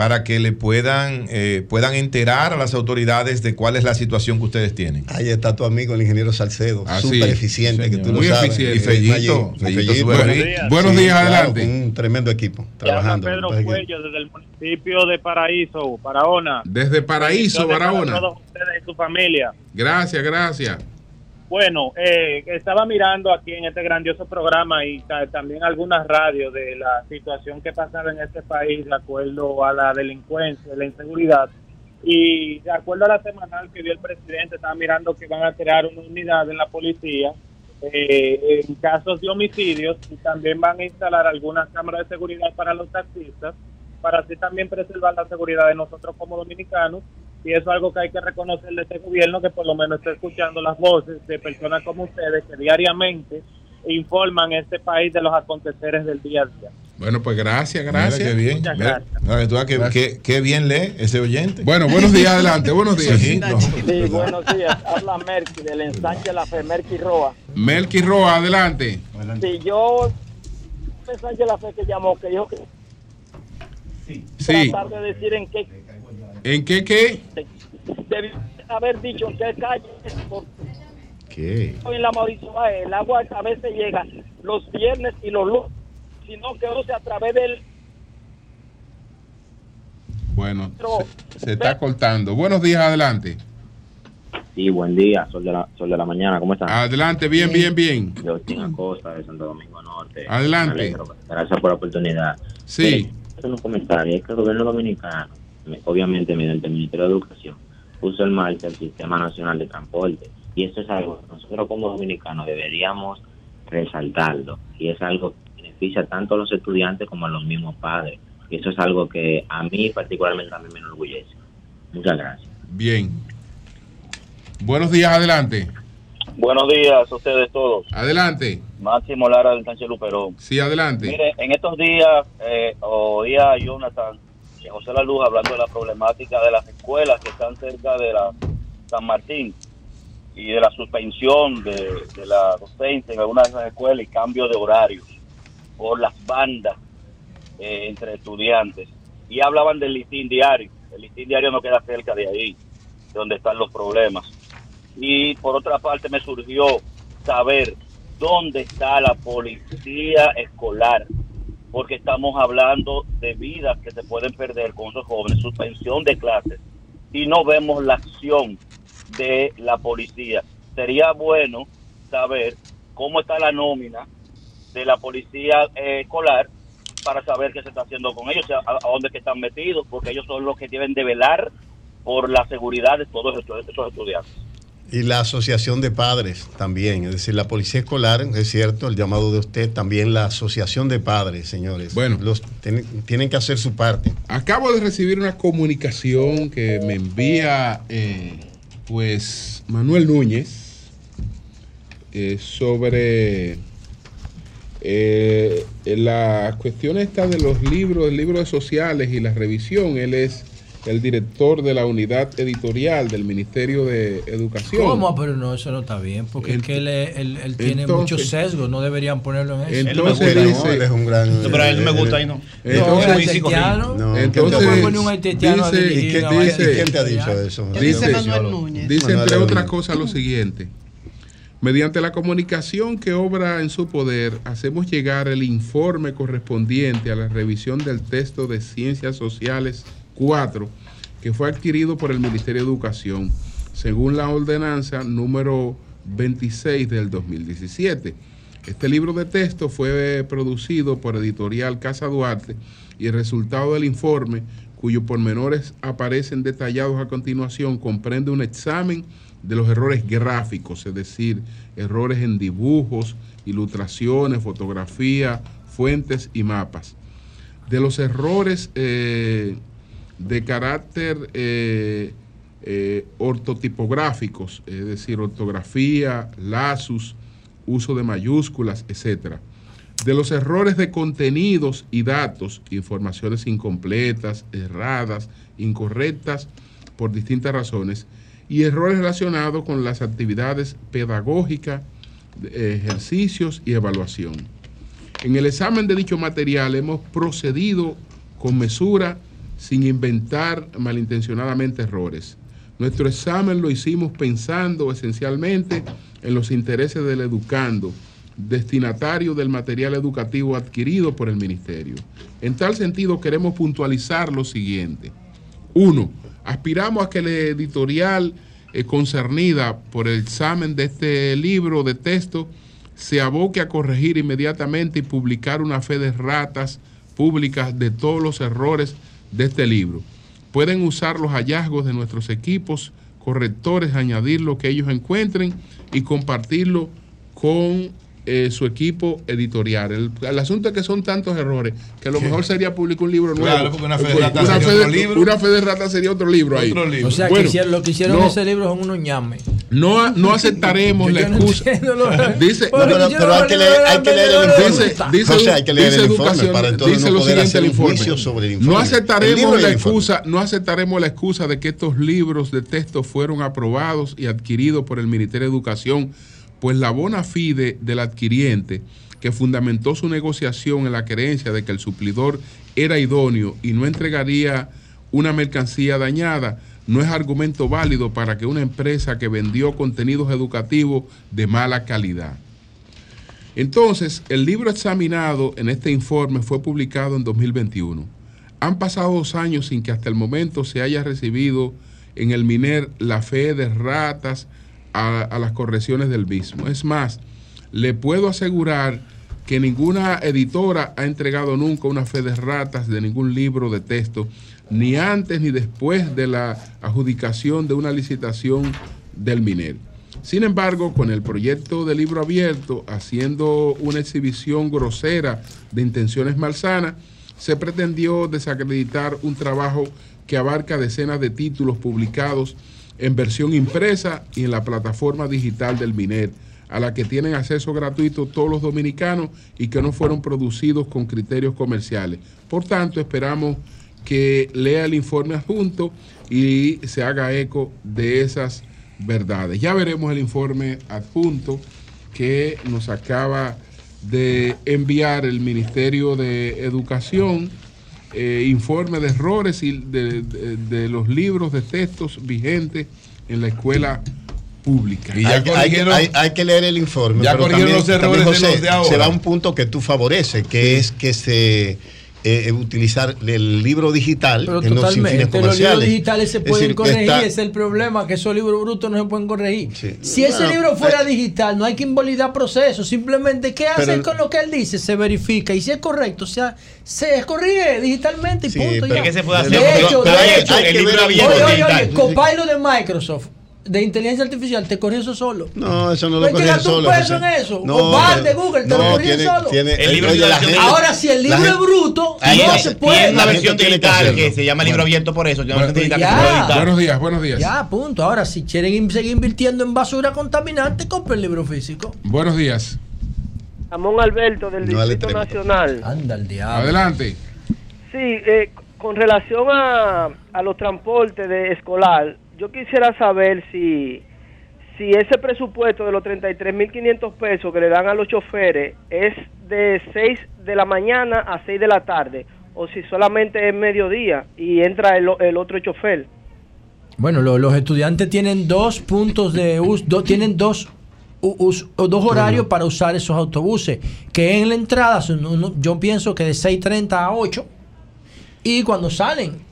para que le puedan, eh, puedan enterar a las autoridades de cuál es la situación que ustedes tienen. Ahí está tu amigo el ingeniero Salcedo, Ah, sí, súper eficiente, que tú Muy lo sabes. eficiente. Y Fellito. Buenos días, adelante. Un tremendo equipo trabajando. Pedro Entonces, Cuello desde el municipio de Paraíso, Barahona. Desde Paraíso, Barahona. todos ustedes y su familia. Gracias, gracias. Bueno, eh, estaba mirando aquí en este grandioso programa y ta- también algunas radios de la situación que pasaba en este país de acuerdo a la delincuencia, la inseguridad. Y de acuerdo a la semanal que dio el presidente, estaba mirando que van a crear una unidad en la policía eh, en casos de homicidios y también van a instalar algunas cámaras de seguridad para los taxistas para así también preservar la seguridad de nosotros como dominicanos. Y eso es algo que hay que reconocerle a este gobierno que por lo menos está escuchando las voces de personas como ustedes que diariamente informan a este país de los aconteceres del día a día. Bueno, pues gracias, gracias. Mira qué bien. Muchas Mira, mira, tú ves que- que- qué bien lee ese oyente. Bueno, buenos días, adelante, buenos días. Sí, no. Sí, buenos días. Habla Merky del ensanche La Fe, Merky Roa. Melky Roa, adelante. Sí, yo, ensanche La Fe que llamó, que dijo que Sí. tratar de decir en qué, ¿En qué qué? debí haber dicho en qué calle ¿Qué? en la Mauricio el agua a veces llega los viernes y los lunes, sino que uno se a través del Bueno, se, se está cortando. Buenos días, adelante. Sí, buen día, Sol de la, Sol de la Mañana, ¿cómo están? Adelante, bien, bien, bien. Yo estoy en Acosta de Santo Domingo Norte. Adelante. Alegro, Gracias por la oportunidad. Sí. Hacer un comentario, es que el gobierno dominicano, obviamente mediante el Ministerio de Educación, puso en marcha el Sistema Nacional de Transporte. Y eso es algo que nosotros como dominicanos deberíamos resaltarlo. Y es algo que beneficia tanto a los estudiantes como a los mismos padres. Y eso es algo que a mí particularmente a mí me enorgullece. Muchas gracias. Bien. Buenos días, adelante. Buenos días a ustedes todos. Adelante. Máximo Lara del Sánchez Luperón. Sí, adelante. Mire, en estos días eh, oía a Jonathan José La Luz hablando de la problemática de las escuelas que están cerca de la San Martín y de la suspensión de, la docencia en algunas de esas escuelas y cambio de horarios por las bandas eh, entre estudiantes. Y hablaban del listín diario. El listín diario no queda cerca de ahí, de donde están los problemas. Y por otra parte me surgió saber dónde está la policía escolar, porque estamos hablando de vidas que se pueden perder con esos jóvenes, suspensión de clases, y no vemos la acción de la policía. Sería bueno saber cómo está la nómina de la policía eh, escolar para saber qué se está haciendo con ellos, a, dónde que están metidos, porque ellos son los que deben de velar por la seguridad de todos esos estudiantes. Y la asociación de padres también, es decir, la policía escolar, es cierto, el llamado de usted, también la asociación de padres, señores. Bueno, los tienen, tienen que hacer su parte. Acabo de recibir una comunicación que me envía eh, pues Manuel Núñez eh, sobre eh, la cuestión esta de los libros, libros sociales y la revisión. Él es el director de la unidad editorial del Ministerio de Educación. ¿Cómo? Pero no, eso no está bien, porque es que él, es- él- él tiene Entonces- muchos sesgos, no deberían ponerlo en eso. Entonces dice, él es un gran. No, pero a él no me gusta ahí, no. Entonces, No, haitiano. No, entonces ¿Cómo puede poner un haitiano dice, ¿y qué una dice? ¿Y quién te ha dicho eso? ¿Qué dice Manuel Núñez? Dice entre otras cosas lo siguiente. Mediante la comunicación que obra en su poder, hacemos llegar el informe correspondiente a la revisión del texto de Ciencias Sociales 4, que fue adquirido por el Ministerio de Educación, según la ordenanza número 26 del 2017. Este libro de texto fue producido por Editorial Casa Duarte y el resultado del informe, cuyos pormenores aparecen detallados a continuación, comprende un examen de los errores gráficos, es decir, errores en dibujos, ilustraciones, fotografía, fuentes y mapas. De los errores eh, de carácter eh, eh, ortotipográficos, es decir, ortografía, lazos, uso de mayúsculas, etc. De los errores de contenidos y datos, informaciones incompletas, erradas, incorrectas por distintas razones, y errores relacionados con las actividades pedagógicas, eh, ejercicios y evaluación. En el examen de dicho material hemos procedido con mesura sin inventar malintencionadamente errores. Nuestro examen lo hicimos pensando esencialmente en los intereses del educando, destinatario del material educativo adquirido por el Ministerio. En tal sentido, queremos puntualizar lo siguiente. Uno, aspiramos a que la editorial eh, concernida por el examen de este libro de texto se aboque a corregir inmediatamente y publicar una fe de ratas públicas de todos los errores de este libro. Pueden usar los hallazgos de nuestros equipos correctores, añadir lo que ellos encuentren y compartirlo con eh, su equipo editorial. El, asunto es que son tantos errores que lo mejor sería publicar un libro nuevo. Claro, porque una fe de rata sería otro libro. Una fe de rata sería otro libro ahí. O sea, que hicieron, lo que hicieron en ese libro son unos ñames. No, no aceptaremos la excusa. dice, pero, hay, que leer, hay que leer el informe. Dice, dice, o sea, hay que leer el informe para entonces dice no lo poder siguiente hacer el un informe. juicio sobre el informe. No aceptaremos la excusa, no aceptaremos la excusa de que estos libros de texto fueron aprobados y adquiridos por el Ministerio de Educación, pues la bona fide del adquiriente que fundamentó su negociación en la creencia de que el suplidor era idóneo y no entregaría una mercancía dañada, no es argumento válido para que una empresa que vendió contenidos educativos de mala calidad. Entonces, el libro examinado en este informe fue publicado en 2021. Han pasado dos años sin que hasta el momento se haya recibido en el MINER la fe de ratas a, a las correcciones del mismo. Es más, le puedo asegurar que ninguna editora ha entregado nunca una fe de ratas de ningún libro de texto, ni antes ni después de la adjudicación de una licitación del MINER. Sin embargo, con el proyecto de libro abierto, haciendo una exhibición grosera de intenciones malsanas, se pretendió desacreditar un trabajo que abarca decenas de títulos publicados en versión impresa y en la plataforma digital del MINER, a la que tienen acceso gratuito todos los dominicanos y que no fueron producidos con criterios comerciales. Por tanto, esperamos que lea el informe adjunto y se haga eco de esas verdades. Ya veremos el informe adjunto que nos acaba de enviar el Ministerio de Educación, eh, informe de errores y de, de- de los libros de textos vigentes en la escuela pública. hay, que- hay que- hay- hay que leer el informe. Ya pero corrigieron también, los errores también, de José, los de ahora. Se va a un punto que tú favoreces, que es que se eh, utilizar el libro digital Pero en los fines totalmente, los libros comerciales. digitales se Es pueden decir, corregir, está- ese es el problema, que esos libros brutos no se pueden corregir. Si ese libro fuera digital, no hay que invalidar procesos, simplemente ¿qué hace Pero- con lo que él dice? Se verifica y si es correcto, o sea, se corrige digitalmente y Sí, punto. pero- ya. ¿Qué se puede de hacer? hecho, Pero de hay- hecho, hay que el libro el oye, oye, oye, de Microsoft de inteligencia artificial te corrió eso solo. No, eso no No lo hay que corrige gastar un solo. peso José. en eso. No, o Bard de Google te no, lo tiene- solo. tiene- El libro la gente- Ahora, si el libro es gente- bruto, Ahí no hay- se puede. una versión que digital hacerlo. que se llama libro abierto por eso. Bueno, que ya. Buenos días, buenos días. Ya, punto. Ahora, si quieren seguir invirtiendo en basura contaminante, compren el libro físico. Buenos días. Ramón Alberto del No Distrito. Nacional. Anda el diablo. Adelante. Sí, eh, con relación a, a los transportes de escolar, yo quisiera saber si, si ese presupuesto de los 33.500 pesos que le dan a los choferes es de 6 de la mañana a 6 de la tarde, o si solamente es mediodía y entra el, el otro chofer. Bueno, lo- los estudiantes tienen dos puntos de uso, do- tienen dos, us- dos horarios para usar esos autobuses, que en la entrada son uno- yo pienso que de 6.30 a 8 y cuando salen.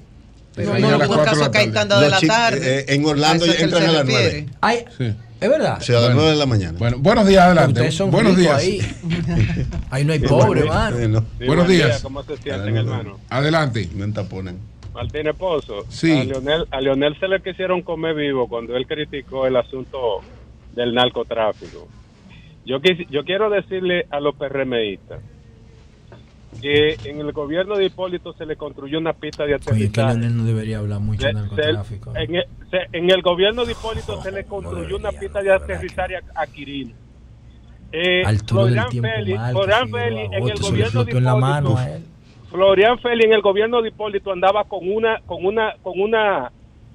Pero no, en no, algunos no, casos no, caen no, candado de la tarde. en Orlando A eso es que entran a las refiere. 9. Ay, ¿Es verdad? Sea, a las 9 de la mañana. Bueno, buenos días, adelante. Ustedes son buenos días. ahí. Ahí no hay pobre, hermano. Sí, buenos buen días. día, ¿Cómo se sienten, hermano? Adelante. Me taponen. Martínez Pozo. Sí. A Leonel, a Leonel se le quisieron comer vivo cuando él criticó el asunto del narcotráfico. Yo, quis- yo quiero decirle a los PRMistas que en el gobierno de Hipólito se le construyó una pista de Oye, que aterrizaje. No debería hablar mucho de narcotráfico. en, el, se- en el gobierno de Hipólito se le construyó una pista de aterrizaje a, a Quirino. Eh, Florian mal, Florian a en el gobierno de Hipólito. Florian Félix en el gobierno de Hipólito andaba con una con una con una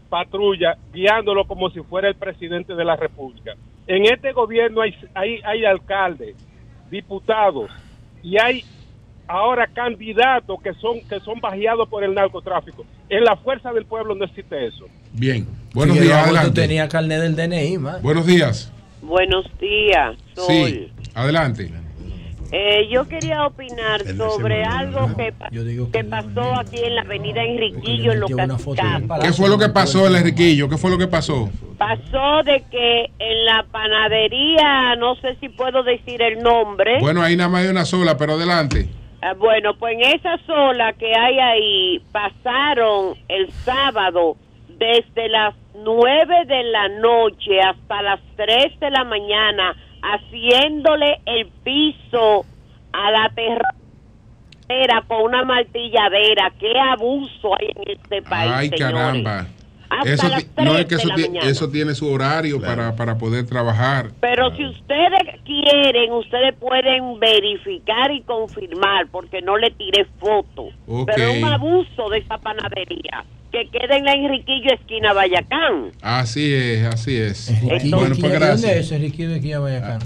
patrulla guiándolo como si fuera el presidente de la República. En este gobierno hay hay, hay alcaldes, diputados y hay ahora candidatos que son que son bajeados por el narcotráfico. En la fuerza del pueblo no existe eso. Bien. Buenos días, adelante. tenía carnet del DNI, man. Buenos días. Buenos días, Sol. Sí, adelante. Eh, yo quería opinar sobre algo que, pa- que pasó aquí en la avenida Enriquillo, en los. ¿Qué fue lo que pasó, el Enriquillo? ¿Qué fue lo que pasó? Pasó de que en la panadería, no sé si puedo decir el nombre. Bueno, ahí nada más hay una sola, pero adelante. Ah, bueno, pues en esa sola que hay ahí, pasaron el sábado desde las 9 de la noche hasta las 3 de la mañana haciéndole el piso a la terrera con una martilladera. ¡Qué abuso hay en este país! Ay, señores! caramba. Hasta Eso, no es 3 que de eso, la ti- mañana. eso tiene su horario para, para poder trabajar. Pero si ustedes quieren, ustedes pueden verificar y confirmar, porque no le tiré foto. Ok. Pero es un abuso de esa panadería que queda en la Enriquillo, esquina Bayacán. Así es, así es. Enriquillo, Bueno, pues ¿Dónde es gracias. eso, Enriquillo de aquí a Bayacán?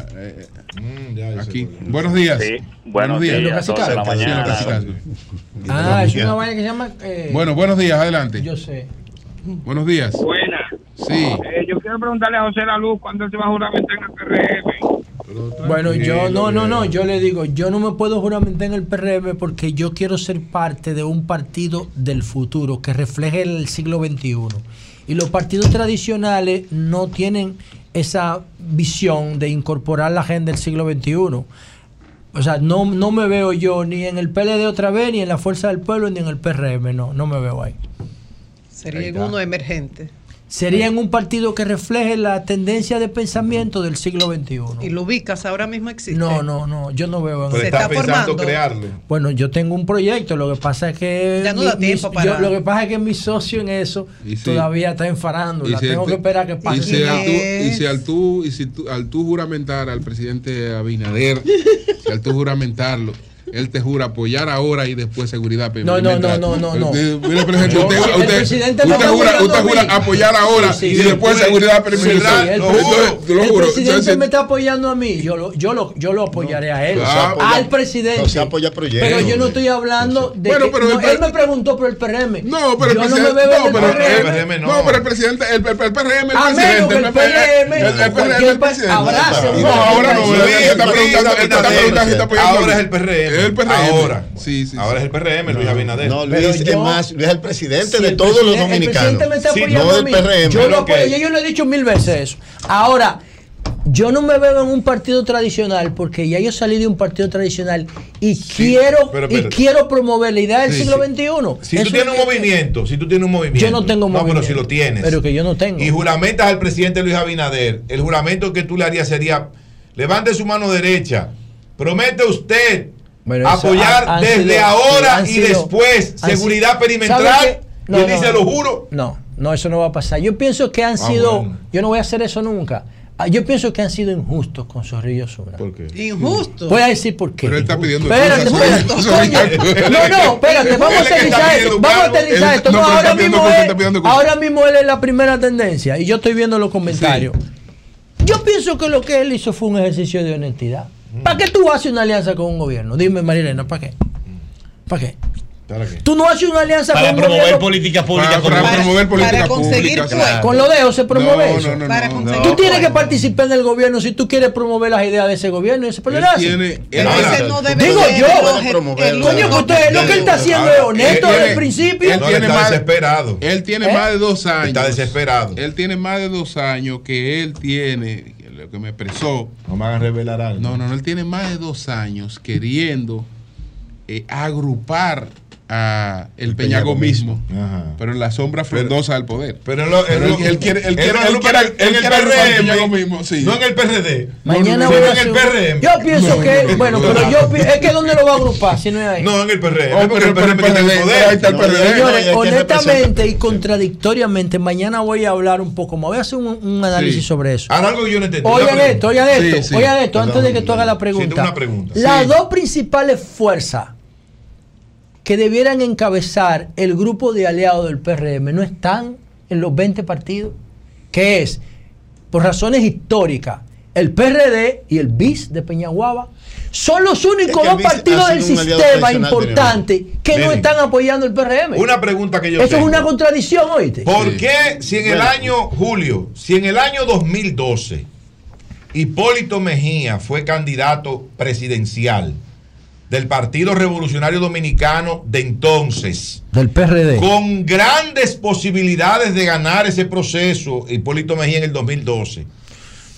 Aquí. Buenos días. buenos días, de la mañana. Ah, es una vaina que se llama... eh, Bueno, buenos días, adelante. Yo sé. Buenos días. Buena. Sí. Eh, yo quiero preguntarle a José La Luz cuándo él se va a juramentar en el PRM. Bueno, yo no, no, no, yo le digo, yo no me puedo juramentar en el PRM porque yo quiero ser parte de un partido del futuro que refleje el siglo XXI. Y los partidos tradicionales no tienen esa visión de incorporar la agenda del siglo XXI. O sea, no, no me veo yo ni en el PLD otra vez, ni en la Fuerza del Pueblo, ni en el PRM, no, no me veo ahí. Sería en uno emergente. Sería en un partido que refleje la tendencia de pensamiento del siglo XXI. ¿Y lo ubicas ahora mismo existe? No, no, no, yo no veo. en Pero el- está pensando crearlo. Bueno, yo tengo un proyecto, lo que pasa es que Ya no da tiempo para- yo- lo que pasa es que mi socio en eso todavía está en farándula, tengo que esperar que pase. Y si, al tú, ¿Quién y si al tú, y si tú- al tú juramentar al presidente Abinader, si al tú juramentarlo, él te jura apoyar ahora y después seguridad No, no, no, no, no, no. Usted- mire, presidente, Yo- usted, jura, usted apoyar ahora Sí, sí, y sí. después Sí, seguridad perimetral. el, presidente me está apoyando a mí, yo lo, yo lo, yo lo apoyaré a él, al presidente. José apoya proyectos. pero yo no estoy hablando de Bueno, que- pero no, el- él me preguntó por el PRM. No, pero el presidente, me veo en no, el pero PRM. el, no, pero el presidente, el, PRM, el presidente, el PRM, el, PRM, el presidente. No, ahora no, está preguntando, él está Abinader, preguntando si está apoyando. Ahora es el PRM. El PRM. Ahora. Sí, sí. Ahora es el PRM, Luis Abinader. No, Luis Pero es yo- más, Luis es el presidente Si de el todos los dominicanos. El presidente me está Sí, apoyando no a del. PRM. Yo lo yo he dicho mil veces eso. Ahora, yo no me veo en un partido tradicional porque ya yo salí de un partido tradicional y quiero pero y quiero promover la idea del Sí, siglo. XXI. Si tú tienes un es- movimiento, si tú tienes un movimiento. Yo no tengo No, movimiento. pero si lo tienes. Pero que yo no tengo. Y juramentas al presidente Luis Abinader. El juramento que tú le harías sería: levante su mano derecha. Promete usted Bueno, eso apoyar han- desde sido- ahora y sido- después seguridad sido- perimetral. ¿sabe qué? y él dice, lo juro. No, no, eso no va a pasar. Yo pienso que han Ah, sido, bueno. yo no voy a hacer eso nunca. Ah, Yo pienso que han sido injustos con Zorrillo Zuna. ¿Por qué? Injusto. Voy a decir por qué. Pero él está pidiendo Espérate, espérate, Zorrillo, coño. Zorrillo. No, no, espérate, vamos a aterrizar esto. Vamos a aterrizar esto. no, No, mismo él, ahora mismo él es la primera tendencia y yo estoy viendo los comentarios. Yo pienso que lo que él hizo fue un ejercicio de honestidad. ¿Para qué tú haces una alianza con un gobierno? Dime, Marilena, ¿para qué? ¿Para qué? ¿Para qué? Tú no haces una alianza Para con un promover gobierno. políticas públicas Para, para promover políticas para conseguir públicas. puestos. Con lo dejo se promueve No, eso. no, no, Para conseguir. Tú tienes que participar en el gobierno si tú quieres promover las ideas de ese gobierno. y Ese tiene, Pero él- ese no debe Digo ser yo, Coño, que usted, lo que él está haciendo es honesto Él desde el principio. él tiene más- desesperado. Él tiene ¿Eh? más de dos años. Está desesperado. Él tiene más de dos años que él tiene, lo que me expresó. No me hagan revelar algo. No, no, no, él tiene más de dos años queriendo eh, agrupar a el, El peñagomismo, Ajá. pero en la sombra frondosa del poder. Pero él, lo- Pero él, él- él quiere- él quiere- él quiere- en él el quiere agrupar el PRM, peñagomismo, sí. no en el PRD. Mañana sino voy a en el PRM. Yo pienso No, que, no, no, bueno, no, pero no. yo es que ¿dónde lo va a agrupar si no es ahí? No, en el PRM. Oh, pero- el PRM tiene el PRD, poder. ahí está el No, PRD. no, Señores, honestamente y contradictoriamente, mañana voy a hablar un poco más. Voy a hacer un, un análisis Sí. sobre eso. Ahora algo que yo no entendí. Oigan esto, oigan esto, oigan esto, antes de que tú hagas la pregunta. una pregunta. Las dos principales fuerzas que debieran encabezar el grupo de aliados del PRM no están en los 20 partidos, que es, por razones históricas, el PRD y el BIS de Peñaguaba. Son los únicos Es que el dos partidos del sistema importantes que no están apoyando el PRM. Una pregunta que yo Eso tengo. es una contradicción, oíste. ¿Por Sí. qué si en el Bueno. año, Julio, si en el año 2012 Hipólito Mejía fue candidato presidencial del Partido Revolucionario Dominicano de entonces, Del PRD. con grandes posibilidades de ganar ese proceso, Hipólito Mejía en el 2012,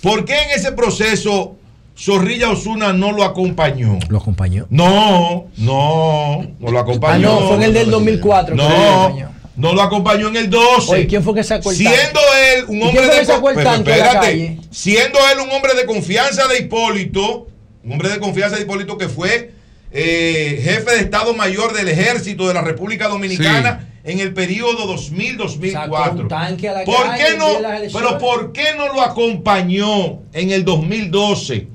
¿por qué en ese proceso Zorrilla Osuna no lo acompañó? Lo acompañó. No, no, no lo Ah, acompañó. no, fue en el del 2004. que lo No, acompañó. No lo acompañó en el 12. Oye, ¿quién fue que sacó el Siendo él un ¿Y hombre de que sacó el pero tanque a la espérate, calle? siendo él un hombre de confianza de Hipólito, un hombre de confianza de Hipólito que fue eh, jefe de Estado Mayor del Ejército de la República Dominicana en el periodo 2000-2004. Sacó un tanque a la ¿Por qué no? Pero ¿por qué no lo acompañó en el 2012?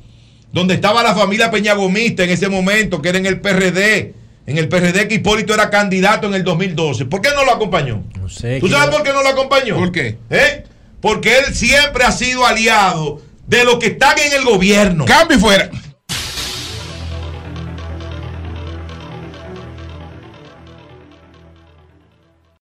Donde estaba la familia Peñagomista en ese momento, que era en el PRD. En el PRD que Hipólito era candidato en el 2012. ¿Por qué no lo acompañó? No sé. ¿Tú sabes por qué no lo acompañó? ¿Por qué? ¿Eh? Porque él siempre ha sido aliado de los que están en el gobierno. Cambio y fuera.